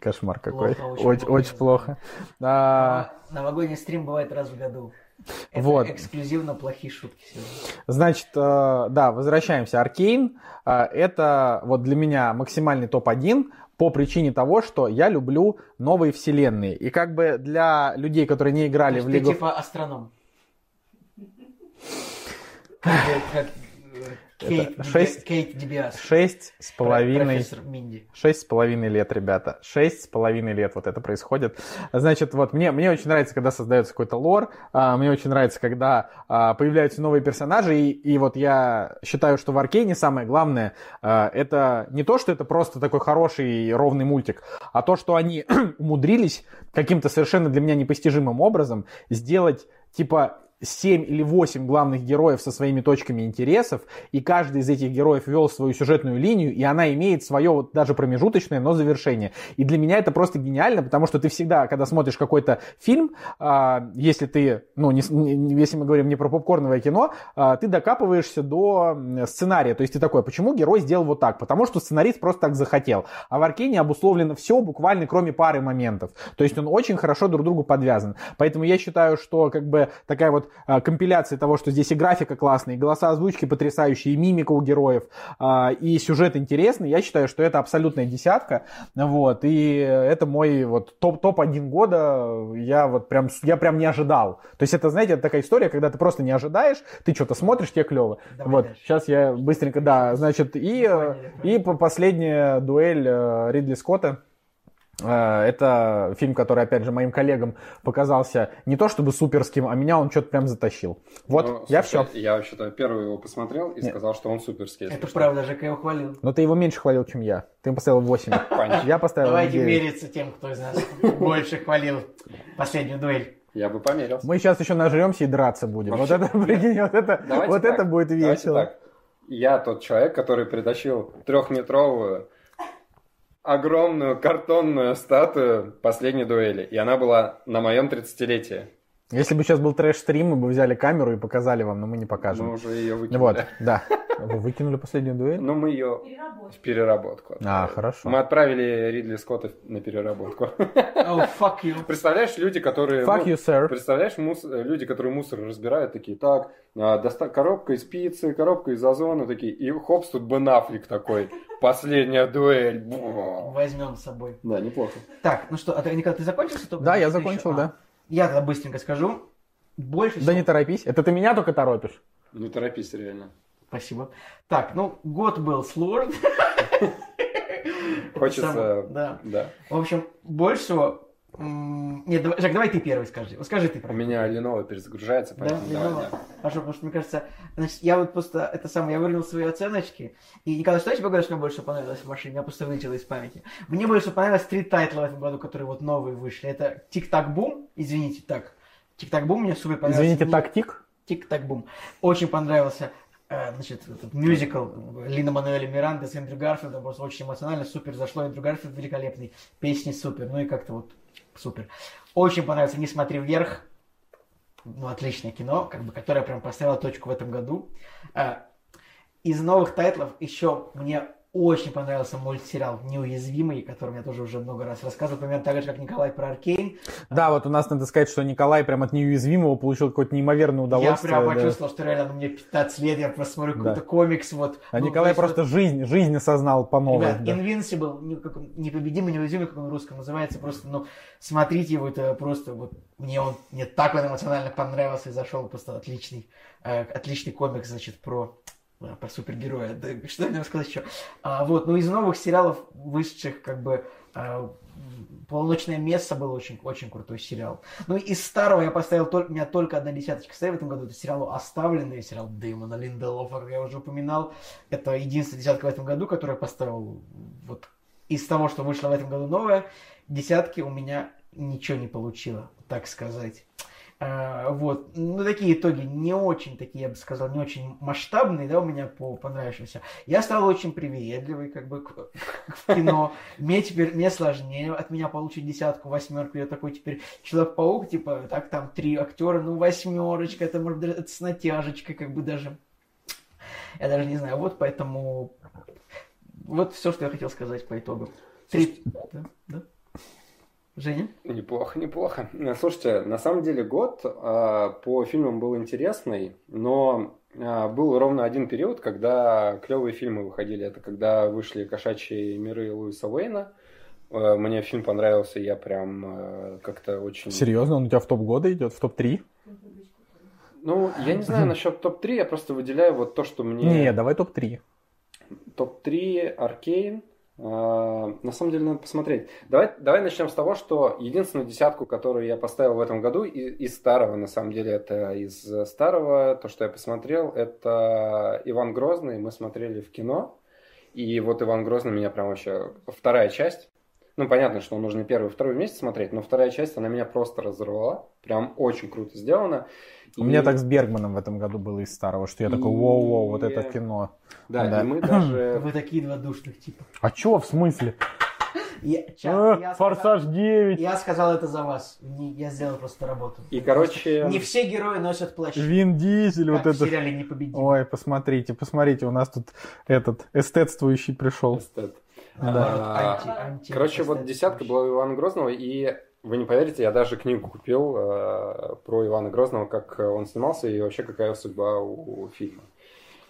кошмар какой. Плохо, очень Очень, плохо. очень плохо. А, Новогодний стрим бывает раз в году. Это Вот. эксклюзивно плохие шутки сегодня. Значит, э, да, возвращаемся. Аркейн э, это вот для меня максимальный топ-1 по причине того, что я люблю новые вселенные. И как бы для людей, которые не То играли есть в ты League of... типа астроном. Как, как, Кейт, шесть- Кейт. Шесть с половиной... Минди. Шесть с половиной лет, ребята. Шесть с половиной лет вот это происходит. Значит, вот мне, мне очень нравится, когда создается какой-то лор. а, мне очень нравится, когда а, появляются новые персонажи. И, и вот я считаю, что в Аркейне самое главное а, это не то, что это просто такой хороший ровный мультик, а то, что они умудрились каким-то совершенно для меня непостижимым образом сделать типа 7 или 8 главных героев со своими точками интересов, и каждый из этих героев вел свою сюжетную линию, и она имеет свое вот даже промежуточное, но завершение. И для меня это просто гениально, потому что ты всегда, когда смотришь какой-то фильм, а, если ты, ну, не, если мы говорим не про попкорновое кино, а, ты докапываешься до сценария. То есть ты такой, «А почему герой сделал вот так? Потому что сценарист просто так захотел. А в Аркейне обусловлено все буквально кроме пары моментов. То есть он очень хорошо друг другу подвязан. Поэтому я считаю, что как бы такая вот а, компиляция того, что здесь и графика классная, и голоса озвучки потрясающие, и мимика у героев, а, и сюжет интересный, я считаю, что это абсолютная десятка. Вот, и это мой вот топ- топ-1 года, я вот прям, я прям не ожидал. То есть это, знаете, это такая история, когда ты просто не ожидаешь, ты что-то смотришь, тебе клево. Давай вот, дальше. сейчас я быстренько, да, значит, и, э, и по- последняя дуэль э, Ридли Скотта. Э, Это фильм, который, опять же, моим коллегам показался не то чтобы суперским, а меня он что-то прям затащил. Вот, Ну, я слушай, все. Я вообще-то первый его посмотрел и Нет. сказал, что он суперский. Это что. правда, Жека его хвалил. Но ты его меньше хвалил, чем я. Ты ему поставил 8. Понятно. Я поставил Давайте 9. мериться тем, кто из нас больше хвалил последнюю дуэль. Я бы померил. Мы сейчас еще нажремся и драться будем. Вот Вообще, это, прикинь, вот это, вот так, это будет весело. так. Я тот человек, который притащил трехметровую огромную картонную статую последней дуэли. И она была на моем 30-летии. Если бы сейчас был трэш-стрим, мы бы взяли камеру и показали вам, но мы не Мы покажем. уже ее выкинули. Вот, да. Вы выкинули последнюю дуэль? Ну, мы ее в переработку. А, хорошо. Мы отправили Ридли Скотта на переработку. Oh, fuck you. Представляешь, люди, которые... Fuck you, sir. Представляешь, люди, которые мусор разбирают, такие, так, а, доста- коробка из пиццы, коробка из озона, такие, и хопс, тут Бен Аффлек такой, последняя дуэль. Возьмем с собой. Да, неплохо. Так, ну что, а ты, Николай, ты закончил? Да, я закончил, еще? да. Я тогда быстренько скажу. Больше Да всего- не торопись. Это ты меня только торопишь. Не торопись, реально. Спасибо. Так, ну, год был сложный. Хочется... Да. Да. В общем, больше всего... Нет, давай, Жак, давай ты первый скажи. Вот скажи ты. У про меня Lenovo перезагружается, Да, поэтому давай, Lenovo. да. Хорошо, потому что, мне кажется, значит, я вот просто, это самое, я выровнял свои оценочки, и, Николай, что я тебе говорю, что мне больше понравилось в машине? Я просто вылетело из памяти. Мне больше понравилось три тайтла в этом году, которые вот новые вышли. Это Тик-Так-Бум, извините, так. Тик-Так-Бум мне супер понравился. Извините, тактик. Тик-Так-бум. Очень понравился значит, этот мюзикл Лин-Мануэля Миранды с Эндрю Гарфилдом, просто очень эмоционально, супер зашло, Эндрю Гарфилд великолепный, песни супер, ну и как-то вот супер. Очень понравился «Не смотри вверх», ну, отличное кино, как бы, которое прям поставило точку в этом году. Э, Из новых тайтлов еще мне очень понравился мультсериал «Неуязвимый», о котором я тоже уже много раз рассказывал, примерно так же, как Николай про Аркейн. Да, вот у нас надо сказать, что Николай прям от неуязвимого получил какое-то неимоверное удовольствие. Я прям да. почувствовал, что реально мне 15 лет, я просто смотрю Да. какой-то комикс, вот. А Ну, Николай просто жизнь, жизнь осознал по новой. Ребят, да. Invincible, не- как непобедимый, неуязвимый, как он русском называется, просто, ну, смотрите его, это просто, вот, мне он, мне так он эмоционально понравился и зашел, просто отличный, э, отличный комикс, значит, про, про супергероя, да, что хотел сказать еще, А, вот, ну, из новых сериалов, вышедших, как бы, э, Полночное место был очень, очень крутой сериал. Ну, из старого я поставил только, у меня только одна десяточка стоит в этом году. Это сериал «Оставленный», сериал Дэймона Линделофа, я уже упоминал. Это единственная десятка в этом году, которую я поставил вот из того, что вышло в этом году новое. Десятки у меня ничего не получило, так сказать. А, вот, ну такие итоги не очень такие, я бы сказал, не очень масштабные, да, у меня по понравившимся. Я стал очень привередливый, как бы, к, в кино. Мне теперь, мне сложнее от меня получить десятку, восьмерку. Я такой теперь Человек-паук, типа, так, там три актера, ну, восьмерочка, это, может, даже это с натяжечкой, как бы даже. Я даже не знаю, вот поэтому... Вот все, что я хотел сказать по итогу. Три... Да, да. Женя? Неплохо, неплохо. Э, Слушайте, на самом деле год э, по фильмам был интересный, но э, был ровно один период, когда клевые фильмы выходили. Это когда вышли «Кошачьи миры» Луиса Уэйна. Э, мне фильм понравился, я прям э, как-то очень... Серьезно, он у тебя в топ года идет, в топ-3? Ну, я не знаю насчет топ-3, я просто выделяю вот то, что мне... Не, давай топ-3. Топ-3 Аркейн. А, На самом деле надо посмотреть. Давай, давай начнем с того, что единственную десятку, которую я поставил в этом году, и- из старого, на самом деле, это из старого, то, что я посмотрел, это Иван Грозный. Мы смотрели в кино. И вот Иван Грозный меня прям вообще... Вторая часть. Ну, понятно, что нужно первый и второй вместе смотреть, но вторая часть, она меня просто разорвала. Прям очень круто сделано. У И- меня так с Бергманом в этом году было из старого, что я такой, И- воу-воу, вот это кино. Да, Да. и мы даже... Вы такие два душных типа. А чё, в смысле? Я, ча- А, я Форсаж сказал, 9, я сказал это за вас. Не- я сделал просто работу. И, короче... Не все герои носят плащ. Вин Дизель, как вот это. сериале «Непобедимый». Ой, посмотрите, посмотрите, у нас тут этот эстетствующий пришел. Эстет. Да. Анти- анти- Короче, вот десятка была у Ивана Грозного, и вы не поверите, я даже книгу купил э, про Ивана Грозного, как он снимался и вообще какая судьба у, фильма.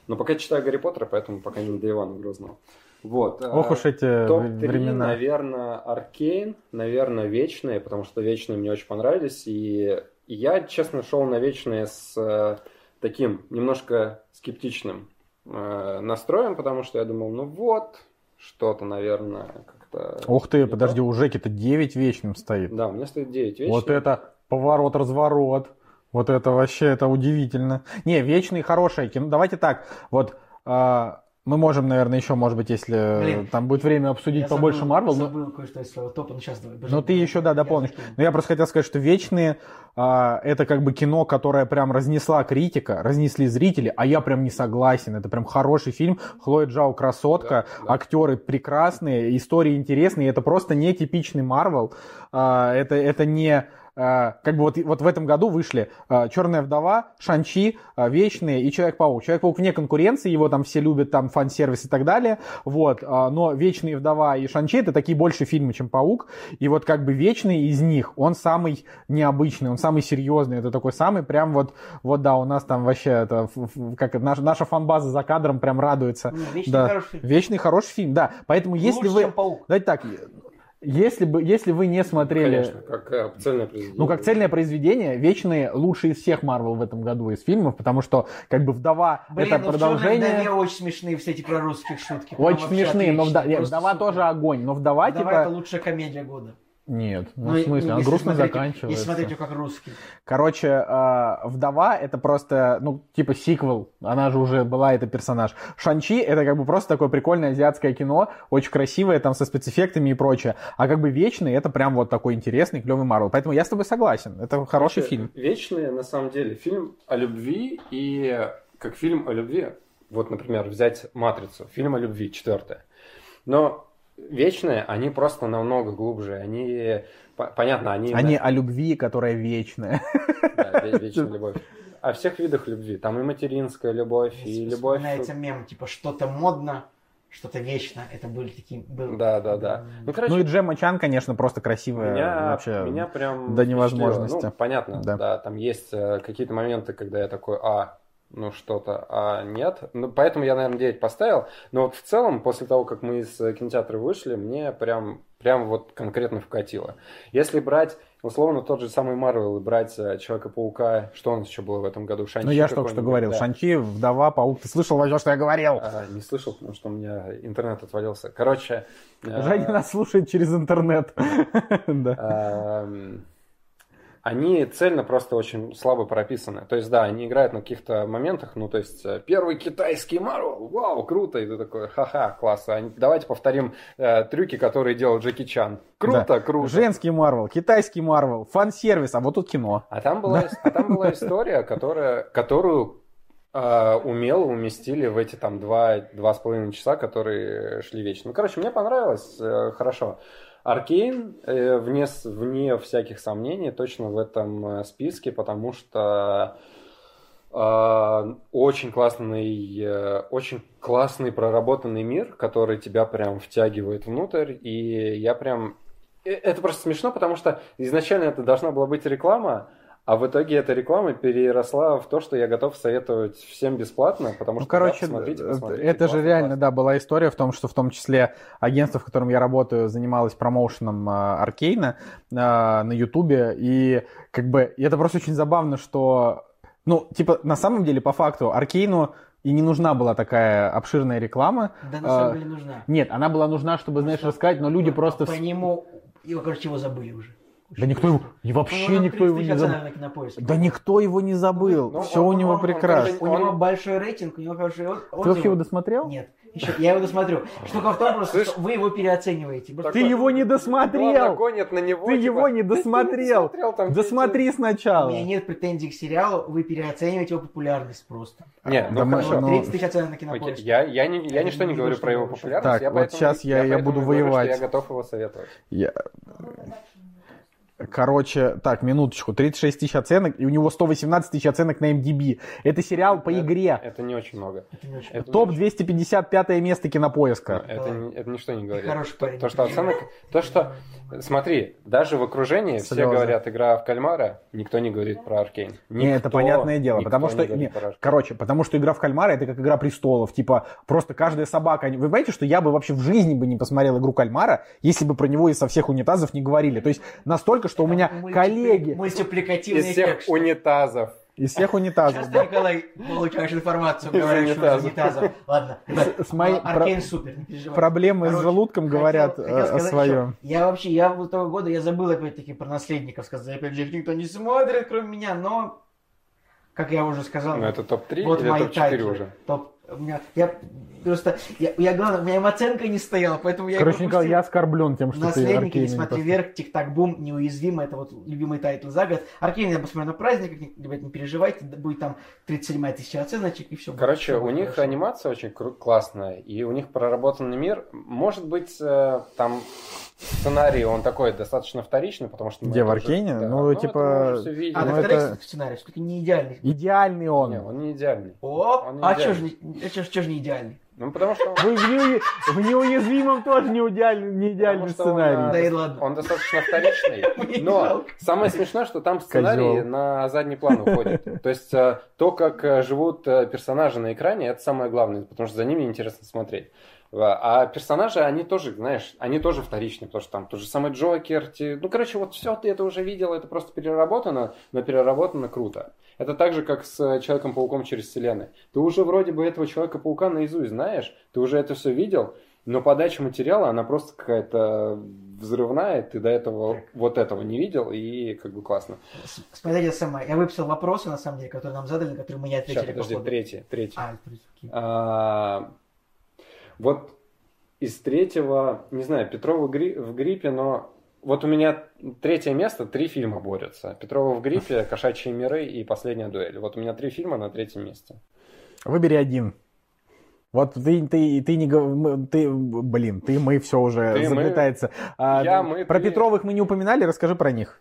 Но пока читаю Гарри Поттера, поэтому пока не до Ивана Грозного. Вот. э, Ох уж эти Топ-3, времена. наверное, Аркейн, наверное, Вечные, потому что Вечные мне очень понравились. И и я, честно, шел на Вечные с э, таким немножко скептичным э, настроем, потому что я думал, ну вот, что-то, наверное, как-то... Ух ты, подожди, у Жеки-то 9 вечным стоит. Да, у меня стоит 9 вечных. Вот это поворот-разворот. Вот это вообще, это удивительно. Не, вечный хорошее кино. Давайте так, вот а, мы можем, наверное, еще, может быть, если Блин, там будет время обсудить Я побольше забыл- Марвел. но- Забыл кое-что из своего топа, ну сейчас давай. Ну, ты еще, да, дополнишь. Но я просто хотел сказать, что «Вечные» а, это как бы кино, которое прям разнесла критика, разнесли зрители, а я прям не согласен. Это прям хороший фильм. Хлоя Джао красотка, Да, да. актеры прекрасные, истории интересные. Это просто не типичный Марвел. А, это, это не... а, как бы вот, вот в этом году вышли а, Черная вдова, Шанчи, а, Вечные и Человек-паук. Человек-паук вне конкуренции, его там все любят, там фан-сервис и так далее. Вот. но Вечные вдова и Шанчи это такие больше фильмы, чем Паук. И вот как бы Вечный из них, он самый необычный, он самый серьезный. Это такой самый прям вот, вот да, у нас там вообще это, как это, наша, наша фан-база за кадром прям радуется. Не, «Вечный» Да. хороший фильм. Вечный хороший фильм, да. Поэтому если Лучше, вы... Давайте так, если, бы, если вы не смотрели... Конечно, как э, цельное произведение. Ну, как цельное произведение, Вечные лучший из всех Марвел в этом году из фильмов, потому что, как бы, Вдова Блин, это ну продолжение... «Черной вдове» очень смешные все эти прорусские шутки. Очень смешные, но нет, просто Вдова тоже огонь, но Вдова, «Вдова» типа... это лучшая комедия года. Нет, ну, Ну, в смысле, и- если грустно заканчивается. Если смотреть ее как русский. Короче, э, Вдова это просто, ну, типа сиквел. Она же уже была, это персонаж. Шанчи это как бы просто такое прикольное азиатское кино, очень красивое, там со спецэффектами и прочее. А как бы Вечный это прям вот такой интересный, клевый Марвел. Поэтому я с тобой согласен. Это хороший Вообще, фильм. Вечные, на самом деле, фильм о любви и как фильм о любви. Вот, например, взять «Матрицу», фильм о любви, четвертое. Но вечные, они просто намного глубже. Они, по- понятно, они... Они о любви, которая вечная. Да, ве- вечная любовь. О всех видах любви. Там и материнская любовь, и любовь... Вспоминается мем, типа, что-то модно, что-то вечно. Это были такие... Был... Да, да, да. Ну, короче, Ну и Джемма Чан, конечно, просто красивая. меня, вообще. меня прям до невозможности. Ну, понятно, Да. да. там есть э, какие-то моменты, когда я такой, а, ну что-то, а нет. Ну, поэтому я, наверное, 9 поставил. Но вот в целом, после того, как мы из э, кинотеатра вышли, мне прям, прям вот конкретно вкатило. Если брать, условно, тот же самый Марвел и брать э, Человека-паука, что у нас еще было в этом году? Шанчи Ну я же только что говорил. да. Шанчи, Вдова, Паук. Ты слышал вообще, что я говорил? А, не слышал, потому что у меня интернет отвалился. Короче, Женя нас слушает через интернет. Да. Эм, Они цельно просто очень слабо прописаны. То есть, да, они играют на каких-то моментах, ну, то есть, э, первый китайский Марвел, вау, круто, и ты такой, ха-ха, класс. А давайте повторим э, трюки, которые делал Джеки Чан. Круто, Да. круто. Женский Марвел, китайский Марвел, фан-сервис, а вот тут кино. А там была, а там была история, которая, которую э, умело уместили в эти там два, два с половиной часа, которые шли вечно. Ну, короче, мне понравилось, э, хорошо. Аркейн, э, вне, вне всяких сомнений, точно в этом э, списке, потому что э, очень классный, э, очень классный проработанный мир, который тебя прям втягивает внутрь, и я прям... э, Это просто смешно, потому что изначально это должна была быть реклама, а в итоге эта реклама переросла в то, что я готов советовать всем бесплатно, потому Ну, что короче, да, посмотрите, э, посмотрите, это же реально, классно. да, была история в том, что в том числе агентство, в котором я работаю, занималось промоушеном а, Аркейна а, на Ютубе, и как бы и это просто очень забавно, что, ну, типа, на самом деле, по факту, Аркейну и не нужна была такая обширная реклама. Да, на самом деле нужна. Нет, она была нужна, чтобы, знаешь, рассказать, но люди просто... По нему, его, короче, его забыли уже. Да никто его, и вообще никто его не забыл. Да никто его не забыл, Ну, все он- у него он- он прекрасно. У него большой рейтинг, у него хороший от- Ты вообще его досмотрел? Нет. Еще, я его досмотрю. Штука в том, просто, Слышь, что вы его переоцениваете. Просто- Ты его не досмотрел! гонят на него. Ты типа, его не «Да ты досмотрел! смотрел, там Досмотри У сначала. меня нет претензий к сериалу, вы переоцениваете его популярность просто. Не, ну Да мы- хорошо. ну, 30 тысяч оценок на Окей, кинопоиске. Я, я, не, я ничто не Не говорю про его популярность. Так, я вот поэтому- сейчас я- я поэтому буду говорю, что воевать. Я готов его советовать. Я- Короче, так, минуточку. 36 тысяч оценок, и у него 118 тысяч оценок на MDB. Это сериал по Это- игре. Это не очень много. Это не очень Это Топ не очень- 255 место кинопоиска. Это, не- это ничто не говорит. хороший то, парень. то, что оценок... То, что... Смотри, даже в окружении все Слезы. говорят «игра в кальмара», никто не говорит про Аркейн. Не, это понятное дело, потому не что, не, Аркейн. короче, потому что игра в кальмара это как игра престолов, типа просто каждая собака. Вы понимаете, что я бы вообще в жизни бы не посмотрел игру кальмара, если бы про него из со всех унитазов не говорили. То есть настолько, что у меня Мультипли- коллеги Мультипликативный Из всех текст. унитазов. из всех унитазов. Часто, да. Николай, получаешь информацию, Из говоришь, что из унитазов. унитазов. Ладно. С- с моей- Аркейн супер, не переживай. Проблемы с Короче, желудком хотел- говорят хотел э, о своем. еще. Я вообще, я вот того года, я забыл опять-таки про наследников сказать. Опять же, их никто не смотрит, кроме меня, но, как я уже сказал, Ну, это топ-3 вот или мои топ-4 тайтлы. уже? Топ. У меня, я просто, я, я главное, у меня им оценка не стояла, поэтому я Короче, Николай, я оскорблен тем, что ты Наследники, не Аркейна не смотри посмотрел. вверх, Тик-Так Бум, Неуязвимый, это вот любимый тайтл за год. Аркейн я посмотрю на праздниках, не- ребят, не переживайте, будет там 37 тысяча оценочек и все. Короче, у них анимация очень кру- классная, и у них проработанный мир. Может быть, э, там сценарий, он такой достаточно вторичный, потому что... Где, это в Аркейне? да, Ну, это типа, уже всё видели. А, Ну, это это- сценарий, все-таки не идеальный. Идеальный он. Не, он не идеальный. О, Он не а что же не, а чё ж- не идеальный? Ну, потому что... он- Вы в, неу- в неуязвимом тоже не идеальный, не идеальный что он, сценарий. Да э, и ладно. Он достаточно вторичный, но самое смешное, что там сценарий Козёл. на задний план уходит. То есть э, то, как э, живут э, персонажи на экране, это самое главное, потому что за ними интересно смотреть. А персонажи, они тоже, знаешь, они тоже вторичны, потому что там тот же самый Джокер, те- ну, короче, вот все ты это уже видел, это просто переработано, но переработано круто. Это так же, как с э, Человеком-пауком через вселенную. Ты уже вроде бы этого Человека-паука наизусть знаешь, ты уже это все видел, но подача материала, она просто какая-то взрывная, ты до этого Так. вот этого не видел, и как бы классно. Смотрите сама, я выписал вопросы, на самом деле, которые нам задали, на которые мы не Сейчас, ответили. подожди, походу. третий, третий. А. А, вот из третьего, не знаю, Петрова в гриппе, но вот у меня третье место, три фильма борются. Петрова в гриппе, Кошачьи миры и Последняя дуэль. Вот у меня три фильма на третьем месте. Выбери один. Вот ты, ты, ты не мы- ты, блин, ты, мы, все уже Ты, мы. заплетается. А, Я, мы, про ты. Петровых мы не упоминали, расскажи про них.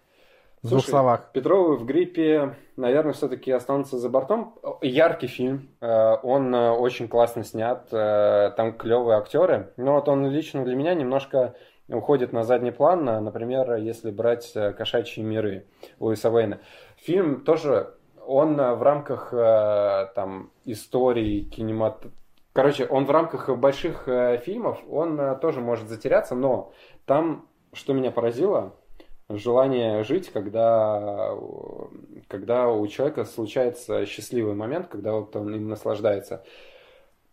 В двух Слушай, словах. Петровы в гриппе, наверное, все-таки останутся за бортом. Яркий фильм, э, он э, очень классно снят, э, там клевые актеры. Но вот он лично для меня немножко уходит на задний план, например, если брать «Кошачьи миры» Луиса Уэйна. Фильм тоже, он в рамках там истории кинемат... Короче, он в рамках больших фильмов, он тоже может затеряться, но там, что меня поразило, желание жить, когда, когда у человека случается счастливый момент, когда вот он им наслаждается.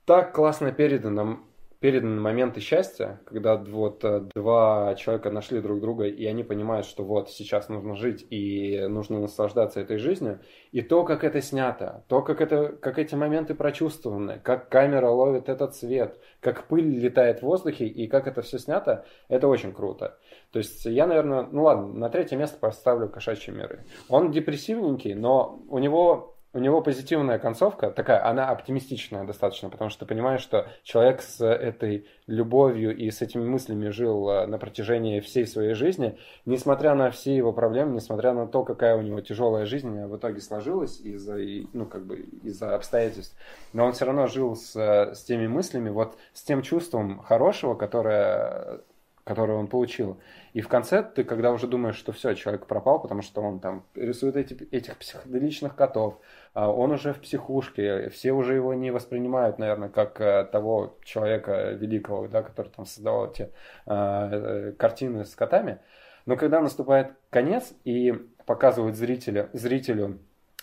Так классно передано, переданы моменты счастья, когда вот э, два человека нашли друг друга, и они понимают, что вот сейчас нужно жить и нужно наслаждаться этой жизнью. И то, как это снято, то, как, это, как эти моменты прочувствованы, как камера ловит этот цвет, как пыль летает в воздухе, и как это все снято, это очень круто. То есть я, наверное, ну ладно, на третье место поставлю «Кошачьи миры». Он депрессивненький, но у него, у него позитивная концовка, такая, она оптимистичная достаточно, потому что ты понимаешь, что человек с этой любовью и с этими мыслями жил э, на протяжении всей своей жизни, несмотря на все его проблемы, несмотря на то, какая у него тяжелая жизнь в итоге сложилась из-за, ну, как бы, из-за обстоятельств, но он все равно жил с, с теми мыслями, вот с тем чувством хорошего, которое которую он получил. И в конце ты, когда уже думаешь, что все, человек пропал, потому что он там рисует эти, этих психоделичных котов, а он уже в психушке, все уже его не воспринимают, наверное, как э, того человека великого, да, который там создавал эти э, картины с котами. Но когда наступает конец и показывают зрителя, зрителю,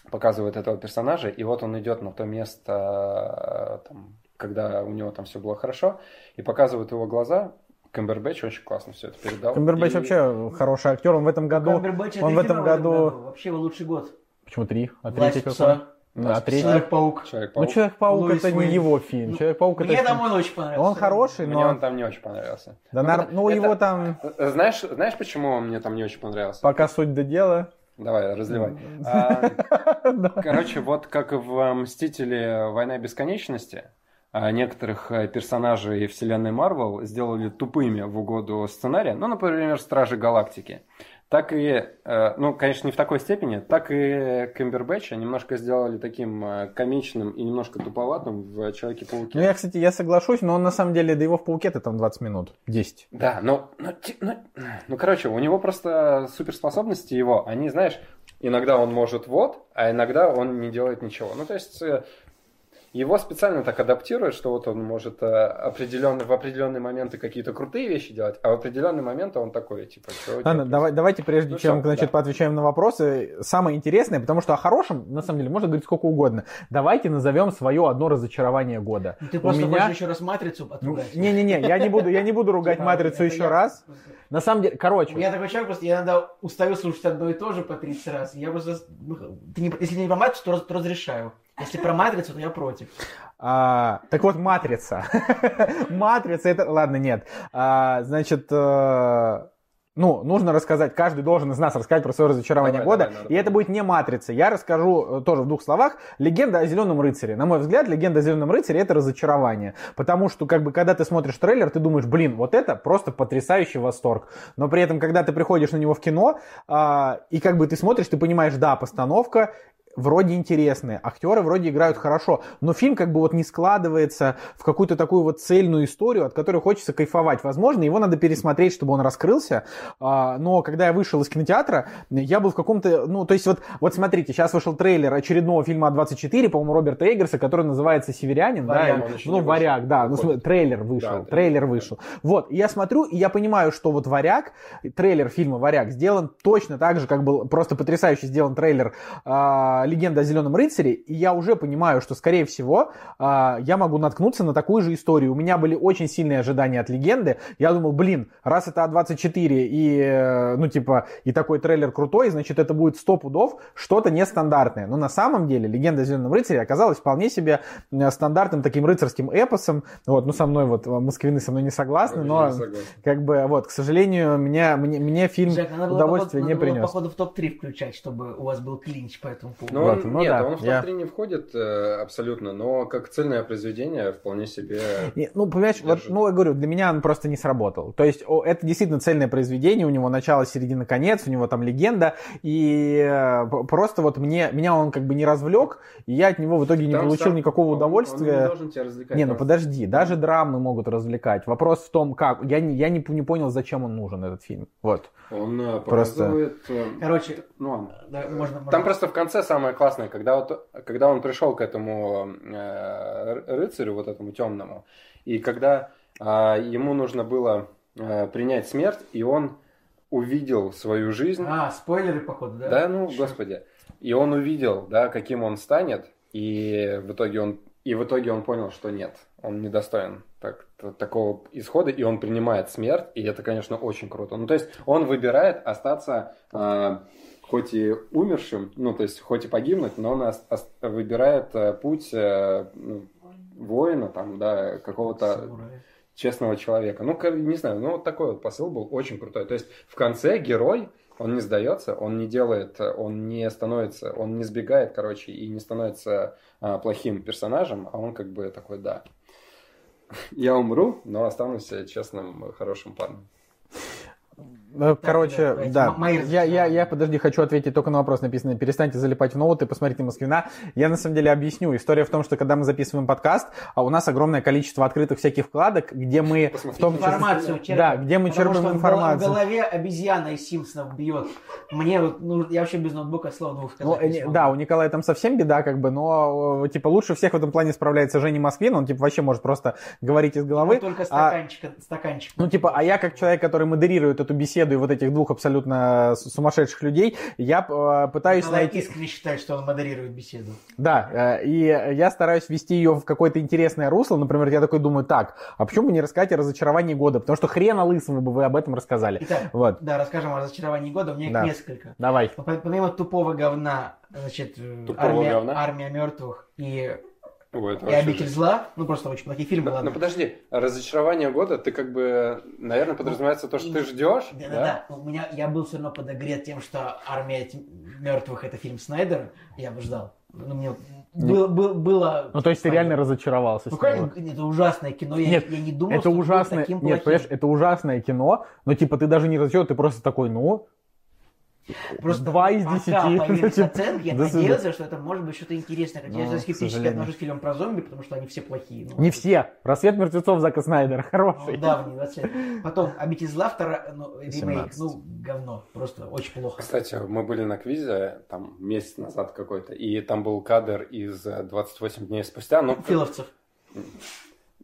показывают этого персонажа, и вот он идет на то место, э, там, когда у него там все было хорошо, и показывают его глаза, Камбербэтч очень классно все это передал. Камбербэтч И- вообще хороший актер, он в этом году... Камбербэтч он в этом году... Вообще его лучший год. Почему три? А третий какой? Ну, а третий? Человек-паук. Ну, Человек-паук. Человек-паук Луис это не Уэйн. его фильм. Ну, Человек-паук это... Мне там он очень понравился. Он хороший, Мне но... он там не очень понравился. Да, Ну, нар- это- ну, это- его там... Знаешь, знаешь, почему он мне там не очень понравился? Пока суть до дела. Давай, разливай. А, Короче, вот как в «Мстители. Война бесконечности», некоторых э, персонажей вселенной Марвел сделали тупыми в угоду сценария, ну, например, Стражи Галактики. Так и, э, ну, конечно, не в такой степени, так и Кэмбербэтча немножко сделали таким э, комичным и немножко туповатым в Человеке-пауке. Ну, я, кстати, я соглашусь, но он на самом деле, до его в Пауке-то там 20 минут. 10. Да, но, ну, ти- ну, короче, у него просто суперспособности его, они, знаешь, иногда он может вот, а иногда он не делает ничего. Ну, то есть его специально так адаптируют, что вот он может э, определенно, в определенные моменты какие-то крутые вещи делать, а в определенные моменты он такой, типа, что Ладно, давай, давайте прежде Ну чем всё, значит, да. поотвечаем на вопросы, самое интересное, потому что о хорошем, на самом деле, можно говорить сколько угодно. Давайте назовем свое одно разочарование года. Ну, Ты У просто меня- хочешь еще раз матрицу Ну, отругать. Не-не-не, я не буду, я не буду ругать Типа, матрицу еще я- раз. На самом деле, короче, Я такой человек, просто я иногда устаю слушать одно и то же по 30 раз. Я просто, ну, ты не- если не про матрицу, то, раз- то разрешаю. Если про матрицу, то я против. А, так вот, матрица. матрица это. Ладно, нет. А, значит, э, ну, нужно рассказать, каждый должен из нас рассказать про свое разочарование Давай, года. давай, надо и это будет не матрица. Я расскажу э, тоже в двух словах. Легенда о зеленом рыцаре. На мой взгляд, легенда о зеленом рыцаре это разочарование. Потому что, как бы, когда ты смотришь трейлер, ты думаешь, блин, вот это просто потрясающий восторг. Но при этом, когда ты приходишь на него в кино, а, и как бы ты смотришь, ты понимаешь, да, постановка вроде интересные, актеры вроде играют хорошо, но фильм как бы вот не складывается в какую-то такую вот цельную историю, от которой хочется кайфовать. Возможно, его надо пересмотреть, чтобы он раскрылся, а, но когда я вышел из кинотеатра, я был в каком-то, ну, то есть вот, вот смотрите, сейчас вышел трейлер очередного фильма А24, по-моему, Роберта Эггерса, который называется «Северянин», «Варяг», да, ну, не вышел. «Варяг», да, ну, смотри, трейлер вышел, Да, трейлер вышел. Вот, я смотрю, и я понимаю, что вот «Варяг», трейлер фильма «Варяг» сделан точно так же, как был просто потрясающе сделан трейлер а, «Легенда о зеленом рыцаре», и я уже понимаю, что, скорее всего, а, я могу наткнуться на такую же историю. У меня были очень сильные ожидания от «Легенды». Я думал, блин, раз это А24 и, э, ну, типа, и такой трейлер крутой, значит, это будет 100 пудов что-то нестандартное. Но на самом деле «Легенда о зеленом рыцаре» оказалась вполне себе э, стандартным таким рыцарским эпосом. Вот, ну, со мной вот, э, москвины со мной не согласны, но, Вообще не согласен. как бы, вот, к сожалению, меня, мне, мне фильм Жек, надо было, не надо было, принес. походу, в топ-3 включать, чтобы у вас был клинч по этому поводу. Но Вот, он, ну нет, да, он в я- топ-3 не входит э, абсолютно, но как цельное произведение вполне себе... Не, Ну, понимаешь, вот, ну, я говорю, для меня он просто не сработал. То есть, о, это действительно цельное произведение, у него начало, середина, конец, у него там легенда, и э, просто вот мне, меня он как бы не развлек, и я от него в итоге не Там получил сам- никакого он- Он не удовольствия. должен тебя развлекать. Не, ну просто. подожди, даже драмы могут развлекать. Вопрос в том, как. Я не, я не, не понял, зачем он нужен, этот фильм. Вот. Он э, Просто- э, Короче, Ну да, можно, можно- Там просто в конце самое классное, когда, вот, когда он пришел к этому э, ры- рыцарю, вот этому темному, и когда а, ему нужно было э, принять смерть, и он увидел свою жизнь. А, спойлеры, походу, да? Да, ну, Шо? господи. И он увидел, да, каким он станет, и в итоге он, и в итоге он понял, что нет, он недостоин так, такого исхода, и он принимает смерть, и это, конечно, очень круто. Ну, то есть он выбирает остаться а, хоть и умершим, ну, то есть хоть и погибнуть, но он ос- ос- выбирает э, путь э, ну, воина, там, да, какого-то честного человека. Ну, не знаю, ну, вот такой вот посыл был очень крутой. То есть в конце герой, он не сдается, он не делает, он не становится, он не сбегает, короче, и не становится а, плохим персонажем, а он как бы такой, да, я умру, но останусь честным, хорошим парнем. Ну, Короче, да, да. Мои Я, я, я, подожди, хочу ответить только на вопрос, написанный. Перестаньте залипать в ноуты, посмотрите Москвина. Я на самом деле объясню. История в том, что когда мы записываем подкаст, а у нас огромное количество открытых всяких вкладок, где мы в том числе... Информацию черпаем. Да, где мы Потому черпаем информацию. В голове обезьяна из Симпсонов бьет. Мне вот, ну, я вообще без ноутбука слова двух Ну, сказать э, не да, у Николая там совсем беда, как бы, но, э, типа, лучше всех в этом плане справляется Женя Москвин, он, типа, вообще может просто говорить из головы. Ну, только а- стаканчик, стаканчик. Ну, типа, а я как человек, который модерирует эту беседу и вот этих двух абсолютно сумасшедших людей, я э, пытаюсь Николай найти... искренне считает, что он модерирует беседу. Да, э, и я стараюсь вести ее в какое-то интересное русло. Например, я такой думаю, так, а почему бы не рассказать о разочаровании года? Потому что хрена лысого бы вы об этом рассказали. Итак, Вот, да, расскажем о разочаровании года. У меня их Да. несколько. давай. По- Помимо тупого говна, значит, э, Тупого армия, говна? армия мертвых и, Ой, это и обитель зла, ну просто очень плохие фильмы, Ну, ладно. ну, подожди, разочарование года, ты как бы, наверное, подразумевается то, что ты ждешь, Да, да? да, да. У меня я был все равно подогрет тем, что армия мертвых это фильм Снайдера. Я бы ждал. Ну, мне было, было, было- Ну, то есть ты Снайдер. реально разочаровался Ну, конечно, это ужасное кино. Я, Нет, я не думал, Это что будет ужасное, таким нет, плохим. понимаешь, это ужасное кино, но типа ты даже не разочарован, ты просто такой, ну, Просто два из пока десяти. Типа, оценки, я надеялся, что это может быть что-то интересное. Хотя я Ну, скептически отношусь к фильмам про зомби, потому что они все плохие. Ну, не все. Рассвет мертвецов Зака Снайдера, Ну, хороший. давний, 20 лет. Потом «Обитель зла», вторая, ну, ремейк, 17. ну, говно, просто очень плохо. Кстати, мы были на квизе там месяц назад какой-то, и там был кадр из э, 28 дней спустя. Ну, Филовцев.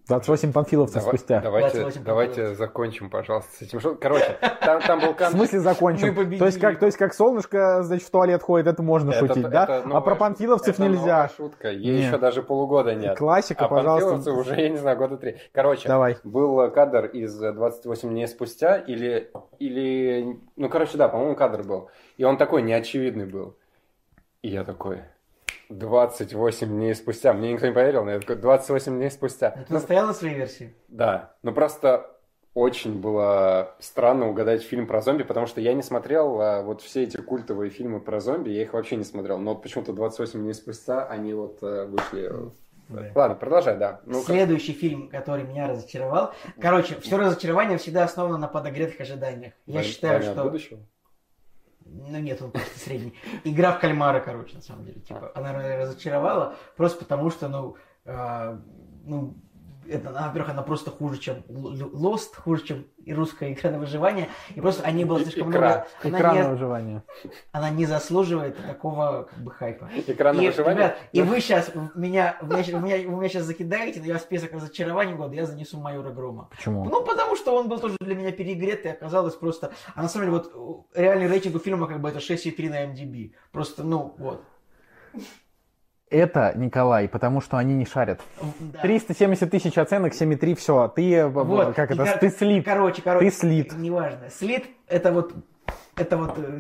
28 панфиловцев Давай- спустя. Давайте, 28 давайте закончим, пожалуйста, с этим. Короче, там, там был В кадр. смысле закончим? То есть, как, то есть, как солнышко, значит, в туалет ходит, это можно Это- шутить, это да? новая а про панфиловцев Это нельзя. новая шутка. Ей Нет. еще даже полугода нет. Классика, а пожалуйста. панфиловцы уже, я не знаю, года три. Короче, Давай. был кадр из 28 дней спустя, или, или, ну, короче, да, по-моему, кадр был. И он такой неочевидный был. И я такой, 28 дней спустя. Мне никто не поверил, но я такой, 28 дней спустя. Ты Ну, настоял на своей версии? да, ну просто очень было странно угадать фильм про зомби, потому что я не смотрел а, вот все эти культовые фильмы про зомби, я их вообще не смотрел, но вот почему-то 28 дней спустя они вот э, вышли. Ладно, продолжай, да. Ну, Следующий фильм, который меня разочаровал. Короче, все разочарование всегда основано на подогретых ожиданиях. Я считаю, что... будущего. Ну нет, он просто средний. Игра в кальмара, короче, на самом деле. Типа, она разочаровала просто потому, что, ну, э, ну, это, во-первых, она просто хуже, чем Lost, хуже, чем и русская игра на выживание. И просто о ней было слишком Икра. много. Она Экран на не, выживание. она не заслуживает такого как бы хайпа. Экран на И, выживание? ребят, и вы сейчас меня, вы меня, меня, вы меня сейчас закидаете, но я в список разочарований года, я занесу майора Грома. Почему? Ну, потому что он был тоже для меня перегрет, и оказалось просто... А на самом деле, вот реальный рейтинг у фильма как бы это 6,3 на MDB. Просто, ну, вот. Это, Николай, потому что они не шарят. Да. 370 тысяч оценок, 7,3, все. Ты, э, Вот. как это, кор- ты слит. Короче, короче. Ты слит. Неважно. Слит это вот... Это вот, э,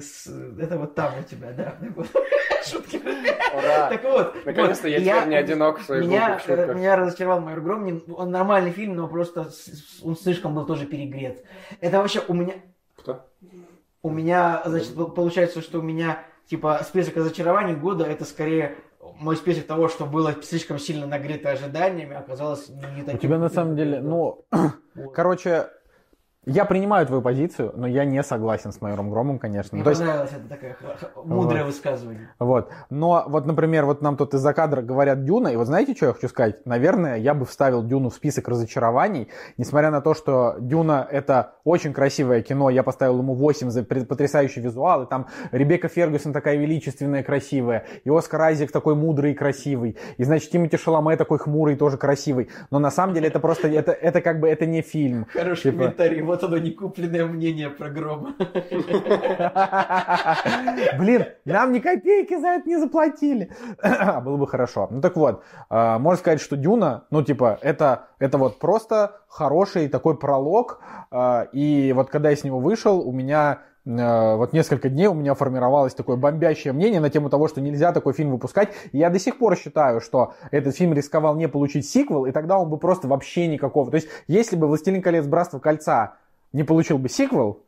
это вот там у тебя, да. Шутки. Ура! Так вот. Наконец-то вот, я теперь не одинок в своих меня, глупых шутках. э, меня разочаровал майор Гром. Он нормальный фильм, но просто он слишком был тоже перегрет. Это вообще у меня... Кто? У меня, значит, пол- получается, что у меня типа, список разочарований года это скорее мой список того, что было слишком сильно нагрето ожиданиями, оказалось не, не таким. У тебя на самом деле, ну, Вот. короче, я принимаю твою позицию, но я не согласен с майором Громом, конечно. Мне То есть, понравилось это такое мудрое высказывание. вот. Но вот, например, вот нам тут из-за кадра говорят Дюна, и вот знаете, что я хочу сказать? Наверное, я бы вставил Дюну в список разочарований, несмотря на то, что Дюна это очень красивое кино, я поставил ему 8 за потрясающий визуал, и там Ребекка Фергюсон такая величественная, красивая, и Оскар Айзек такой мудрый и красивый, и, значит, Тимоти Шаломе такой хмурый, тоже красивый. Но на самом деле это просто, это, это как бы, это не фильм. Хороший Типа- комментарий. Вот оно, некупленное мнение про грома. Блин, нам ни копейки за это не заплатили. Было бы хорошо. Ну так вот, э, можно сказать, что Дюна, ну типа, это, это вот просто хороший такой пролог. э, И вот когда я с него вышел, у меня вот несколько дней у меня формировалось такое бомбящее мнение на тему того, что нельзя такой фильм выпускать. Я до сих пор считаю, что этот фильм рисковал не получить сиквел, и тогда он бы просто вообще никакого. То есть, если бы «Властелин колец. Братство кольца» не получил бы сиквел,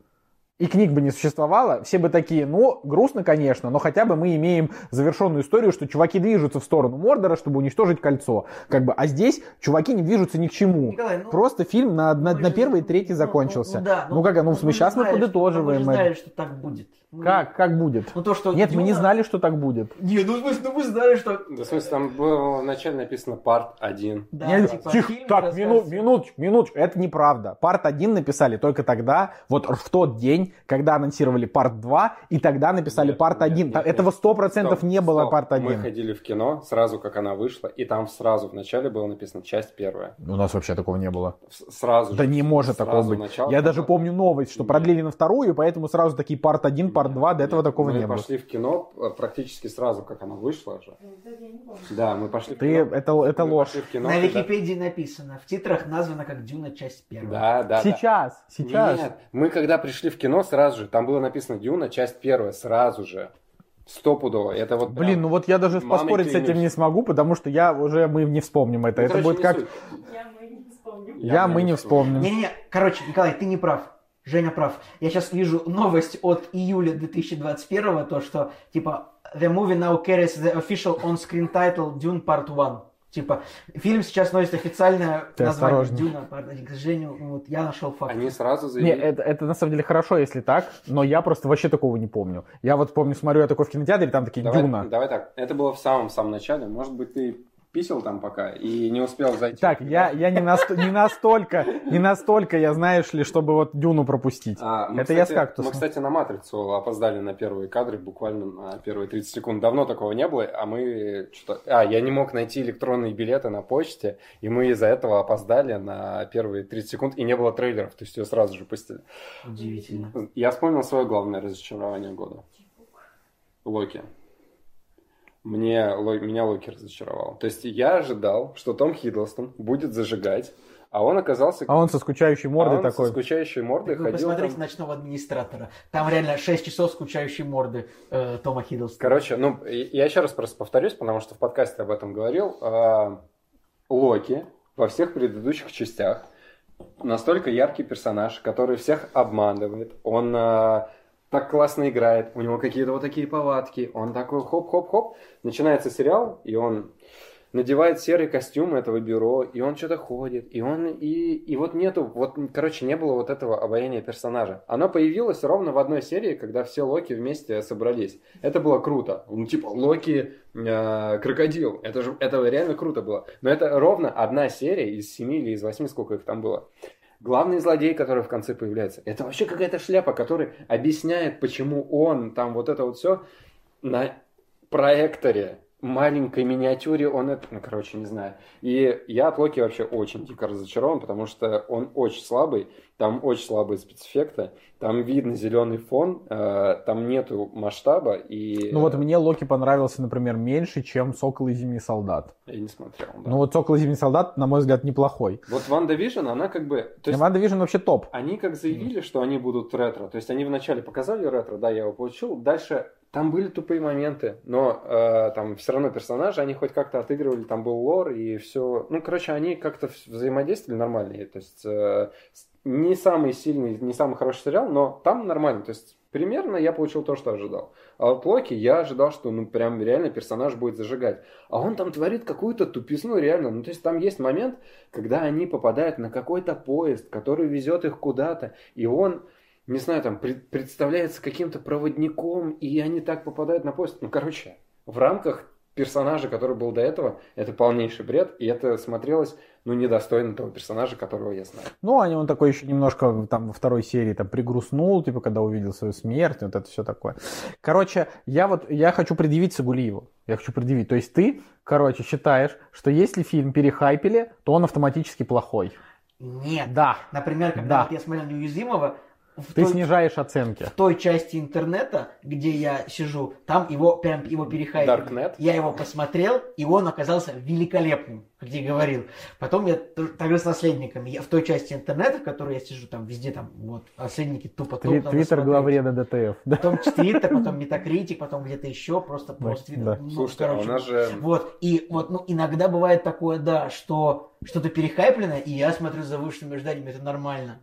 и книг бы не существовало, все бы такие, ну, грустно, конечно, но хотя бы мы имеем завершенную историю, что чуваки движутся в сторону Мордора, чтобы уничтожить кольцо. Как бы, а здесь чуваки не движутся ни к чему. Николай, ну, Просто фильм на, на, на первый и третий ну, закончился. Ну, да, Ну, как, ну, мы сейчас мы подытоживаем Мы же знали, что так будет. Мы- Как? Как будет? Ну то, что Нет, мы не знали, что так будет. Не, ну мы, ну мы знали, что... Да, в смысле, там было вначале написано парт 1. Да, Нет, типа, тихо, так, рассказывается. мину, минуточку, минуточку, это неправда. Парт 1 написали только тогда, вот в тот день, когда анонсировали парт 2, и тогда написали Нет, парт нет, 1. нет, Этого нет. 100% Стоп, не было стоп. парт 1. Мы ходили в кино сразу, как она вышла, и там сразу в начале было написано часть первая. У нас вообще такого не было. С- Сразу Да же. не может такого быть. начало Я даже помню новость, что Нет. продлили на вторую, поэтому сразу такие парт 1, парт 2, до этого такого мы не было. пошли в кино э, практически сразу, как она вышла же. Я. Да, мы пошли в Ты, кино. это, это Мы ложь. в кино, На Википедии написано, в титрах названо как Дюна часть первая. Да, да, да. Сейчас, сейчас. Нет, мы когда пришли в кино, сразу же, там было написано Дюна, часть первая, сразу же. Стопудово. Это вот прям- Блин, ну вот я даже Мамой поспорить с этим не смогу, потому что я уже, мы не вспомним это. Ну, это короче, будет как... суть. Я мы не вспомню. Я, мы не вспомним. Не-не-не, короче, Николай, ты не прав. Женя прав. Я сейчас вижу новость от июля 2021, то что, типа, the movie now carries the official on-screen title Dune Part 1. Типа, фильм сейчас носит официальное Ты название осторожней. Дюна Part 1. К сожалению, вот я нашел факт. Они сразу Не, заявили. это, это на самом деле хорошо, если так, но я просто вообще такого не помню. Я вот помню, смотрю я такой в кинотеатре, там такие Давай, Дюна. давай так, это было в самом-самом начале. Может быть, ты писал там пока и не успел зайти. Так, я, я не, наст- не настолько, не настолько, я знаешь ли, чтобы вот Дюну пропустить. А, мы, Это я кстати, с кактусом. Мы, кстати, на «Матрицу» опоздали на первые кадры, буквально на первые 30 секунд. Давно такого не было, а мы что-то... А, я не мог найти электронные билеты на почте, и мы из-за этого опоздали на первые 30 секунд, и не было трейлеров, то есть ее сразу же пустили. Удивительно. Я вспомнил свое главное разочарование года. Локи. Мне, Ло- меня Локи разочаровал. То есть я ожидал, что Том Хиддлстон будет зажигать, а он оказался... А он со скучающей мордой а он такой. со скучающей мордой Вы ходил посмотрите там- «Ночного администратора». Там реально 6 часов скучающей морды э, Тома Хиддлстона. Короче, ну, я еще раз просто повторюсь, потому что в подкасте об этом говорил. А, Локи во всех предыдущих частях настолько яркий персонаж, который всех обманывает. Он а, так классно играет, у него какие-то вот такие повадки. Он такой хоп-хоп-хоп. Начинается сериал, и он надевает серый костюм этого бюро, и он что-то ходит, и он, и, и вот нету, вот, короче, не было вот этого обаяния персонажа. Оно появилось ровно в одной серии, когда все Локи вместе собрались. Это было круто. Ну, типа, Локи э, крокодил. Это же, это реально круто было. Но это ровно одна серия из семи или из восьми, сколько их там было. Главный злодей, который в конце появляется, это вообще какая-то шляпа, который объясняет, почему он там вот это вот все на проекторе маленькой миниатюре он это, ну, короче, не знаю. И я от Локи вообще очень дико разочарован, потому что он очень слабый, там очень слабые спецэффекты, там видно зеленый фон, э, там нету масштаба, и... Ну вот мне Локи понравился, например, меньше, чем Сокол и Зимний Солдат. Я не смотрел, да. Ну вот Сокол и Зимний Солдат, на мой взгляд, неплохой. Вот WandaVision, она как бы... То есть... WandaVision вообще топ. Они как заявили, что они будут ретро, то есть они вначале показали ретро, да, я его получил, дальше Там были тупые моменты, но э, там все равно персонажи, они хоть как-то отыгрывали, там был лор и все. Ну, короче, они как-то взаимодействовали нормально. То есть э, не самый сильный, не самый хороший сериал, но там нормально. То есть примерно я получил то, что ожидал. А от Локи я ожидал, что ну прям реально персонаж будет зажигать. А он там творит какую-то тупизну реально. Ну, то есть там есть момент, когда они попадают на какой-то поезд, который везет их куда-то, и он не знаю, там пред- представляется каким-то проводником, и они так попадают на поезд. Ну, короче, в рамках персонажа, который был до этого, это полнейший бред, и это смотрелось, ну, недостойно того персонажа, которого я знаю. Ну, а он такой еще немножко там во второй серии там пригрустнул, типа, когда увидел свою смерть, вот это все такое. Короче, я вот, я хочу предъявить Сагулиеву. Я хочу предъявить. То есть ты, короче, считаешь, что если фильм перехайпили, то он автоматически плохой. Нет. Да. Например, когда Да. вот я смотрел «Неуязвимого», в Ты той, снижаешь оценки. в той части интернета, где я сижу, там его прям его перехайпили. Darknet? Я его посмотрел, и он оказался великолепным, как я говорил. Потом я также с наследниками. Я в той части интернета, в которой я сижу, там везде там вот наследники тупо Тви- топ Твиттер главреда ДТФ. Да. Потом Твиттер, потом Метакритик, потом где-то еще, просто просто да. Ну, Слушайте, а у короче, нас же... Вот, и вот, ну, иногда бывает такое, да, что что-то перехайплено, и я смотрю с завышенными ожиданиями, это нормально.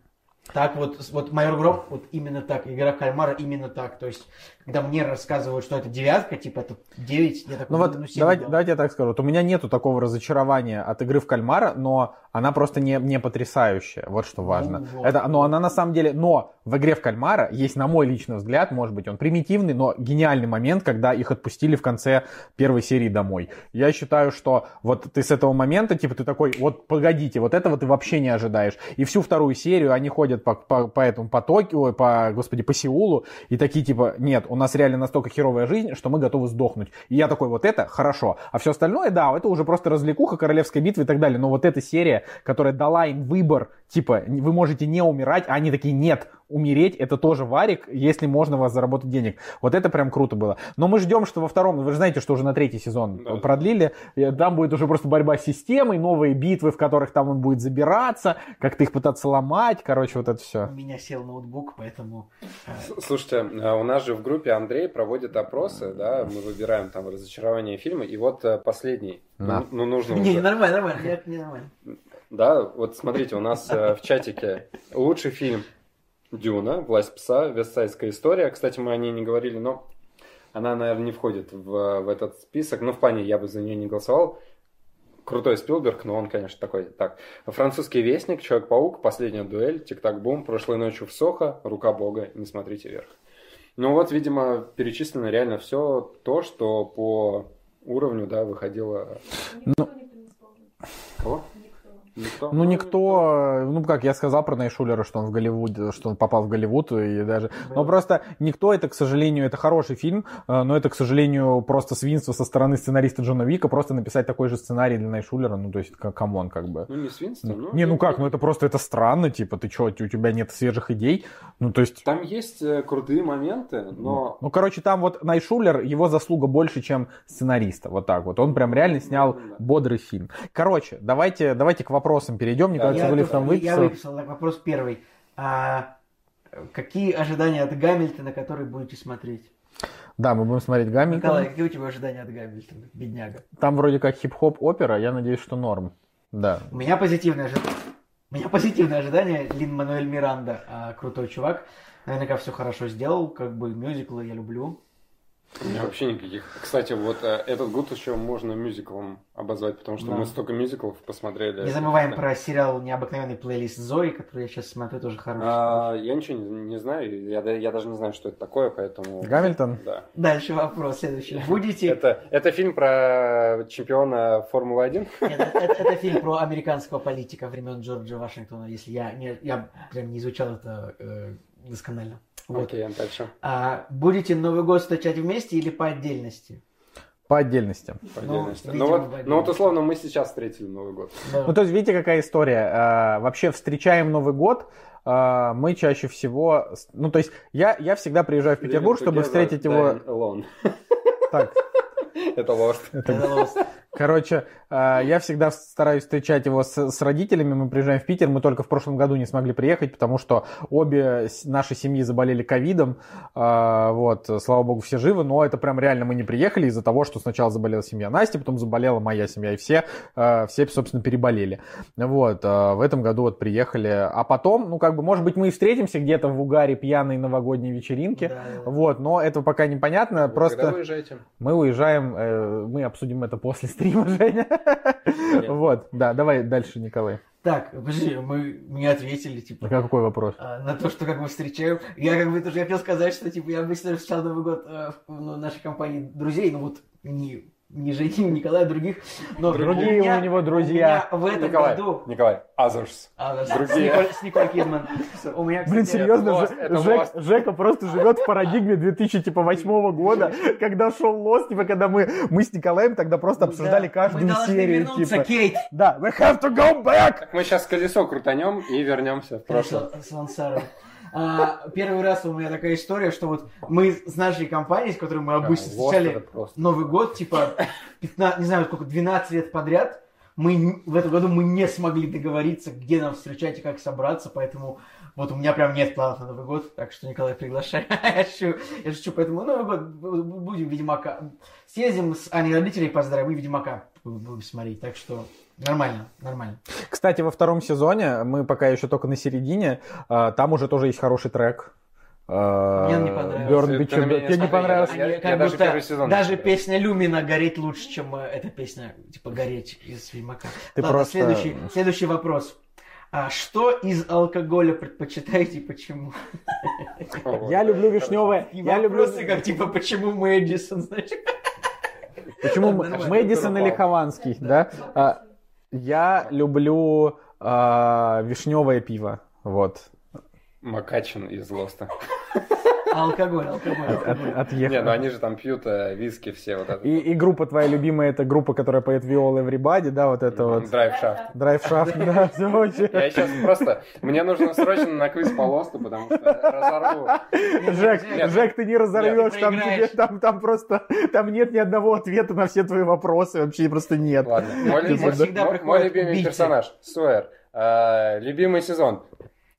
Так вот, вот Майор Гром, вот именно так, Игра Кальмара именно так. То есть, когда мне рассказывают, что это девятка, типа это девять, я такой, Ну вот, ну, давайте, давайте я так скажу. Вот у меня нету такого разочарования от игры в кальмара, но она просто не, не потрясающая. Вот что важно. Ну вот. Это, но она на самом деле... Но в игре в кальмара есть, на мой личный взгляд, может быть, он примитивный, но гениальный момент, когда их отпустили в конце первой серии домой. Я считаю, что вот ты с этого момента, типа, ты такой, вот погодите, вот этого ты вообще не ожидаешь. И всю вторую серию они ходят по, по, по этому потоке, ой, по, господи, по Сеулу, и такие, типа, нет, у нас реально настолько херовая жизнь, что мы готовы сдохнуть. И я такой, вот это хорошо. А все остальное, да, это уже просто развлекуха, королевская битва и так далее. Но вот эта серия, которая дала им выбор, типа, вы можете не умирать, а они такие, нет, умереть это тоже варик, если можно у вас заработать денег. Вот это прям круто было. Но мы ждем, что во втором, вы же знаете, что уже на третий сезон Да. продлили, там будет уже просто борьба с системой, новые битвы, в которых там он будет забираться, как-то их пытаться ломать, короче, вот это У все. меня сел ноутбук, поэтому... э, Слушайте, а у нас же в группе Андрей проводит опросы, да, мы выбираем там разочарование фильма, и вот э, последний. На. Ну, ну, нужно Не, уже. нормально, нормально, не нормально. Да, вот смотрите, у нас э, в чатике лучший фильм Дюна, Власть пса, Вестсайдская история. Кстати, мы о ней не говорили, но она, наверное, не входит в, в этот список. Ну, в плане, я бы за нее не голосовал. Крутой Спилберг, но он, конечно, такой. Так, французский вестник, Человек-паук, Последняя дуэль, Тик-так-бум, Прошлой ночью в Сохо, Рука Бога, Не смотрите вверх. Ну вот, видимо, перечислено реально все то, что по уровню, да, выходило... Вспомнил. Кого? Никто. Ну, никто, ну, как я сказал про Найшулера, что он в Голливуд, что он попал в Голливуд, и даже... Но Было. просто никто, это, к сожалению, это хороший фильм, э, но это, к сожалению, просто свинство со стороны сценариста Джона Вика, просто написать такой же сценарий для Найшулера, ну, то есть, come on, как бы. Ну, не свинство, но... Не, ну как, ну это просто, это странно, типа, ты что, у тебя нет свежих идей? Ну, то есть... Там есть э, крутые моменты, но... Ну, короче, там вот Найшулер, его заслуга больше, чем сценариста, вот так вот. Он прям реально снял Ну, да. бодрый фильм. Короче, давайте, давайте к вопросам перейдем. Николай Я Цигулиев тут- там я выписал. выписал так, вопрос первый. А, какие ожидания от Гамильтона, который будете смотреть? Да, мы будем смотреть Гамильтон. Николай, какие у тебя ожидания от Гамильтона, бедняга? Там вроде как хип-хоп опера, я надеюсь, что норм. Да. У меня позитивное ожидание. У меня позитивное ожидание. Лин Мануэль Миранда, а, крутой чувак. Наверняка все хорошо сделал, как бы мюзиклы я люблю. У меня вообще никаких. Кстати, вот э, этот год еще можно мюзиклом обозвать, потому что Да. мы столько мюзиклов посмотрели. Не забываем про сериал «Необыкновенный плейлист Зои», который я сейчас смотрю, тоже хороший. А, я ничего не, не знаю, я, да- я даже не знаю, что это такое, поэтому... Гамильтон? Да. Дальше вопрос следующий. Будете... Это, это фильм про чемпиона Формулы-1? Нет, это, это- это фильм про американского политика времен Джорджа Вашингтона, если я, не, я прям не изучал это э, досконально. Вот. Окей, дальше. А будете Новый год встречать вместе или по отдельности? По отдельности. По Ну, отдельности. Ну, видимо, вот, по ну вот отдельности. условно мы сейчас встретили Новый год. Да. Ну, то есть, видите, какая история? А, вообще, встречаем Новый год, а, мы чаще всего... Ну, то есть, я, я всегда приезжаю в Петербург, чтобы встретить его... alone. Так, Это Lost. это Это Lost. Короче, э, я всегда стараюсь встречать его с, с родителями. Мы приезжаем в Питер. Мы только в прошлом году не смогли приехать, потому что обе наши семьи заболели ковидом. Э, Вот, слава богу, все живы. Но это прям реально мы не приехали из-за того, что сначала заболела семья Насти, потом заболела моя семья, и все, э, все, собственно, переболели. Вот, в этом году вот приехали. А потом, ну, как бы, может быть, мы и встретимся где-то в угаре пьяной новогодней вечеринки. Да. Вот, но это пока непонятно. Когда Просто... уезжаете? Мы уезжаем, мы обсудим это после стрима, Женя. Вот, да, давай дальше, Николай. Так, подожди, мы мне ответили, типа, На какой вопрос? а, на то, что как мы встречаем. Я как бы тоже хотел сказать, что типа я обычно встречал Новый год э, в ну, нашей компании друзей, ну вот не, не Жени, не Николая, других. Но Другие у него друзья. У меня в этом Николай, году... Николай, others. Да, с. Николь, с Николь Кидман. У меня, Блин, кстати, серьезно, Ж- это Жек-. Жека просто живет в парадигме 2008 года, когда шел Лост, типа, когда мы, мы с Николаем тогда просто обсуждали да, каждую мы должны серию, вернуться, типа. Кейт. Да, we have to go back! Так мы сейчас колесо крутанем и вернемся в прошлое. С- с Лансаром. А, первый раз у меня такая история, что вот мы с нашей компанией, с которой мы обычно Lost встречали. Новый год, типа 15, не знаю сколько, 12 лет подряд, мы в этом году мы не смогли договориться, где нам встречать и как собраться, поэтому вот у меня прям нет планов на Новый год, так что Николай приглашай. я шучу, я шучу, поэтому Новый год бу- бу- будем Ведьмака. Съездим с Аней родителей поздравим и Ведьмака будем смотреть, так что нормально, нормально. Кстати, во втором сезоне, мы пока еще только на середине, а, там уже тоже есть хороший трек. А, Мне он не понравился. Тебе не понравился? Я- я как даже будто первый сезон даже песня Люмина горит лучше, чем э, эта песня, типа гореть из Ведьмака. Ты Ладно, просто- следующий, следующий вопрос. А что из алкоголя предпочитаете и почему? Я люблю вишневое. Я люблю... как типа, почему Мэдисон, значит? Почему. Мэдисон или Хованский, да? Я люблю а, вишневое пиво. Вот. Макачин из Лоста. Алкоголь, алкоголь. От- алкоголь. отъехал. Не, ну они же там пьют э, виски все вот это. И, и группа твоя любимая, это группа, которая поет Виол Everybody, да, вот это вот. Драйв-шафт. Драйв-шафт, да, все очень. Я сейчас просто... Мне нужно срочно на квиз по Лосту, потому что разорву. Жек, Жек, ты не разорвешь, там, тебе, там, там просто, там нет ни одного ответа на все твои вопросы, вообще просто нет. Ладно. Мой, любимый персонаж. Суэр. Э, Любимый сезон.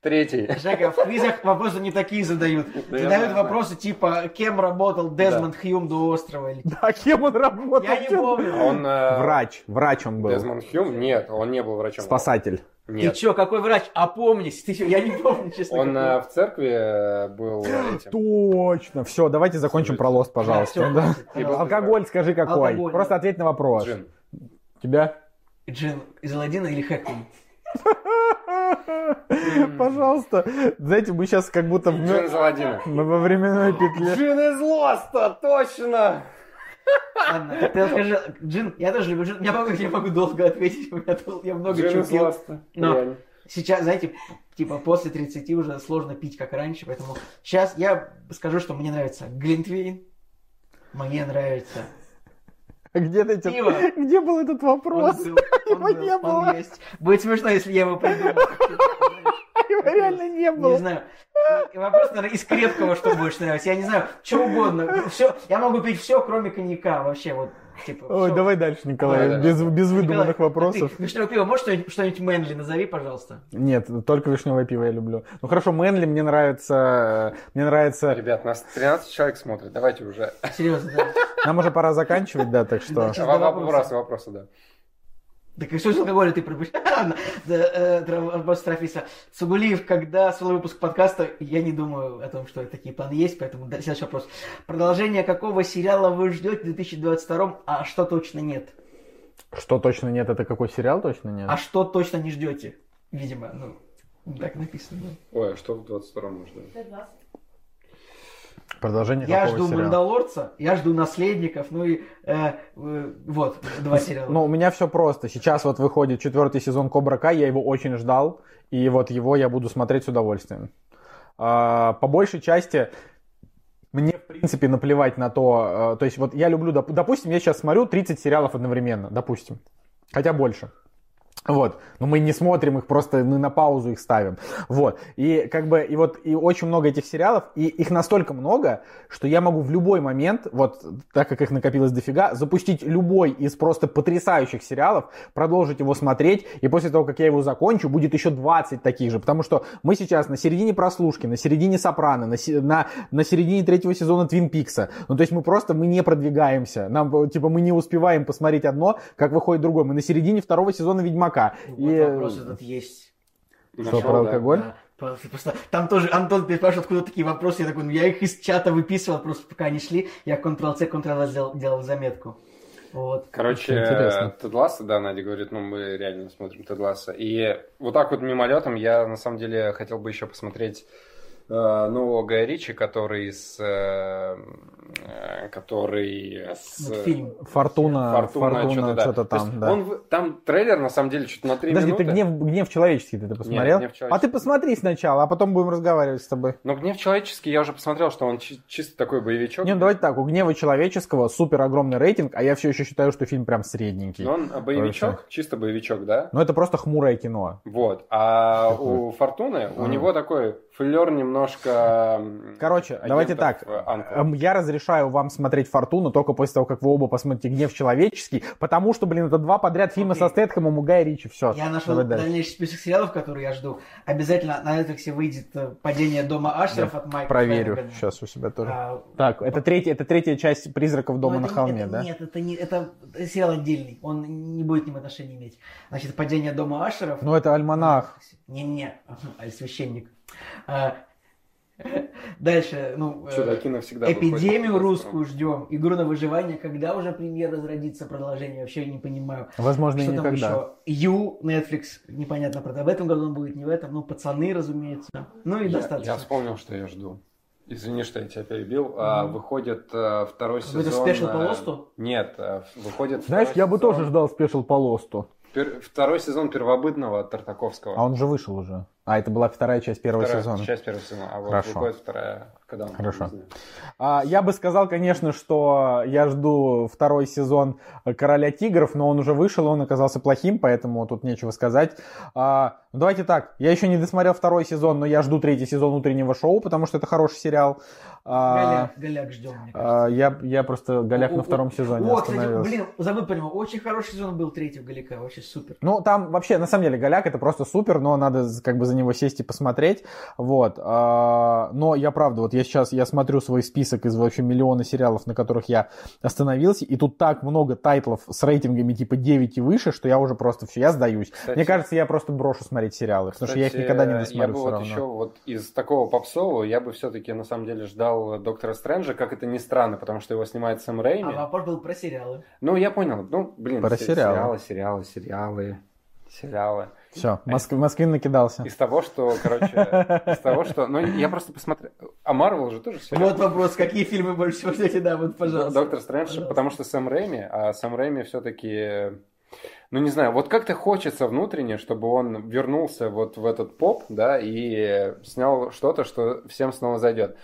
Третий. Жека, в квизах вопросы не такие задают. Да я Задают знаю. вопросы типа, кем работал Дезмонд Хьюм до острова? Или... А кем он работал? Я не помню. Он... э, Врач, врач он был. Дезмонд Хьюм? Нет, он не был врачом. Спасатель. Ты Нет. чё, какой врач? Опомнись. Ты чё, я не помню, честно. Он э, в церкви э, был этим. Точно. Все, давайте закончим про лост, пожалуйста. Да, Да. пожалуйста. Алкоголь скажи какой. Алкоголь, Просто да. ответь на вопрос. Джин. Тебя? Джин из Аладдина или Хэкман? Пожалуйста. Знаете, мы сейчас как будто в Джин мы во временной петле. Джин из Лоста, точно! Ладно, ты скажи, Джин, я тоже люблю Джин. Я могу, я могу долго ответить, у меня тут- я много Джин чего пил. Но Реально. сейчас, знаете, типа после 30 уже сложно пить, как раньше, поэтому сейчас я скажу, что мне нравится Глинтвейн, мне нравится Где, Пиво. где был этот вопрос? Он был, он Его был, не он было. есть. Будет смешно, если я его придумал. Его реально не Не было. знаю. И Вопрос, наверное, из крепкого, что больше нравится. Я не знаю, что угодно. Все, я могу пить все, кроме коньяка. Вообще, вот, типа, Ой, всё. давай дальше, Николай, Давай без, без Николай, выдуманных а вопросов. ты вишневое пиво, можешь что-нибудь, что-нибудь Мэнли назови, пожалуйста? Нет, только вишневое пиво я люблю. Ну хорошо, Мэнли мне нравится, мне нравится. Ребят, нас 13 человек смотрит, давайте уже. Серьезно, да. Нам уже пора заканчивать, да, так что. Вопросы, вопросы, да. Так и что из алкоголя ты да, э, вопрос Трофиса. Сугулиев, когда свой выпуск подкаста, я не думаю о том, что такие планы есть, поэтому да, следующий вопрос. Продолжение какого сериала вы ждете в 2022, а что точно нет? Что точно нет, это какой сериал точно нет? А что точно не ждете? Видимо, ну, так написано. да. Ой, а что в 22-м мы ждем? Т-20. Продолжение Я жду сериала? Мандалорца, я жду наследников, ну и э, э, вот, два сериала. Ну, у меня все просто. Сейчас вот выходит четвертый сезон Кобра Кай, я его очень ждал, и вот его я буду смотреть с удовольствием. А, по большей части мне, в принципе, наплевать на то, э, то есть вот я люблю, доп- допустим, я сейчас смотрю 30 сериалов одновременно, допустим, хотя больше. Вот, но мы не смотрим их, просто мы на паузу их ставим. Вот, и как бы, и вот, и очень много этих сериалов, и их настолько много, что я могу в любой момент, вот, так как их накопилось дофига, запустить любой из просто потрясающих сериалов, продолжить его смотреть, и после того, как я его закончу, будет еще 20 таких же, потому что мы сейчас на середине прослушки, на середине Сопрано, на, на, на середине третьего сезона Твин Пикса, ну, то есть мы просто, мы не продвигаемся, нам, типа, мы не успеваем посмотреть одно, как выходит другое, мы на середине второго сезона Ведьмака, Вот и... вопрос этот есть. Что, Нашел, про алкоголь? Да, просто, там тоже Антон переспрашивал, откуда такие вопросы. Я такой, ну я их из чата выписывал, просто пока они шли, я Ctrl-C, Ctrl-V сделал, делал заметку. Вот. Короче. Тед Ласса, да, Надя говорит, ну, мы реально смотрим Тед Ласса. И вот так вот мимолетом я, на самом деле, хотел бы еще посмотреть э, нового Гая Ричи, который с... э, э, который с... Вот фильм. Фортуна, Фортуна, Фортуна, что-то, да. что-то там, да. он там трейлер, на самом деле, что-то на три Подожди, минуты. ты гнев, гнев человеческий ты, посмотрел? «Гнев а человеческий». ты посмотри сначала, а потом будем разговаривать с тобой. Но «Гнев человеческий» я уже посмотрел, что он чи- чисто такой боевичок. Не, ну давайте так, у гнева человеческого супер огромный рейтинг, а я все еще считаю, что фильм прям средненький. Но он боевичок, Хорошо. чисто боевичок, да? Но это просто хмурое кино. Вот. А у Фортуны, у него такой флер немножко... Короче, давайте так. Анкл. Эм, Я разрешаю вам смотреть Фортуну только после того, как вы оба посмотрите Гнев человеческий, потому что, блин, это два подряд фильма Окей. со Стэтхэмом у Гая Ричи. Все. Я нашел дальнейший список сериалов, которые я жду. Обязательно на Netflix выйдет э, «Падение дома Ашеров» от Майка Проверю Флэнегана. сейчас у себя тоже. А, Так, это третья, это третья часть «Призраков дома ну, на это- холме», это- да? Нет, это не это сериал отдельный. Он не будет к ним отношения иметь. Значит, «Падение дома Ашеров». Ну, это альманах. Не-не, аль священник. А, Дальше, ну, э, Чудаки навсегда эпидемию русскую ждем, игру на выживание, когда уже премьера разродится, продолжение, вообще не понимаю. Возможно, и Что там никогда. еще? Ю, Netflix, непонятно, правда, в этом году он будет, не в этом, ну, пацаны, разумеется. Ну и Я, достаточно. я вспомнил, что я жду. Извини, что я тебя перебил. А, Мгм. выходит э, второй Какой-то сезон... спешл по э, Лосту? Нет, э, выходит Знаешь, я бы сезон- тоже ждал спешл по Лосту. пер- второй сезон первобытного Тартаковского. А он же вышел уже. А, это была вторая часть первого Вторая сезона. Часть первого сезона. А вот Хорошо. выходит вторая, когда он Хорошо. А, Я бы сказал, конечно, что я жду второй сезон Короля Тигров, но он уже вышел, он оказался плохим, поэтому тут нечего сказать. А, ну, давайте так, я еще не досмотрел второй сезон, но я жду третий сезон утреннего шоу, потому что это хороший сериал. А, Голяк, голяк ждем, мне кажется. а, я, я просто Голяк О, на о, втором сезоне О, кстати, остановился. блин, забыл про него. Очень хороший сезон был третьего Голяка, вообще супер. Ну, там вообще, на самом деле, Голяк это просто супер, но надо как бы за него сесть и посмотреть. Вот. А, Но я правда, вот я сейчас, я смотрю свой список из вообще миллиона сериалов, на которых я остановился, и тут так много тайтлов с рейтингами типа 9 и выше, что я уже просто все, я сдаюсь. Кстати- Мне кажется, я просто брошу смотреть сериалы, потому что я их Кстати, никогда не Я досмотрю бы все вот равно. еще вот из такого попсового, я бы все-таки на самом деле ждал Доктора Стрэнджа, как это ни странно, потому что его снимает Сэм А Рэйми. вопрос был про сериалы. Ну, я понял. Ну, блин, Про се- сериалы. сериалы, сериалы, сериалы, сериалы. Все, Москвин накидался. Из того, что, короче, из того, что... Ну, я просто посмотрел... А Марвел же тоже сериал. Вот вопрос, какие фильмы больше всего ждете? Да, вот, пожалуйста. Доктор Стрэндж, потому что Сэм Рэйми, а Сэм Рэйми все-таки... Ну, не знаю, вот как-то хочется внутренне, чтобы он вернулся вот в этот поп, да, и снял что-то, что всем снова зайдет.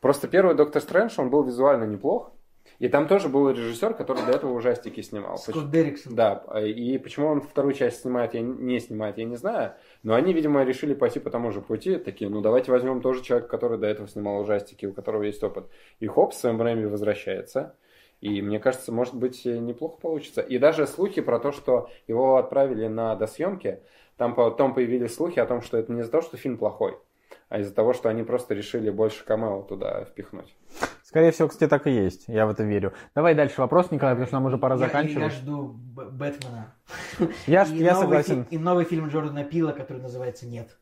Просто первый Доктор Стрэндж, он был визуально неплох, и там тоже был режиссер, который до этого ужастики снимал. Скотт Дерриксон. Да, и почему он вторую часть снимает, я не снимает, я не знаю. Но они, видимо, решили пойти по тому же пути. Такие, ну давайте возьмем тоже человека, который до этого снимал ужастики, у которого есть опыт. И хоп, Сэм Рэйми возвращается. И мне кажется, может быть, неплохо получится. И даже слухи про то, что его отправили на досъемки, там потом появились слухи о том, что это не из-за того, что фильм плохой, а из-за того, что они просто решили больше камео туда впихнуть. Скорее всего, кстати, так и есть. Я в это верю. Давай дальше вопрос, Николай, потому что нам уже пора Я- Я, заканчивать. жду Б- Бэтмена. Я, И я новый согласен. фи- И новый фильм Джордана Пила, который называется «Нет».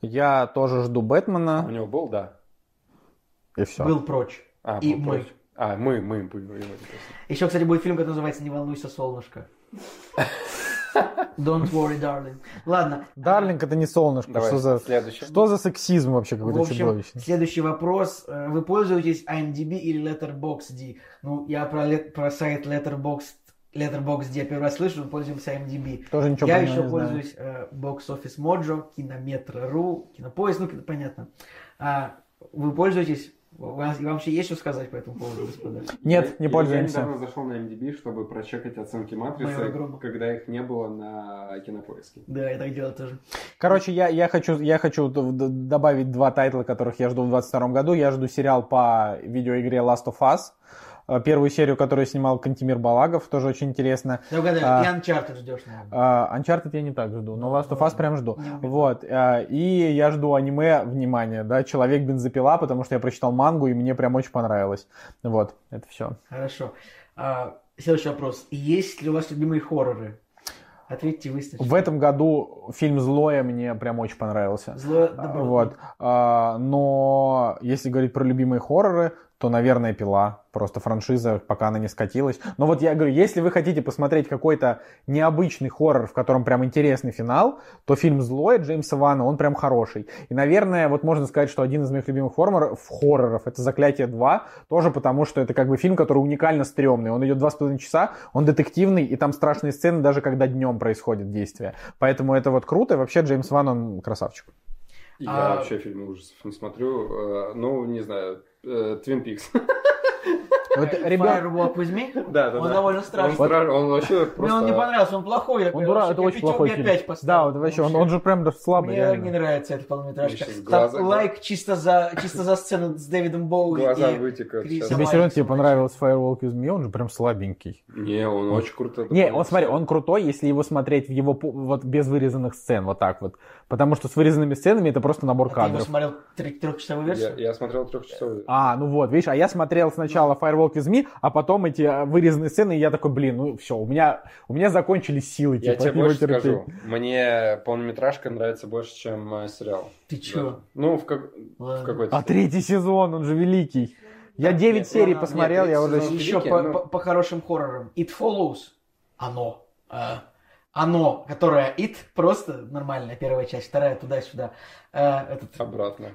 Я тоже жду У Бэтмена. него был, да. И все. Был прочь. А, И был мы. прочь. А, мы, мы. Еще, кстати, будет фильм, который называется «Не волнуйся, солнышко». Don't worry, darling. Ладно. Дарлинг это не солнышко. Давай, Что за, следующий. что за сексизм вообще какой-то общем, чудовищный? следующий вопрос. Э, Вы пользуетесь IMDb или Letterboxd? Ну, я про, лет- про сайт Letterboxd, Letterboxd я первый раз слышу, мы пользуемся IMDb. Тоже ничего я еще не знаю. пользуюсь э, Box Office Mojo, Кинометро.ру, Кинопоиск, ну, это понятно. А, вы пользуетесь Вам вообще есть что сказать по этому поводу, господа? Нет, не пользуемся. Я недавно зашел на MDB, чтобы прочекать оценки матрицы, когда их не было на кинопоиске. Да, я так делаю тоже. Короче, я, я хочу, я хочу добавить два тайтла, которых я жду в 22 году. Я жду сериал по видеоигре Last of Us. Э, Первую серию, которую снимал Кантимир Балагов, тоже очень интересно. Да угадаю, А. и Uncharted ждешь, наверное. А, Uncharted я не так жду, но Last of Us прям жду. Вот. а, И я жду аниме, внимание, да, Человек-бензопила, потому что я прочитал мангу, и мне прям очень понравилось. Вот, это все. Хорошо. А, следующий вопрос. Есть ли у вас любимые хорроры? Ответьте вы сначала. В этом году фильм «Злое» мне прям очень понравился. Зло, А, добро. Вот. А, Но если говорить про любимые хорроры, то, наверное, «Пила». Просто франшиза, пока она не скатилась. Но вот я говорю, если вы хотите посмотреть какой-то необычный хоррор, в котором прям интересный финал, то фильм «Злое» Джеймса Вана, он прям хороший. И, наверное, вот можно сказать, что один из моих любимых хорроров, хорроров это «Заклятие 2», тоже потому, что это как бы фильм, который уникально стрёмный. Он идет два с половиной часа, он детективный, и там страшные сцены, даже когда днем происходит действие. Поэтому это вот круто, и вообще Джеймс Ван, он красавчик. Я А- вообще фильмы ужасов не смотрю. э, Ну, не знаю, Твин Пикс. Вот ребят, Firewalk with me? Да, да, Он да. довольно Он, страшный. стра- он вообще Мне он не просто... понравился, он плохой. Я Он вообще, это очень плохой фильм. пять Да, поставил. вот вообще, он, он же прям даже слабый, Мне реально. не нравится эта полнометражка. Мне щас Там глаза- лайк чисто за, чисто за сцену с Дэвидом Боуи. Глаза и- вытекают. Крис сейчас. Тебе все равно тебе смотри. понравился Firewalk with Me, он же прям слабенький. Не, он очень круто. Не, он, смотри, он крутой, если его смотреть в его, вот без вырезанных сцен, вот так вот. Потому что с вырезанными сценами это просто набор А Ты его кадров. смотрел трех- трехчасовую Я, версию? я смотрел трехчасовый. А, ну вот, видишь, а я смотрел сначала Firewalk with Me, а потом эти а, вырезанные сцены, и я такой, блин, ну все, у меня, у меня закончились силы, Я типа, тебе его больше терпеть. скажу. Мне полнометражка нравится больше, чем э, сериал. Ты чё? Даже. Ну, в, как... в какой-то... А третий сезон, он же великий. Я 9 нет, серий ладно, посмотрел, нет, я уже... Еще великий, по, ну. по- по хорошим хоррорам. It Follows. Оно. А, оно, которое It, просто нормальная первая часть, вторая туда-сюда. А, этот, Обратно.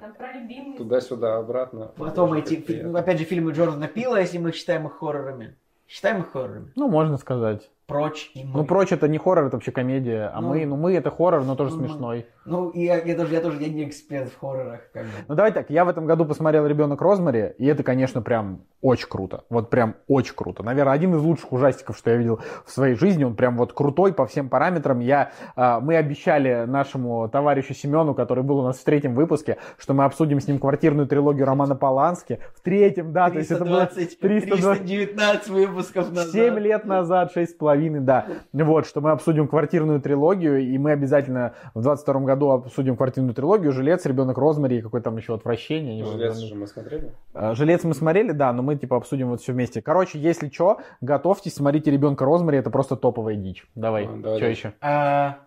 Туда-сюда, обратно. потом эти, фи- опять же, фильмы Джордана Пила, если мы их считаем их хоррорами. Считаем их хоррорами. Ну, можно сказать. Прочь и мы. Ну, прочь это не хоррор, это вообще комедия. А Ну, мы, ну, мы это хоррор, но тоже ну, мы. Ну, и я, я тоже, я тоже я не эксперт в хоррорах. Как бы. Ну давай так, я в этом году посмотрел «Ребенок Розмари», и это, конечно, прям очень круто. Вот прям очень круто. Наверное, один из лучших ужастиков, что я видел в своей жизни. Он прям вот крутой по всем параметрам. Я, а, мы обещали нашему товарищу Семену, который был у нас в третьем выпуске, что мы обсудим с ним квартирную трилогию Романа Полански. В третьем, да, то есть это было 320, 320 319 выпусков назад. 7 лет назад, шесть с половиной, да. Вот, что мы обсудим квартирную трилогию, и мы обязательно в 22 году обсудим квартирную трилогию, «Жилец», «Ребенок Розмари» и какой там еще «Отвращение». Жилец же мы смотрели. А, «Жилец» мы смотрели, да, но мы типа обсудим вот все вместе. Короче, если что, готовьтесь, смотрите «Ребенка Розмари», это просто топовая дичь. Давай, А, давай что еще? А,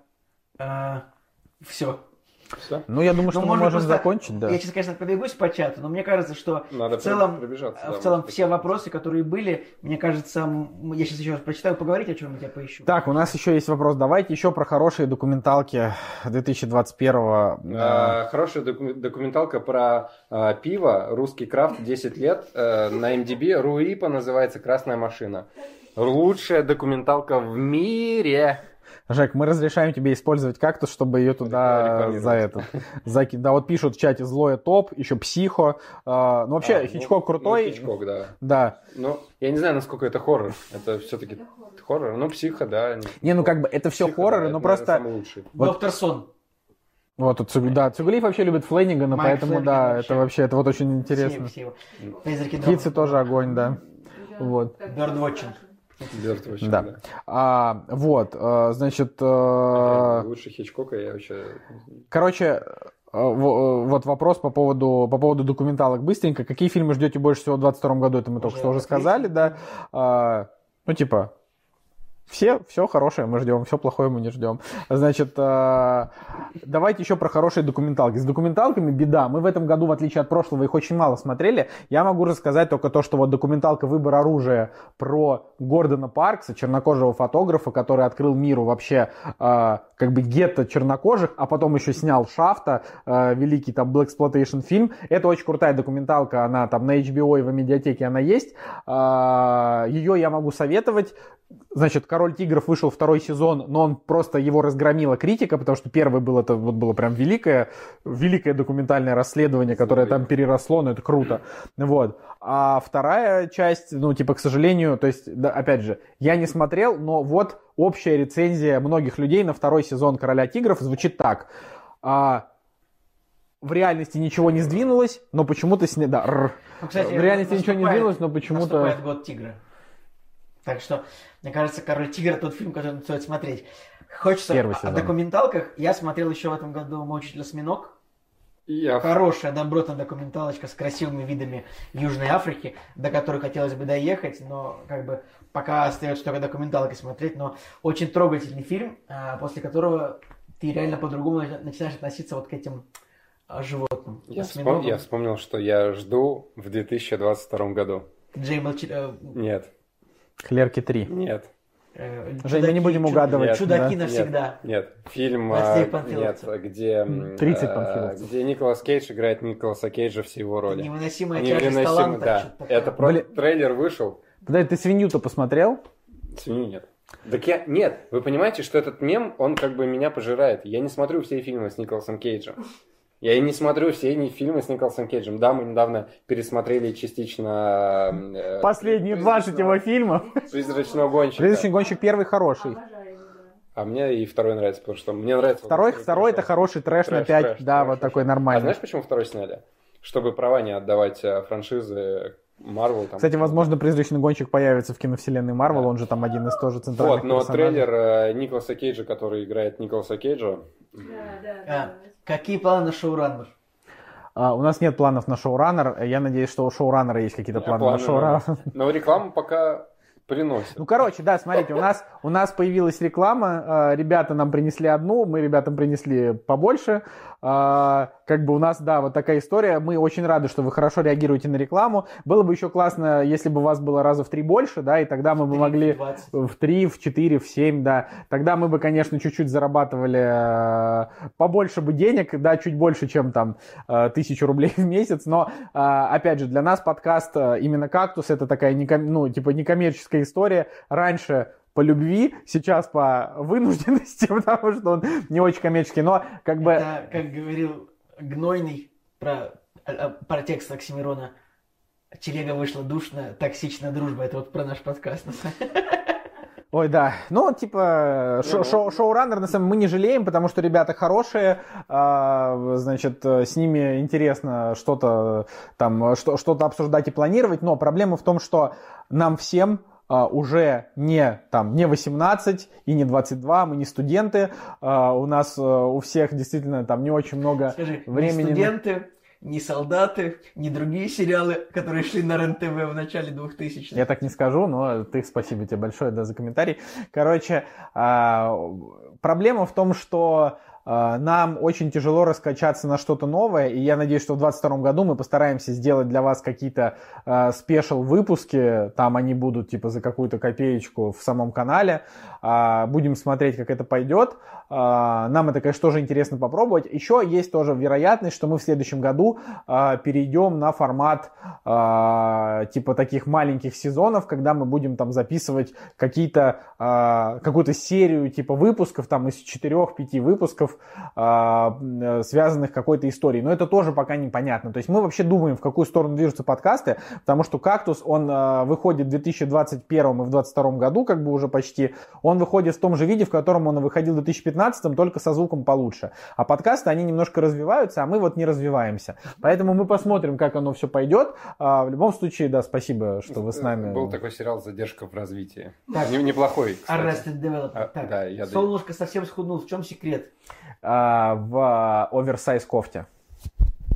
а, все. Все? Ну, я думаю, что мы можно можем просто- закончить, да. Я сейчас, конечно, пробегусь по чату, но мне кажется, что Надо в целом, пробежаться. в да, целом все вопросы, которые были, мне кажется, я сейчас еще раз прочитаю, поговорить о чем я поищу. Так, у нас еще есть вопрос. Давайте еще про хорошие документалки 2021 А, Хорошая доку- документалка про а, пиво, русский крафт, 10 лет. э, на MDB Руипа называется «Красная машина». Лучшая документалка в мире. Жек, мы разрешаем тебе использовать кактус, чтобы ее туда за это заки- Да, вот пишут в чате злое топ, еще психо. А, ну вообще А, ну, Хичкок крутой. ну, Хичкок, да. Да. Ну, я не знаю, насколько это хоррор. Это все-таки хоррор. Ну, психо, да. Не, ну как бы это все Психо, хорроры, да, но это, просто наверное, вот- Доктор Сон. вот да, Цугулиев вообще любит Флэннигана, Майк поэтому да, вообще. это вообще это вот очень интересно. Птицы тоже огонь, да. Вот. Birdwatching. Бёрд вообще, Да. да. А, вот, а, значит, а, Лучше Хичкока я вообще... короче, э, во- э, вот вопрос по поводу, по поводу документалок быстренько. Какие фильмы ждете больше всего в 22 году? Это мы только Уже что уже ответили. сказали, да. А, ну, типа, все, все хорошее мы ждем, все плохое мы не ждем. Значит, а, давайте еще про хорошие документалки. С документалками беда. Мы в этом году, в отличие от прошлого, их очень мало смотрели. Я могу рассказать только то, что вот документалка «Выбор оружия» про Гордона Паркса, чернокожего фотографа, который открыл миру вообще а, как бы гетто чернокожих, а потом еще снял «Шафта», а, великий там Blaxploitation фильм. Это очень крутая документалка, она там на HBO и в медиатеке она есть. Ее я могу советовать. Значит, Король тигров вышел второй сезон, но он просто его разгромила критика, потому что первый был это вот было прям великое, великое документальное расследование, которое там переросло, ну это круто. Вот. А вторая часть, ну типа, к сожалению, то есть, да, опять же, я не смотрел, но вот общая рецензия многих людей на второй сезон Короля тигров звучит так. А, в реальности ничего не сдвинулось, но почему-то сня... да. Ну, кстати, в реальности ничего не сдвинулось, но почему-то Наступает год тигра. Так что, мне кажется, Король тигра тот фильм, который стоит смотреть. Хочется Первый о- о сезон. документалках. Я смотрел еще в этом году «Мой учитель осьминог». Я Хорошая, добротная документалочка с красивыми видами Южной Африки, до которой хотелось бы доехать, но как бы пока остается только документалки смотреть, но очень трогательный фильм, а, после которого ты реально по-другому начи- начинаешь относиться вот к этим а, животным. Я, вспом- я вспомнил, что я жду в 2022 году. Джей Молча- э, Нет, Клерки 3. нет, э, Жень, мы не будем угадывать, Чудаки да? навсегда. нет. Фильм, а, Панфиловцев. нет, где, м, 30 э, панфиловцев. где Николас Кейдж играет Николаса Кейджа все его роли. Невыносимая тяжесть таланта. да. Это про... Блин. трейлер вышел, Подожди, ты свинью-то посмотрел? Свинью нет. Так я... Нет, вы понимаете, что этот мем, он как бы меня пожирает. Я не смотрю все фильмы с Николасом Кейджем. Я и не смотрю все ни- фильмы с Николасом Кейджем. Да, мы недавно пересмотрели частично... э, Последние 20 его фильмов. «Призрачного гонщика». Призрачный гонщик первый хороший. А мне и второй нравится, потому что мне нравится... вот Второй, этот второй это хороший трэш на Трэш, 5. трэш, Да, трэш, вот трэш. такой А нормальный. знаешь, почему второй сняли? Чтобы права не отдавать э, франшизы Марвел. там. Кстати, возможно, призрачный гонщик появится в киновселенной Марвел, он же там один из тоже центральных Вот, но персонажей. трейлер э, Николаса Кейджа, который играет Николаса Кейджа, Да, да, А, да. Какие планы на шоураннер? А, у нас нет планов на шоураннер. Я надеюсь, что у шоураннера есть какие-то планы на планы шоураннер. но рекламу пока приносит. Ну, короче, да, смотрите, у нас, у нас появилась реклама, э, ребята нам принесли одну, мы ребятам принесли побольше. Э, Как бы у нас, да, вот такая история. Мы очень рады, что вы хорошо реагируете на рекламу. Было бы еще классно, если бы у вас было раза в три больше, да, и тогда мы бы могли... 20. В 3, в 4, в 7, да. Тогда мы бы, конечно, чуть-чуть зарабатывали э, побольше бы денег, да, чуть больше, чем там э, тысячу рублей в месяц. Но, э, опять же, для нас подкаст именно «Кактус» это такая, ну, типа, некоммерческая история. Раньше по любви, сейчас по вынужденности, потому что он не очень коммерческий, но как бы... Это, как говорил Гнойный про, а, а, про текст Оксимирона, телега вышла душная, токсичная дружба. Это вот про наш подкаст. Ой, да. Ну, типа, шо- шоу- шоураннер, на самом деле, мы не жалеем, потому что ребята хорошие, а, значит, э, с ними интересно что-то там, что- что-то обсуждать и планировать, но проблема в том, что нам всем а, уже не там не 18 и не 22, мы не студенты, а, у нас э, у всех действительно там не очень много Скажи, времени. не студенты, не солдаты, не другие сериалы, которые шли на РЕН-ТВ в начале 2000-х. Я так не скажу, но ты спасибо тебе большое да, за комментарий. Короче, а, проблема в том, что а, нам очень тяжело раскачаться на что-то новое, и я надеюсь, что в 2022 году мы постараемся сделать для вас какие-то спешл выпуски, там они будут типа за какую-то копеечку в самом канале, А, будем смотреть, как это пойдет. А, Нам это, конечно, тоже интересно попробовать. Еще есть тоже вероятность, что мы в следующем году а, перейдем на формат а, типа таких маленьких сезонов, когда мы будем там записывать какие-то а, какую-то серию типа выпусков там из 4-5 выпусков, а, м, связанных какой-то историей. Но это тоже пока непонятно. То есть мы вообще думаем, в какую сторону движутся подкасты, потому что «Кактус», он а, выходит в 2021 и в 2022 году, как бы уже почти. Он выходит в том же виде, в котором он и выходил в 2015, только со звуком получше. А подкасты, они немножко развиваются, а мы вот не развиваемся. Поэтому мы посмотрим, как оно все пойдет. А, в любом случае, да, спасибо, что вы с нами. Был такой сериал «Задержка в развитии». Так. Не- Неплохой, кстати. Arrested Development. А, так, да, я- Солнышко совсем схуднул. В чем секрет? А, в оверсайз кофте.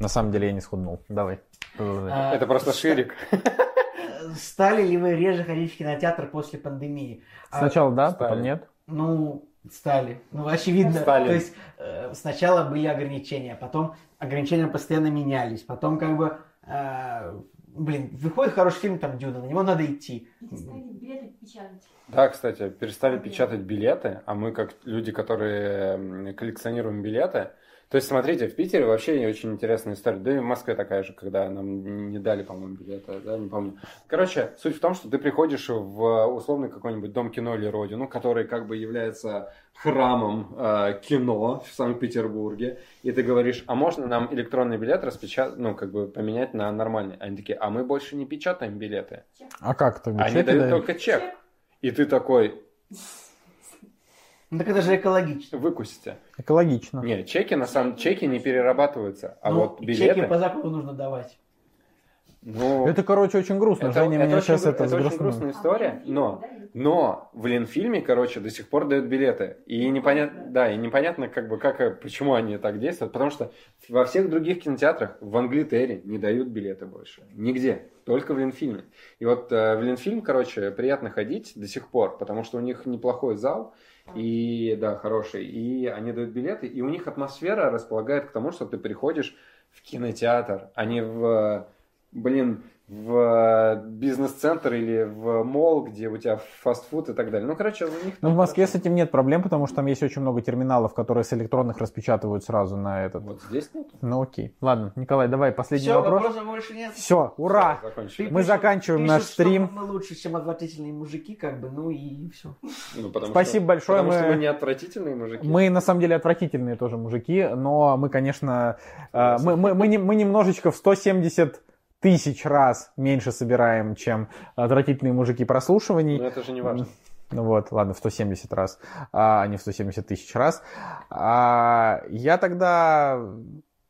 На самом деле я не схуднул. Давай. А, Это просто ширик. Стали ли вы реже ходить в кинотеатр после пандемии? А, Сначала да, стали. потом нет. Ну, стали. Ну, очевидно. Стали. То есть э, сначала были ограничения, потом ограничения постоянно менялись, потом как бы, э, блин, выходит хороший фильм, там Дюна, на него надо идти. И перестали билеты печатать. Да, кстати, перестали печатать билеты, а мы как люди, которые коллекционируем билеты, То есть, смотрите, в Питере вообще очень интересная история. Да и в Москве такая же, когда нам не дали, по-моему, билета, да, не помню. Короче, суть в том, что ты приходишь в условный какой-нибудь дом кино или родину, который как бы является храмом э, кино в Санкт-Петербурге, и ты говоришь, а можно нам электронный билет распечатать, ну, как бы поменять на нормальный? Они такие, а мы больше не печатаем билеты. А как ты? Они дают дают? только чек. И ты такой, Ну так это же экологично. выкусите. Экологично. Не, чеки на самом чеки не перерабатываются, а Ну, вот чеки билеты. по закону нужно давать. Ну, Это, короче, очень грустно. это, Женя это меня очень, сейчас это это очень грустная история, но но в Ленфильме, короче, до сих пор дают билеты. И непонятно, да, и непонятно, как бы, как, почему они так действуют. Потому что во всех других кинотеатрах в Англитере не дают билеты больше. Нигде. Только в Ленфильме. И вот э, в Ленфильм, короче, приятно ходить до сих пор, потому что у них неплохой зал. И, да, хороший. И они дают билеты, и у них атмосфера располагает к тому, что ты приходишь в кинотеатр, а не в, блин, в бизнес-центр или в мол, где у тебя фастфуд и так далее. Ну, короче, у них... Ну, в Москве с этим нет проблем, потому что там есть очень много терминалов, которые с электронных распечатывают сразу на этот. Вот здесь нет. Ну, окей. Ладно, Николай, давай последний Все, вопрос. вопросов больше нет. Все, ура! Закончили. Мы заканчиваем Пишут, наш что стрим. Мы лучше, чем отвратительные мужики, как бы, ну и все. Ну, потому Спасибо что- большое, Потому что мы- мы не отвратительные мужики. Мы на самом деле отвратительные тоже мужики, но мы, конечно, э, мы, мы, мы, мы немножечко в 170 тысяч раз меньше собираем, чем отвратительные мужики прослушиваний. Но это же не важно. Ну вот, ладно, в 170 раз, а не в 170 тысяч раз. А, я тогда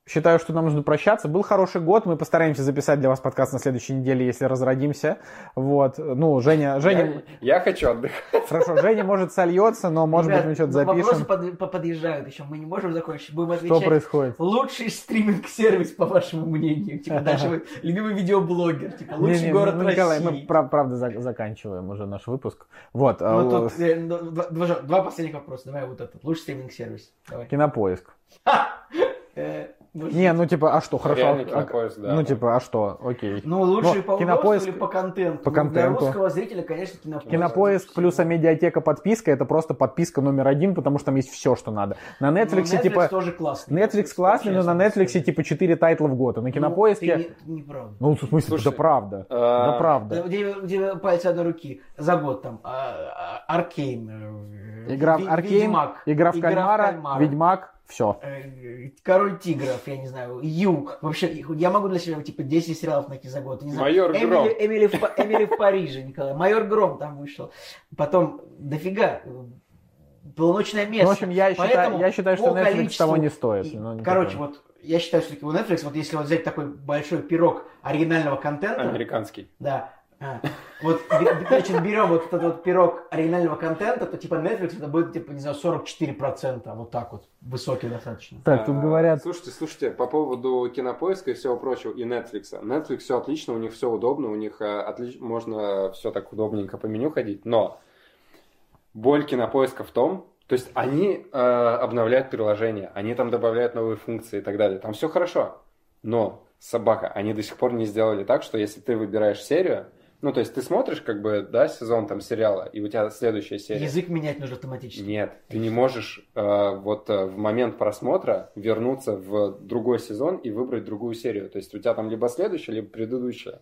считаю, что нам нужно прощаться. Был хороший год, мы постараемся записать для вас подкаст на следующей неделе, если разродимся. Вот, ну, Женя, Женя, Я, я хочу отдыхать. хорошо, Женя может сольется, но может быть мы что-то ну, Вопросы запишем. под- по- подъезжают еще, мы не можем закончить, будем Что отвечать. происходит? Лучший стриминг-сервис, по вашему мнению. Типа, даже вы любимый видеоблогер. Типа, лучший Не-не, город ну, Николай, России. мы прав- правда за- заканчиваем уже наш выпуск. Вот, Ну, э, тут э, ну, два, два- два последних вопроса. Давай вот этот. Лучший стриминг-сервис. Кинопоиск. Не, ну типа, а что, хорошо? Реальный а- кинопоиск, да. Ну типа, а что? Окей. Ну, лучший Но по удобству Кинопоиск- или по контенту? по Ну, Для контенту. русского зрителя, конечно, кинопоиск. Кинопоиск плюс медиатека подписка это просто подписка номер один, потому что там есть все, что надо. На Ну, Netflix, Netflix типа. тоже классный. Netflix классный, но на Netflix сказать. типа 4 тайтла в год. А на Ну, кинопоиске. ты не- Неправда. Ну, в смысле, Слушай, да правда. а, Да правда. Где, где пальцы одной руки за год там а, а, Аркейн, э, Игра в Аркейн, Ведьмак, игра в кальмара, Ведьмак, все. э, Король тигров, я не знаю, You. Вообще, я могу для себя типа 10 сериалов найти за год. Не знаю. Майор Эмили, Гром. Эмили, в, Эмили в Париже, Николай. Майор Гром там вышел. Потом дофига. Полуночное место. Ну, в общем, я считаю, Поэтому я считаю, что Netflix количеству- того не стоит. и, Ну, не короче, такое. вот я считаю, все-таки у Netflix, вот если вот взять такой большой пирог оригинального контента, Американский. да. А, вот, значит, берем вот этот вот пирог оригинального контента, то типа Netflix это будет, типа, не знаю, 44%, вот так вот, высокий достаточно. Так, тут А, говорят. Слушайте, слушайте, по поводу кинопоиска и всего прочего, и Netflix. Netflix все отлично, у них все удобно, у них э, отлич- можно все так удобненько по меню ходить, но боль кинопоиска в том, то есть они э, обновляют приложение, они там добавляют новые функции и так далее. Там все хорошо. Но собака, они до сих пор не сделали так, что если ты выбираешь серию, ну, то есть ты смотришь, как бы, да, сезон там сериала, и у тебя следующая серия. Язык менять нужно автоматически. Нет, ты не можешь э, вот э, в момент просмотра вернуться в другой сезон и выбрать другую серию. То есть у тебя там либо следующая, либо предыдущая.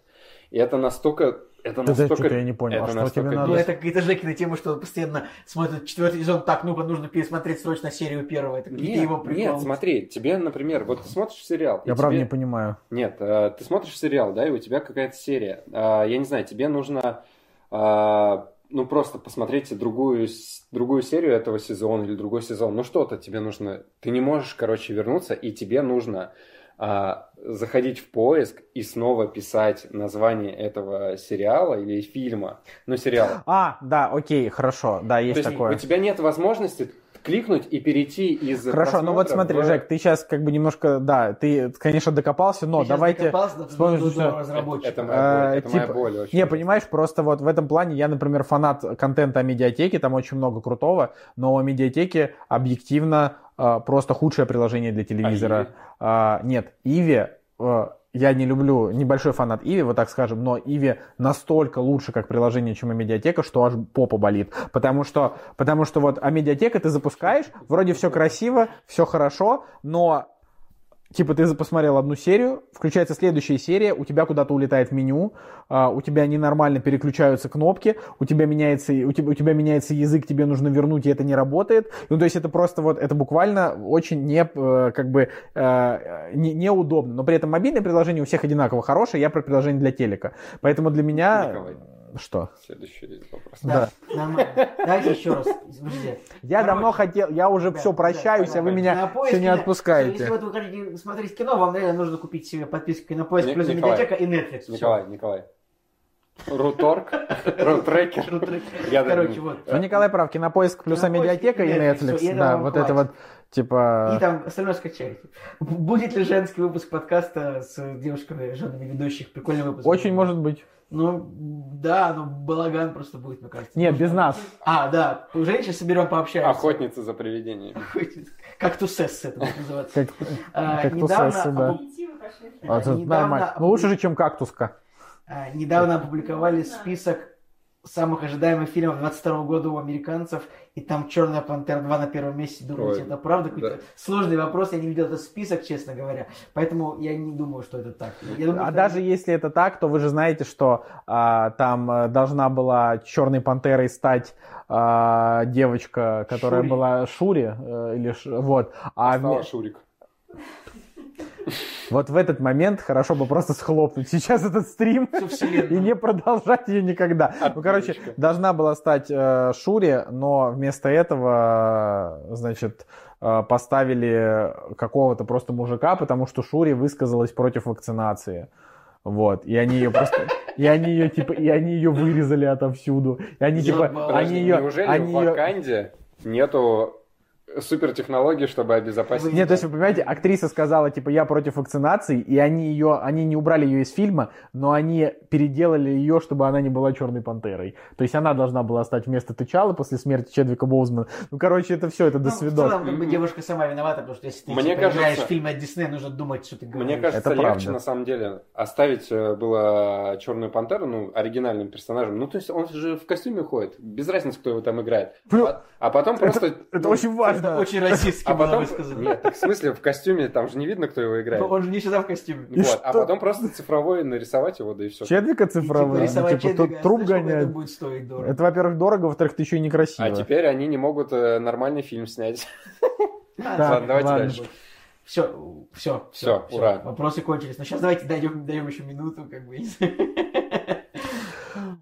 И это настолько... Это Да, да, настолько... что-то я не понял, а это что настолько тебе надо? Ну, это какие-то Жекины темы, что постоянно смотрят четвертый сезон, так, ну-ка, нужно пересмотреть срочно серию первого. Это какие-то Нет, его приколы. нет, смотри, тебе, например, вот ты смотришь сериал. Я правда тебе- не понимаю. Нет, э, ты смотришь сериал, да, и у тебя какая-то серия. Э, Я не знаю, тебе нужно, э, ну, просто посмотреть другую, другую серию этого сезона или другой сезон. Ну, что-то тебе нужно. Ты не можешь, короче, вернуться, и тебе нужно э, заходить в поиск и снова писать название этого сериала или фильма. Ну, сериала. А, да, окей, хорошо, да, есть То есть такое. у тебя нет возможности кликнуть и перейти из Хорошо, ну вот смотри, в- Жек, ты сейчас как бы немножко, да, ты, конечно, докопался, но Ты давайте... докопался до- вспомним, до- до что- разработчика. Это моя боль, Э, это моя типа, боль очень. Не, понимаешь, просто вот в этом плане я, например, фанат контента о медиатеке, там очень много крутого, но у медиатеки объективно просто худшее приложение для телевизора. А, нет, Иви э, я не люблю, небольшой фанат Иви, вот так скажем, но Иви настолько лучше как приложение, чем медиатека, что аж попа болит. Потому что, потому что вот а медиатека ты запускаешь, вроде все красиво, все хорошо, но Типа ты посмотрел одну серию, включается следующая серия, у тебя куда-то улетает меню, а, у тебя ненормально переключаются кнопки, у тебя меняется, у тебя, у тебя меняется язык, тебе нужно вернуть, и это не работает. Ну, то есть это просто вот, это буквально очень не, э, как бы, э, не, неудобно. Но при этом мобильное приложение у всех одинаково хорошее, я про приложение для телека. Поэтому для меня... Николай. Что? Следующий вопрос. Да, нормально. Давайте еще раз. Подождите. Я Короче, давно хотел, я уже да, все да, прощаюсь, а вы меня все не да. отпускаете. Если вот вы хотите смотреть кино, вам, наверное, нужно купить себе подписку Кинопоиск Ни- плюс Николай. медиатека и Netflix. Николай, Николай. Руторг, рутрекер. Я Короче, вот. Ну, Николай прав, кинопоиск плюс медиатека и Netflix, Да, вот это вот, типа... И там остальное скачайте. Будет ли женский выпуск подкаста с девушками, женами ведущих? Прикольный выпуск. Очень может быть. Ну, да, но балаган просто будет, мне кажется. Нет, без нас. А, да, у женщин соберем, пообщаемся. Охотница за привидениями. Кактусесс это будет называться. Как, А, как недавно тусессы, да. А, это нормально. Ну, лучше же, чем кактуска. а, недавно опубликовали список самых ожидаемых фильмов 22 года у американцев, и там «Черная пантера 2» на первом месте. Думаете, Ой, это правда? Какой-то да. сложный вопрос, я не видел этот список, честно говоря. Поэтому я не думаю, что это так. Я думаю, А что- даже если это так, то вы же знаете, что а, там а, должна была черной пантерой стать а, девочка, которая Шури. была Шури, э, или вот. А Стала Шурик. Вот в этот момент хорошо бы просто схлопнуть сейчас этот стрим и не продолжать ее никогда. Ну, короче, должна была стать э, Шури, но вместо этого, э, значит, э, поставили какого-то просто мужика, потому что Шури высказалась против вакцинации. Вот, и они ее просто, и они ее типа, и они ее вырезали отовсюду, и они типа, они ее, Неужели они в Ваканде нету супертехнологий, чтобы обезопасить? Нет, то есть вы понимаете, актриса сказала, типа, я против вакцинации, и они ее, они не убрали ее из фильма, но они переделали ее, чтобы она не была черной пантерой. То есть она должна была стать вместо Тычала после смерти Чедвика Боузмана. Ну, короче, это все, это до Ну, в свидос. целом, как бы девушка сама виновата, потому что если ты Мне типа, кажется- играешь в фильме от Диснея, нужно думать, что ты говоришь. Мне кажется, Это легче правда. на самом деле оставить э, было Черную Пантеру, ну, оригинальным персонажем. Ну, то есть он же в костюме ходит. Без разницы, кто его там играет. А, а потом просто... Это ну, очень важно. Это очень расистски А было потом... высказано. Нет, так в смысле, в костюме там же не видно, кто его играет. Но он же не всегда в костюме. И Вот, а потом просто цифровой нарисовать его, да и все. Чедвика И, типа, цифровой, ну, рисовать типа, Чедвика, тут труп гонять. Это будет стоить дорого. Это, во-первых, дорого, во-вторых, ты еще и некрасиво. А теперь они не могут э, нормальный фильм снять. Ладно, давайте дальше. Все, все, Всё, ура. Вопросы кончились. Но сейчас давайте дойдем, даем еще минуту, как бы.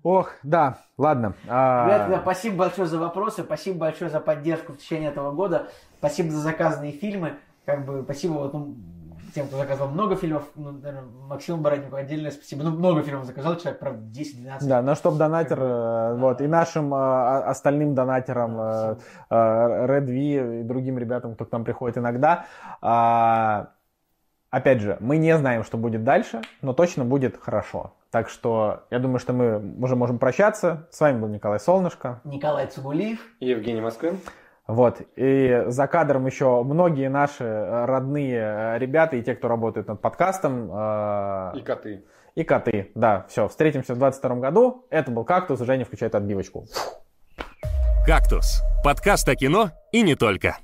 Ох, да, ладно. а, Ребята, да, спасибо большое за вопросы, спасибо большое за поддержку в течение этого года, спасибо за заказанные фильмы, как бы спасибо вот, ну, тем, кто заказал много фильмов, ну, наверное, Максиму Баратнику отдельное спасибо, ну, много фильмов заказал, человек, правда, 10-12. Да, наш топ-донатер, э, вот, и нашим э, о- остальным донатерам, э, э, Red V и другим ребятам, кто к нам приходит иногда. А, Опять же, мы не знаем, что будет дальше, но точно будет хорошо. Так что я думаю, что мы уже можем прощаться. С вами был Николай Солнышко. Николай Цугулиев. И Евгений Москвин. Вот. И за кадром еще многие наши э, родные э, ребята и те, кто работает над подкастом. э, И коты. И коты. Да, все. Встретимся в 22 году. Это был «Кактус». Женя включает отбивочку. «Кактус» — подкаст о кино и не только.